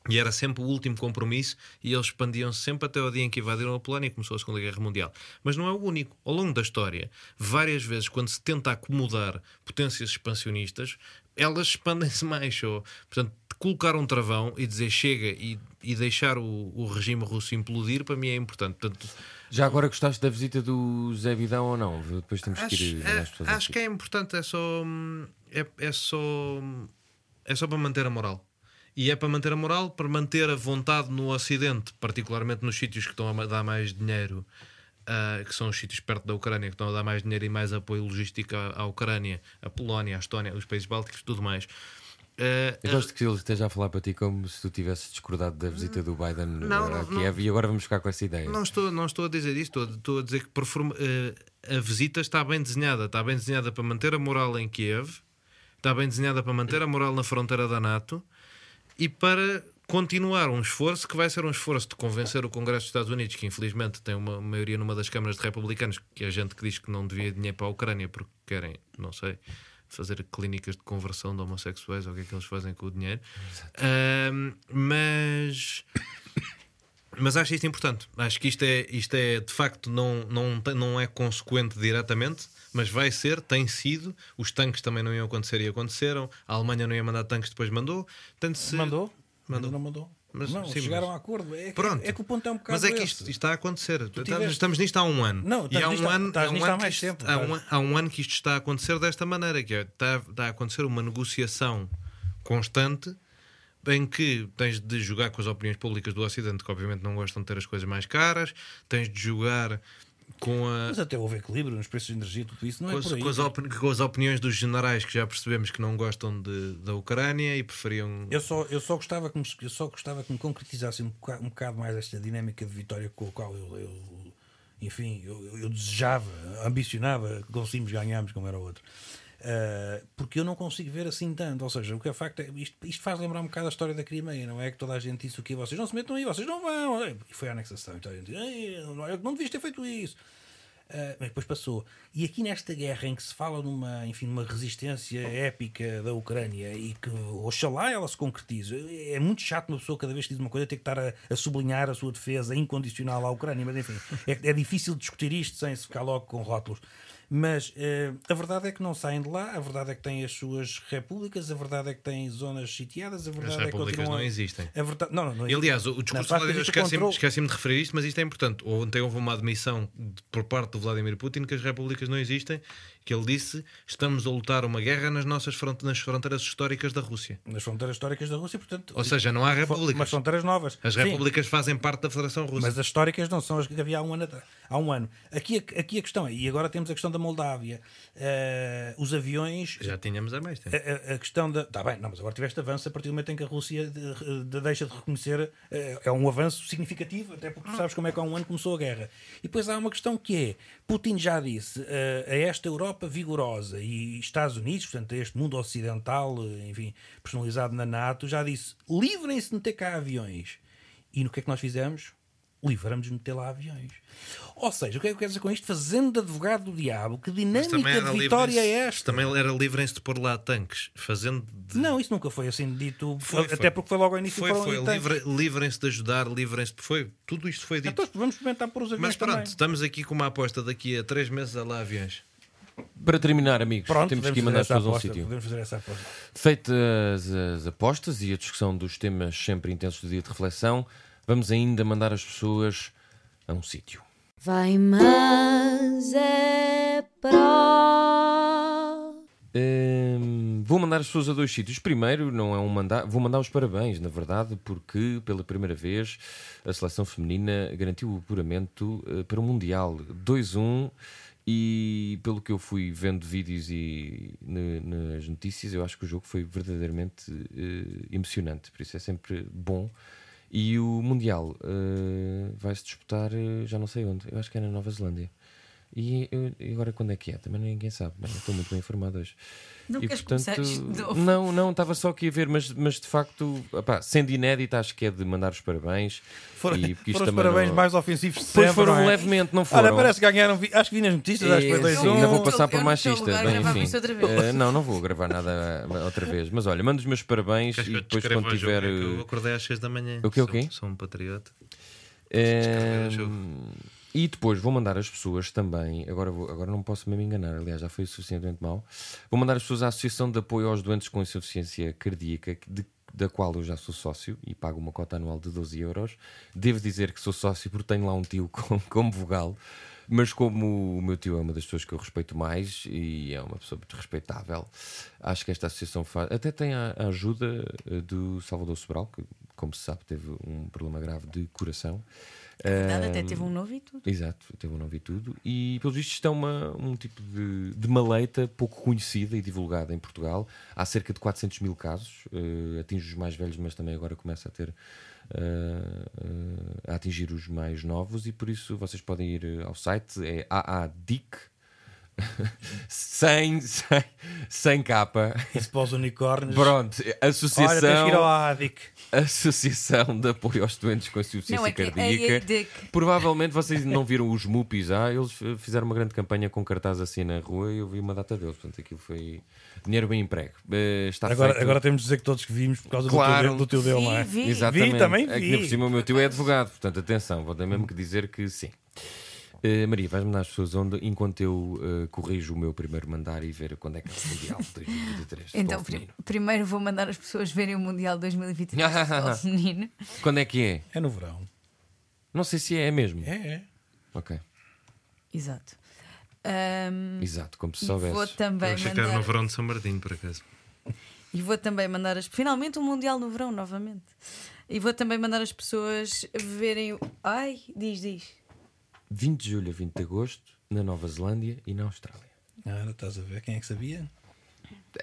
[SPEAKER 5] E era sempre o último compromisso e eles expandiam-se sempre até o dia em que invadiram a Polónia e começou a Segunda Guerra Mundial. Mas não é o único. Ao longo da história, várias vezes, quando se tenta acomodar potências expansionistas, elas expandem-se mais. Ou, portanto, colocar um travão e dizer chega e, e deixar o, o regime russo implodir, para mim é importante. Portanto,
[SPEAKER 3] Já agora gostaste da visita do Zé Vidão ou não? Depois temos que
[SPEAKER 5] acho,
[SPEAKER 3] ir
[SPEAKER 5] é- acho
[SPEAKER 3] aqui.
[SPEAKER 5] que é importante, é só, é, é só é só para manter a moral. E é para manter a moral, para manter a vontade no Ocidente, particularmente nos sítios que estão a dar mais dinheiro, ah, que são os sítios perto da Ucrânia, que estão a dar mais dinheiro e mais apoio logístico à, à Ucrânia, a Polónia, a Estónia, os países bálticos, tudo mais. Ah,
[SPEAKER 3] Eu gosto que ele esteja a falar para ti como se tu tivesses discordado da visita do Biden
[SPEAKER 5] Não,
[SPEAKER 3] a
[SPEAKER 5] não,
[SPEAKER 3] Kiev e agora vamos ficar com essa ideia.
[SPEAKER 5] Não estou, não estou a dizer isso, estou, estou a dizer que por forma- eh, a visita está bem desenhada. Está bem desenhada para manter a moral em Kiev, está bem desenhada para manter a moral na fronteira da NATO e para continuar um esforço que vai ser um esforço de convencer o Congresso dos Estados Unidos, que infelizmente tem uma maioria numa das câmaras de republicanos, que é gente que diz que não devia dinheiro para a Ucrânia porque querem, não sei, fazer clínicas de conversão de homossexuais ou o que é que eles fazem com o dinheiro. Mas mas acho isto importante. Acho que isto é, isto é de facto, não, não, não é consequente diretamente, mas vai ser, tem sido. Os tanques também não iam acontecer e aconteceram. A Alemanha não ia mandar tanques, depois mandou. Tanto se...
[SPEAKER 6] Mandou?
[SPEAKER 5] Mandou.
[SPEAKER 6] Não mandou?
[SPEAKER 5] Mas-
[SPEAKER 6] não,
[SPEAKER 5] sim,
[SPEAKER 6] chegaram
[SPEAKER 5] mas-
[SPEAKER 6] a acordo. É, que-
[SPEAKER 5] Pronto.
[SPEAKER 6] é que o ponto é um bocado
[SPEAKER 5] Mas é que isto, isto está a acontecer. Estamos,
[SPEAKER 6] tiveste-
[SPEAKER 5] estamos nisto há um ano.
[SPEAKER 6] Não,
[SPEAKER 5] e há um
[SPEAKER 6] há-
[SPEAKER 5] ano, há um
[SPEAKER 6] há
[SPEAKER 5] ano que
[SPEAKER 6] mais
[SPEAKER 5] isto-
[SPEAKER 6] tempo,
[SPEAKER 5] há um,
[SPEAKER 6] estás.
[SPEAKER 5] há um ano que isto está a acontecer desta maneira, que é, está, está a acontecer uma negociação constante em que tens de jogar com as opiniões públicas do Ocidente, que obviamente não gostam de ter as coisas mais caras, tens de jogar com a,
[SPEAKER 6] Mas até houve equilíbrio nos preços de energia, tudo isso não
[SPEAKER 5] com
[SPEAKER 6] é por aí.
[SPEAKER 5] com as opini- com as opiniões dos generais que já percebemos que não gostam de, da Ucrânia e preferiam.
[SPEAKER 6] Eu só, eu, só gostava que me, eu só gostava que me concretizassem um bocado, um bocado mais esta dinâmica de vitória com a qual eu, eu- enfim, eu, eu- eu desejava, ambicionava que conseguimos ganharmos como era o outro. Ah, porque eu não consigo ver assim tanto. Ou seja, o que é facto é isto, isto faz lembrar um bocado a história da Crimeia, não é? Que toda a gente disse o que vocês não se metam aí, vocês não vão. E foi a anexação. Então a gente "Ei, não, eu não devias ter feito isso. Uh, mas depois passou. E aqui nesta guerra em que se fala numa, enfim, numa resistência épica da Ucrânia e que oxalá ela se concretize, é muito chato uma pessoa cada vez que diz uma coisa ter que estar a, a sublinhar a sua defesa incondicional à Ucrânia, mas enfim, é, é difícil discutir isto sem se ficar logo com rótulos. Mas eh, a verdade é que não saem de lá, a verdade é que têm as suas repúblicas, a verdade é que têm zonas sitiadas, a verdade
[SPEAKER 5] As
[SPEAKER 6] é que
[SPEAKER 5] repúblicas
[SPEAKER 6] continuam
[SPEAKER 5] não existem.
[SPEAKER 6] A verdade, não, não, não
[SPEAKER 5] E, aliás, o, discurso de
[SPEAKER 6] prática,
[SPEAKER 5] Vladimir,
[SPEAKER 6] existe
[SPEAKER 5] esqueci-me
[SPEAKER 6] controle-
[SPEAKER 5] esqueci-me de referir isto, mas isto é importante. Ontem houve uma admissão de- por parte do Vladimir Putin que as repúblicas não existem, que ele disse: estamos a lutar uma guerra nas nossas front nas fronteiras históricas da Rússia.
[SPEAKER 6] nas fronteiras históricas da Rússia, portanto.
[SPEAKER 5] Ou seja, não há repúblicas.
[SPEAKER 6] Mas fronteiras novas.
[SPEAKER 5] As
[SPEAKER 6] Sim.
[SPEAKER 5] repúblicas fazem parte da Federação Russa.
[SPEAKER 6] Mas as históricas não são as que havia há um ano. Há um ano. Aqui, a- aqui a questão é, e agora temos a questão da Moldávia. Eh, os aviões.
[SPEAKER 5] Já tínhamos há mais tempo.
[SPEAKER 6] A, a- a questão da. Está bem, não, mas agora tiveste avanço a partir do momento em que a Rússia de- de- deixa de reconhecer. eh, é um avanço significativo, até porque tu sabes como é que há um ano começou a guerra. E depois há uma questão que é: Putin já disse eh, a esta Europa vigorosa e Estados Unidos, portanto, este mundo ocidental, eh, enfim, personalizado na NATO, já disse: livrem-se de meter cá aviões. E no que é que nós fizemos? Livramos de meter lá aviões. Ou seja, o que é que eu quero dizer com isto? Fazendo de advogado do diabo, que dinâmica de vitória é esta?
[SPEAKER 5] Também era livrem-se de pôr lá tanques, fazendo. De...
[SPEAKER 6] Não, isso nunca foi assim dito,
[SPEAKER 5] Foi,
[SPEAKER 6] até
[SPEAKER 5] foi.
[SPEAKER 6] porque foi logo ao início
[SPEAKER 5] Foi, foi. Livre- Livrem-se de ajudar, livrem-se de. Foi. Tudo isto foi dito.
[SPEAKER 6] Então vamos experimentar por os aviões
[SPEAKER 5] Mas pronto,
[SPEAKER 6] também.
[SPEAKER 5] estamos aqui com uma aposta daqui a três meses a lá aviões.
[SPEAKER 3] Para terminar, amigos,
[SPEAKER 6] Pronto,
[SPEAKER 3] temos que ir mandar as pessoas a um sítio.
[SPEAKER 6] Podemos fazer essa aposta.
[SPEAKER 3] Feitas as apostas e a discussão dos temas sempre intensos do dia de reflexão, vamos ainda mandar as pessoas a um sítio.
[SPEAKER 2] Vai, mas é pró.
[SPEAKER 3] Hum, vou mandar as pessoas a dois sítios. Primeiro, não é um mandar, vou mandar os parabéns, na verdade, porque pela primeira vez a seleção feminina garantiu o apuramento eh, para o Mundial 2-1 e pelo que eu fui vendo vídeos e nas notícias, eu acho que o jogo foi verdadeiramente eh, emocionante, por isso é sempre bom. E o Mundial eh, vai-se disputar, eh, já não sei onde, eu acho que é na Nova Zelândia. E, eu- e agora quando é que é? Também ninguém sabe. Bem, estou muito bem informado hoje.
[SPEAKER 4] Não
[SPEAKER 3] e,
[SPEAKER 4] queres de novo?
[SPEAKER 3] Não, não, estava só aqui a ver, mas, mas de facto, opá, sendo inédito, acho que é de mandar os parabéns.
[SPEAKER 6] Foram,
[SPEAKER 3] e
[SPEAKER 6] foram os
[SPEAKER 3] também
[SPEAKER 6] parabéns
[SPEAKER 3] não-
[SPEAKER 6] mais ofensivos de
[SPEAKER 3] Pois
[SPEAKER 6] sempre.
[SPEAKER 3] foram
[SPEAKER 6] não é?
[SPEAKER 3] levemente, não foram.
[SPEAKER 6] Olha, parece que ganharam. vi- Acho que vi nas notícias, acho que foi
[SPEAKER 3] É,
[SPEAKER 6] 2
[SPEAKER 3] sim, ainda vou passar
[SPEAKER 4] eu
[SPEAKER 3] por machista. Bem, enfim.
[SPEAKER 4] vez.
[SPEAKER 3] Eh, não, não vou gravar nada outra vez. Mas olha, mando os meus parabéns
[SPEAKER 5] Queres
[SPEAKER 3] e
[SPEAKER 5] que eu
[SPEAKER 3] depois quando tiver.
[SPEAKER 5] É que Eu
[SPEAKER 3] eh,
[SPEAKER 5] acordei às 6 da manhã.
[SPEAKER 3] O quê, o
[SPEAKER 5] Sou-
[SPEAKER 3] quê?
[SPEAKER 5] Sou um patriota.
[SPEAKER 3] eh,
[SPEAKER 5] jogo.
[SPEAKER 3] E depois vou mandar as pessoas também. Agora, vou- agora não posso mesmo enganar, aliás, já foi suficientemente mal. Vou mandar as pessoas à Associação de Apoio aos Doentes com Insuficiência Cardíaca, de- da qual eu já sou sócio e pago uma cota anual de 12 euros. Devo dizer que sou sócio porque tenho lá um tio como, como vogal. Mas como o meu tio é uma das pessoas que eu respeito mais e é uma pessoa muito respeitável, acho que esta associação faz. Até tem a, ajuda eh, do Salvador Sobral, que, como se sabe, teve um problema grave de coração.
[SPEAKER 4] Verdade, até teve um novo e tudo.
[SPEAKER 3] Exato, teve um não vi tudo. E pelos vistos isto é uma, um tipo de, de maleita pouco conhecida e divulgada em Portugal. Há cerca de 400 mil casos, eh, atinge os mais velhos, mas também agora começa a ter eh, a atingir os mais novos e por isso vocês podem ir ao site, é AADIC. Sem, sem, sem capa.
[SPEAKER 6] Isso para os unicórnios.
[SPEAKER 3] Pronto,
[SPEAKER 6] Olha, tens
[SPEAKER 3] Associação,
[SPEAKER 6] que ir ao ADIC.
[SPEAKER 3] Associação de Apoio aos Doentes com Insuficiência
[SPEAKER 4] Não, é que é
[SPEAKER 3] Cardíaca.
[SPEAKER 4] AADIC.
[SPEAKER 3] Provavelmente vocês não viram os Mupis. Ah, eles eh, fizeram uma grande campanha com cartaz assim na rua e eu vi uma data deles. Portanto, aquilo foi dinheiro bem emprego. Eh, está
[SPEAKER 6] Agora,
[SPEAKER 3] feito.
[SPEAKER 6] agora temos de dizer que todos que vimos por causa
[SPEAKER 3] Claro.
[SPEAKER 6] do teu, dele, não é?
[SPEAKER 4] Vi, vi.
[SPEAKER 3] Exatamente.
[SPEAKER 6] Vi, também
[SPEAKER 3] É que
[SPEAKER 6] vi.
[SPEAKER 3] por cima o meu tio é advogado. Portanto, atenção, vou ter mesmo que dizer que sim. Eh, Maria, vais-me dar as pessoas onde enquanto eu eh, corrijo o meu primeiro mandar e ver quando é que é o Mundial de 2023.
[SPEAKER 4] Então,
[SPEAKER 3] feminino.
[SPEAKER 4] primeiro vou mandar as pessoas verem o Mundial 2023 de futebol feminino.
[SPEAKER 3] Quando é que é?
[SPEAKER 6] É no verão.
[SPEAKER 3] Não sei se é, é mesmo.
[SPEAKER 6] É, é.
[SPEAKER 3] Ok,
[SPEAKER 4] Exato. Ahm,
[SPEAKER 3] exato, como se
[SPEAKER 4] e vou
[SPEAKER 3] soubesse.
[SPEAKER 4] também
[SPEAKER 5] Eu achei que era no
[SPEAKER 4] mandar,
[SPEAKER 5] verão de São Martinho, por acaso.
[SPEAKER 4] e vou também mandar as finalmente um mundial no verão novamente. E vou também mandar as pessoas verem o ai, diz, diz.
[SPEAKER 3] 20 de julho a 20 de agosto, na Nova Zelândia e na Austrália.
[SPEAKER 6] Ah, estás a ver quem é que sabia?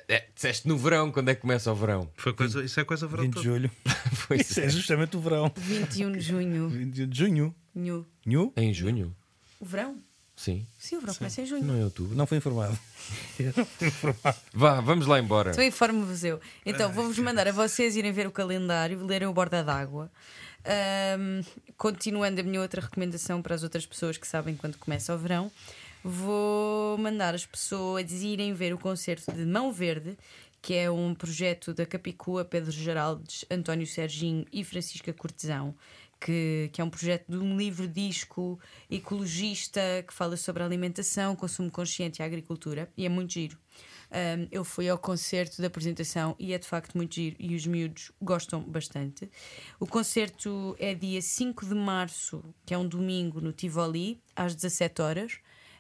[SPEAKER 3] É, disseste no verão, quando é que começa o verão?
[SPEAKER 5] Foi coisa, isso é coisa verão
[SPEAKER 6] 20 de
[SPEAKER 5] todo.
[SPEAKER 6] julho.
[SPEAKER 3] Pois
[SPEAKER 6] Isso é justamente o verão.
[SPEAKER 4] 21 de junho.
[SPEAKER 6] 20 de junho.
[SPEAKER 4] Nhu.
[SPEAKER 6] Nhu?
[SPEAKER 3] É em junho?
[SPEAKER 4] O verão?
[SPEAKER 3] Sim.
[SPEAKER 4] Sim, o verão começa em junho.
[SPEAKER 3] Não é outubro.
[SPEAKER 6] Não foi informado. Eu não fui informado.
[SPEAKER 3] Vá, vamos lá embora.
[SPEAKER 4] Então informo-vos eu. Então vou-vos mandar a vocês irem ver o calendário, lerem o Borda d'Água. Ahm, continuando a minha outra recomendação para as outras pessoas que sabem quando começa o verão, vou mandar as pessoas irem ver o concerto de Mão Verde, que é um projeto da Capicua, Pedro Geraldes, António Serginho e Francisca Cortesão. Que, que é um projeto de um livro-disco ecologista que fala sobre alimentação, consumo consciente e agricultura, e é muito giro. Um, eu fui ao concerto da apresentação e é de facto muito giro e os miúdos gostam bastante. O concerto é dia 5 de março, que é um domingo, no Tivoli, às 17 horas.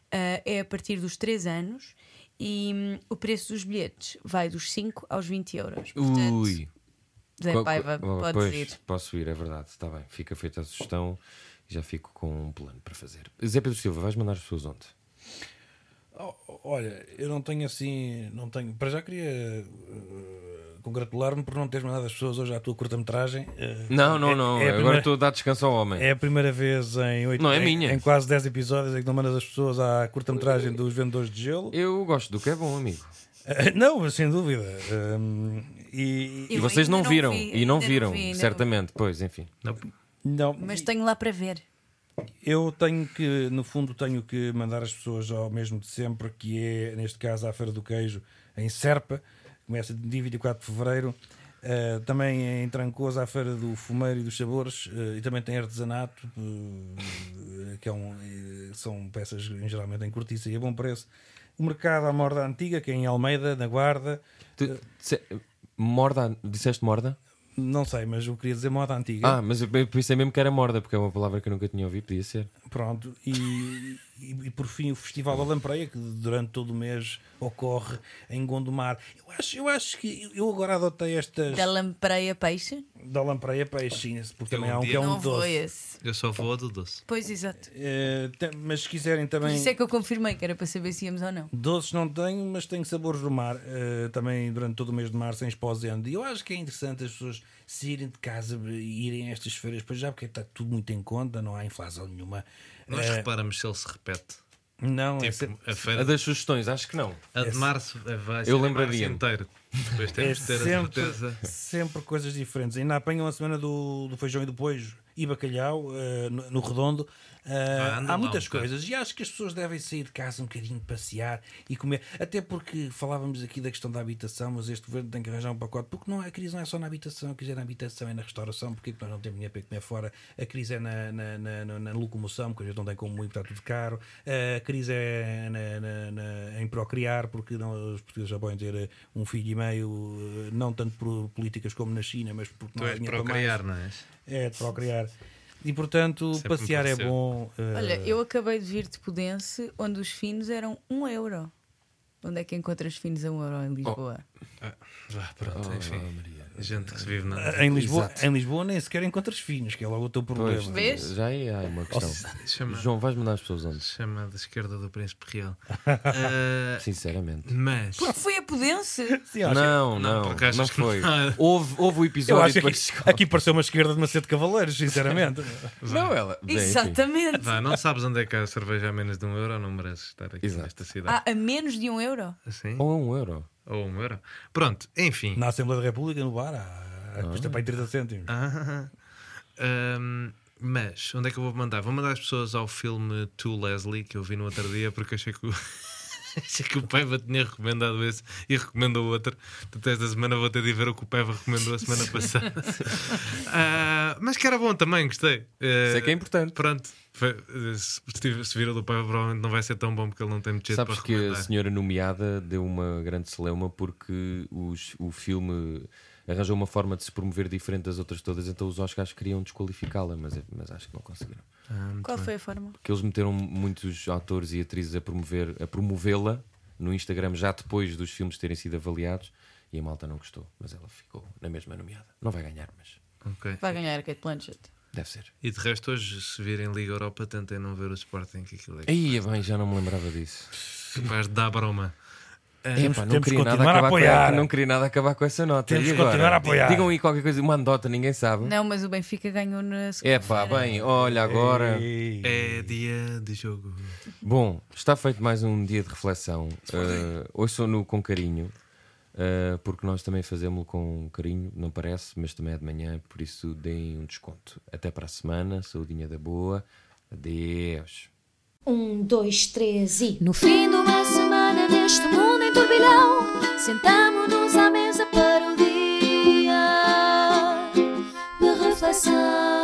[SPEAKER 4] Uh, é a partir dos 3 anos e hum, o preço dos bilhetes vai dos 5 aos 20 euros. Portanto,
[SPEAKER 3] Ui.
[SPEAKER 4] Zé Paiva, podes
[SPEAKER 3] pois,
[SPEAKER 4] ir.
[SPEAKER 3] Posso ir, é verdade. Está bem. Fica feita a sugestão e já fico com um plano para fazer. Zé Pedro Silva, vais mandar as pessoas onde?
[SPEAKER 6] Oh, Olha, eu não tenho assim. Não tenho. Para já queria eh, congratular-me por não teres mandado as pessoas hoje à tua curta-metragem. Eh,
[SPEAKER 3] Não, não,
[SPEAKER 6] é-
[SPEAKER 3] não.
[SPEAKER 6] é
[SPEAKER 3] Agora
[SPEAKER 6] primeira-
[SPEAKER 3] estou a dar descanso ao homem.
[SPEAKER 6] É a primeira vez em, oito,
[SPEAKER 3] Não é
[SPEAKER 6] em-
[SPEAKER 3] minha.
[SPEAKER 6] em quase 10 episódios em que não mandas as pessoas à curta-metragem dos Vendedores de Gelo.
[SPEAKER 3] Eu gosto do que é bom, amigo.
[SPEAKER 6] Eh, Não, sem dúvida. Um, e,
[SPEAKER 3] E vocês não
[SPEAKER 4] não
[SPEAKER 3] viram.
[SPEAKER 4] vi,
[SPEAKER 3] e não
[SPEAKER 4] ainda não
[SPEAKER 3] viram,
[SPEAKER 4] vi, ainda não
[SPEAKER 3] certamente. Pois, enfim.
[SPEAKER 5] Não,
[SPEAKER 6] não,
[SPEAKER 4] Mas tenho lá para ver.
[SPEAKER 6] Eu tenho que, no fundo, tenho que mandar as pessoas ao mesmo de sempre, que é, neste caso, à Feira do Queijo, em Serpa, começa dia 24 de Fevereiro. Uh, também em Trancoso, à Feira do Fumeiro e dos Sabores, uh, e também tem artesanato, uh, que é um, são peças geralmente em cortiça e a bom preço. O mercado à Morda Antiga, que é em Almeida, na Guarda.
[SPEAKER 3] Tu- disse- morda, disseste morda?
[SPEAKER 6] Não sei, mas eu queria dizer moda antiga.
[SPEAKER 3] Ah, mas eu pensei mesmo que era morda, porque é uma palavra que eu nunca tinha ouvido, podia ser.
[SPEAKER 6] Pronto, e, e, e por fim o Festival da Lampreia, que durante todo o mês ocorre em Gondomar. Eu acho, eu acho que eu agora adotei estas
[SPEAKER 4] Da lampreia peixe?
[SPEAKER 6] da Lampreia Peixinha, porque
[SPEAKER 5] Eu
[SPEAKER 6] também
[SPEAKER 5] um
[SPEAKER 6] há um
[SPEAKER 5] dia-
[SPEAKER 6] que é um
[SPEAKER 4] não vou
[SPEAKER 6] doce.
[SPEAKER 4] esse.
[SPEAKER 5] eu só vou a do doce.
[SPEAKER 4] Pois, exato.
[SPEAKER 6] Tem- mas se quiserem
[SPEAKER 4] Por
[SPEAKER 6] também.
[SPEAKER 4] isso é que eu confirmei que era para saber se íamos ou não.
[SPEAKER 6] Doces não tenho, mas tenho sabores do mar eh, também durante todo o mês de março em Esposende. E eu acho que é interessante as pessoas saírem de casa e irem a estas feiras, pois já porque está tudo muito em conta, não há inflação nenhuma.
[SPEAKER 5] Nós
[SPEAKER 6] Eh,
[SPEAKER 5] reparamos se ele se repete.
[SPEAKER 6] Não, é
[SPEAKER 5] Tipo,
[SPEAKER 6] sempre,
[SPEAKER 5] a
[SPEAKER 3] A
[SPEAKER 5] feira
[SPEAKER 3] das sugestões, acho que não.
[SPEAKER 5] a de março é, vai ser
[SPEAKER 3] Eu
[SPEAKER 5] em
[SPEAKER 3] lembraria-me.
[SPEAKER 5] março inteiro. Depois
[SPEAKER 6] é
[SPEAKER 5] temos de ter a
[SPEAKER 6] sempre,
[SPEAKER 5] certeza.
[SPEAKER 6] sempre coisas diferentes. Ainda apanham a semana do, do feijão e do pojo e bacalhau eh, no, no redondo.
[SPEAKER 5] Ah,
[SPEAKER 6] há muitas
[SPEAKER 5] bocado.
[SPEAKER 6] coisas e acho que as pessoas devem sair de casa um bocadinho, passear e comer. Até porque falávamos aqui da questão da habitação, mas este governo tem que arranjar um pacote. Porque não, a crise não é só na habitação, a crise é na habitação, é na restauração. Porque é que nós não temos dinheiro para comer fora? A crise é na, na, na, na- na locomoção, porque a gente não tem como muito, está tudo caro. Eh, a crise é na- em procriar, porque não, os portugueses já podem ter eh, um filho e meio, não tanto por políticas como na China, mas porque
[SPEAKER 5] Tu
[SPEAKER 6] não
[SPEAKER 5] és
[SPEAKER 6] dinheiro
[SPEAKER 5] para
[SPEAKER 6] mais.
[SPEAKER 5] não és?
[SPEAKER 6] É, de procriar. E portanto,
[SPEAKER 5] Sempre me
[SPEAKER 6] passear é bom. eh,
[SPEAKER 4] Olha, eu acabei de vir de Pudense, onde os finos eram 1 euro. Onde é que encontras finos a 1 euro em Lisboa?
[SPEAKER 5] Vá, pronto,
[SPEAKER 3] Oh,
[SPEAKER 5] enfim.
[SPEAKER 3] Maria.
[SPEAKER 5] Gente que se vive na.
[SPEAKER 6] Em Lisboa,
[SPEAKER 3] Exato.
[SPEAKER 6] em Lisboa nem sequer encontras filhos, que é logo o teu problema.
[SPEAKER 3] Pois,
[SPEAKER 4] Vês?
[SPEAKER 3] já aí há uma questão.
[SPEAKER 5] Chama,
[SPEAKER 3] João, vais mandar as pessoas onde?
[SPEAKER 5] chama da esquerda do Príncipe Real. Ah,
[SPEAKER 3] Sinceramente.
[SPEAKER 5] mas.
[SPEAKER 4] Porque foi a Pudense.
[SPEAKER 6] Sim, eu acho que-
[SPEAKER 3] Não,
[SPEAKER 5] Não,
[SPEAKER 3] não,
[SPEAKER 5] porque achas
[SPEAKER 3] não
[SPEAKER 5] que
[SPEAKER 3] foi.
[SPEAKER 5] não-
[SPEAKER 3] Houve, houve o
[SPEAKER 6] eu
[SPEAKER 3] episódio
[SPEAKER 6] acho que
[SPEAKER 3] depois.
[SPEAKER 6] aqui, aqui pareceu uma esquerda de Macedo Cavaleiros, sinceramente.
[SPEAKER 3] Não, ela. bem, enfim.
[SPEAKER 4] Exatamente.
[SPEAKER 5] Vá, não sabes onde é que há a cerveja a menos de um euro, não mereces estar aqui
[SPEAKER 3] Exato.
[SPEAKER 5] nesta cidade.
[SPEAKER 4] Ah, a menos de 1 euro?
[SPEAKER 5] Assim?
[SPEAKER 3] Ou a um euro.
[SPEAKER 5] Ou um euro. Pronto, enfim.
[SPEAKER 6] Na Assembleia da República, no bar, há, custa para aí 30 cêntimos.
[SPEAKER 5] Ah, ahm, mas, onde é que eu vou mandar? Vou mandar as pessoas ao filme To Leslie, que eu vi no outro dia, porque achei que o, achei que o Paiva tinha recomendado esse e recomendou outro. Portanto, esta semana vou ter de ver o que o Paiva recomendou a semana passada. Ah, mas que era bom também, gostei. Ah,
[SPEAKER 3] Isso é que é importante.
[SPEAKER 5] Pronto, se, se se vir o do Paiva, provavelmente não vai ser tão bom porque ele não tem muito jeito
[SPEAKER 3] Sabes
[SPEAKER 5] para
[SPEAKER 3] que a senhora nomeada deu uma grande celeuma porque os- o filme arranjou uma forma de se promover diferente das outras todas, então os Oscars queriam desqualificá-la, mas, mas acho que não conseguiram.
[SPEAKER 5] Ah,
[SPEAKER 4] Qual
[SPEAKER 5] bem.
[SPEAKER 4] foi a forma?
[SPEAKER 3] Porque eles meteram muitos atores e atrizes a promover, a promovê-la no Instagram já depois dos filmes terem sido avaliados e a malta não gostou, mas ela ficou na mesma nomeada. Não vai ganhar, mas
[SPEAKER 5] Ok.
[SPEAKER 4] Vai ganhar a Kate Blanchett.
[SPEAKER 3] Deve ser.
[SPEAKER 5] E de resto, hoje, se virem Liga Europa, tentem não ver o Sporting, que aquilo é
[SPEAKER 3] Aí, bem, já não me lembrava disso.
[SPEAKER 5] capaz de dar broma.
[SPEAKER 6] Temos-
[SPEAKER 3] Epá, não,
[SPEAKER 6] que
[SPEAKER 3] queria nada
[SPEAKER 6] continuar a
[SPEAKER 3] acabar com
[SPEAKER 6] apoiar.
[SPEAKER 3] não queria nada acabar com essa nota.
[SPEAKER 6] Temos que
[SPEAKER 3] agora?
[SPEAKER 6] continuar a apoiar.
[SPEAKER 3] Digam aí qualquer coisa, uma anedota, ninguém sabe.
[SPEAKER 4] Não, mas o Benfica ganhou na
[SPEAKER 3] É pá, bem, olha agora.
[SPEAKER 5] É dia de jogo.
[SPEAKER 3] Bom, está feito mais um dia de reflexão. Uh, ouçam-no com carinho, uh, porque nós também fazemos com carinho, não parece, mas também é de manhã, por isso deem um desconto. Até para a semana, saudinha da boa, adeus.
[SPEAKER 1] Um, dois, três e.
[SPEAKER 2] No fim de uma semana, neste mundo em turbilhão, sentamos-nos à mesa para o dia de reflexão.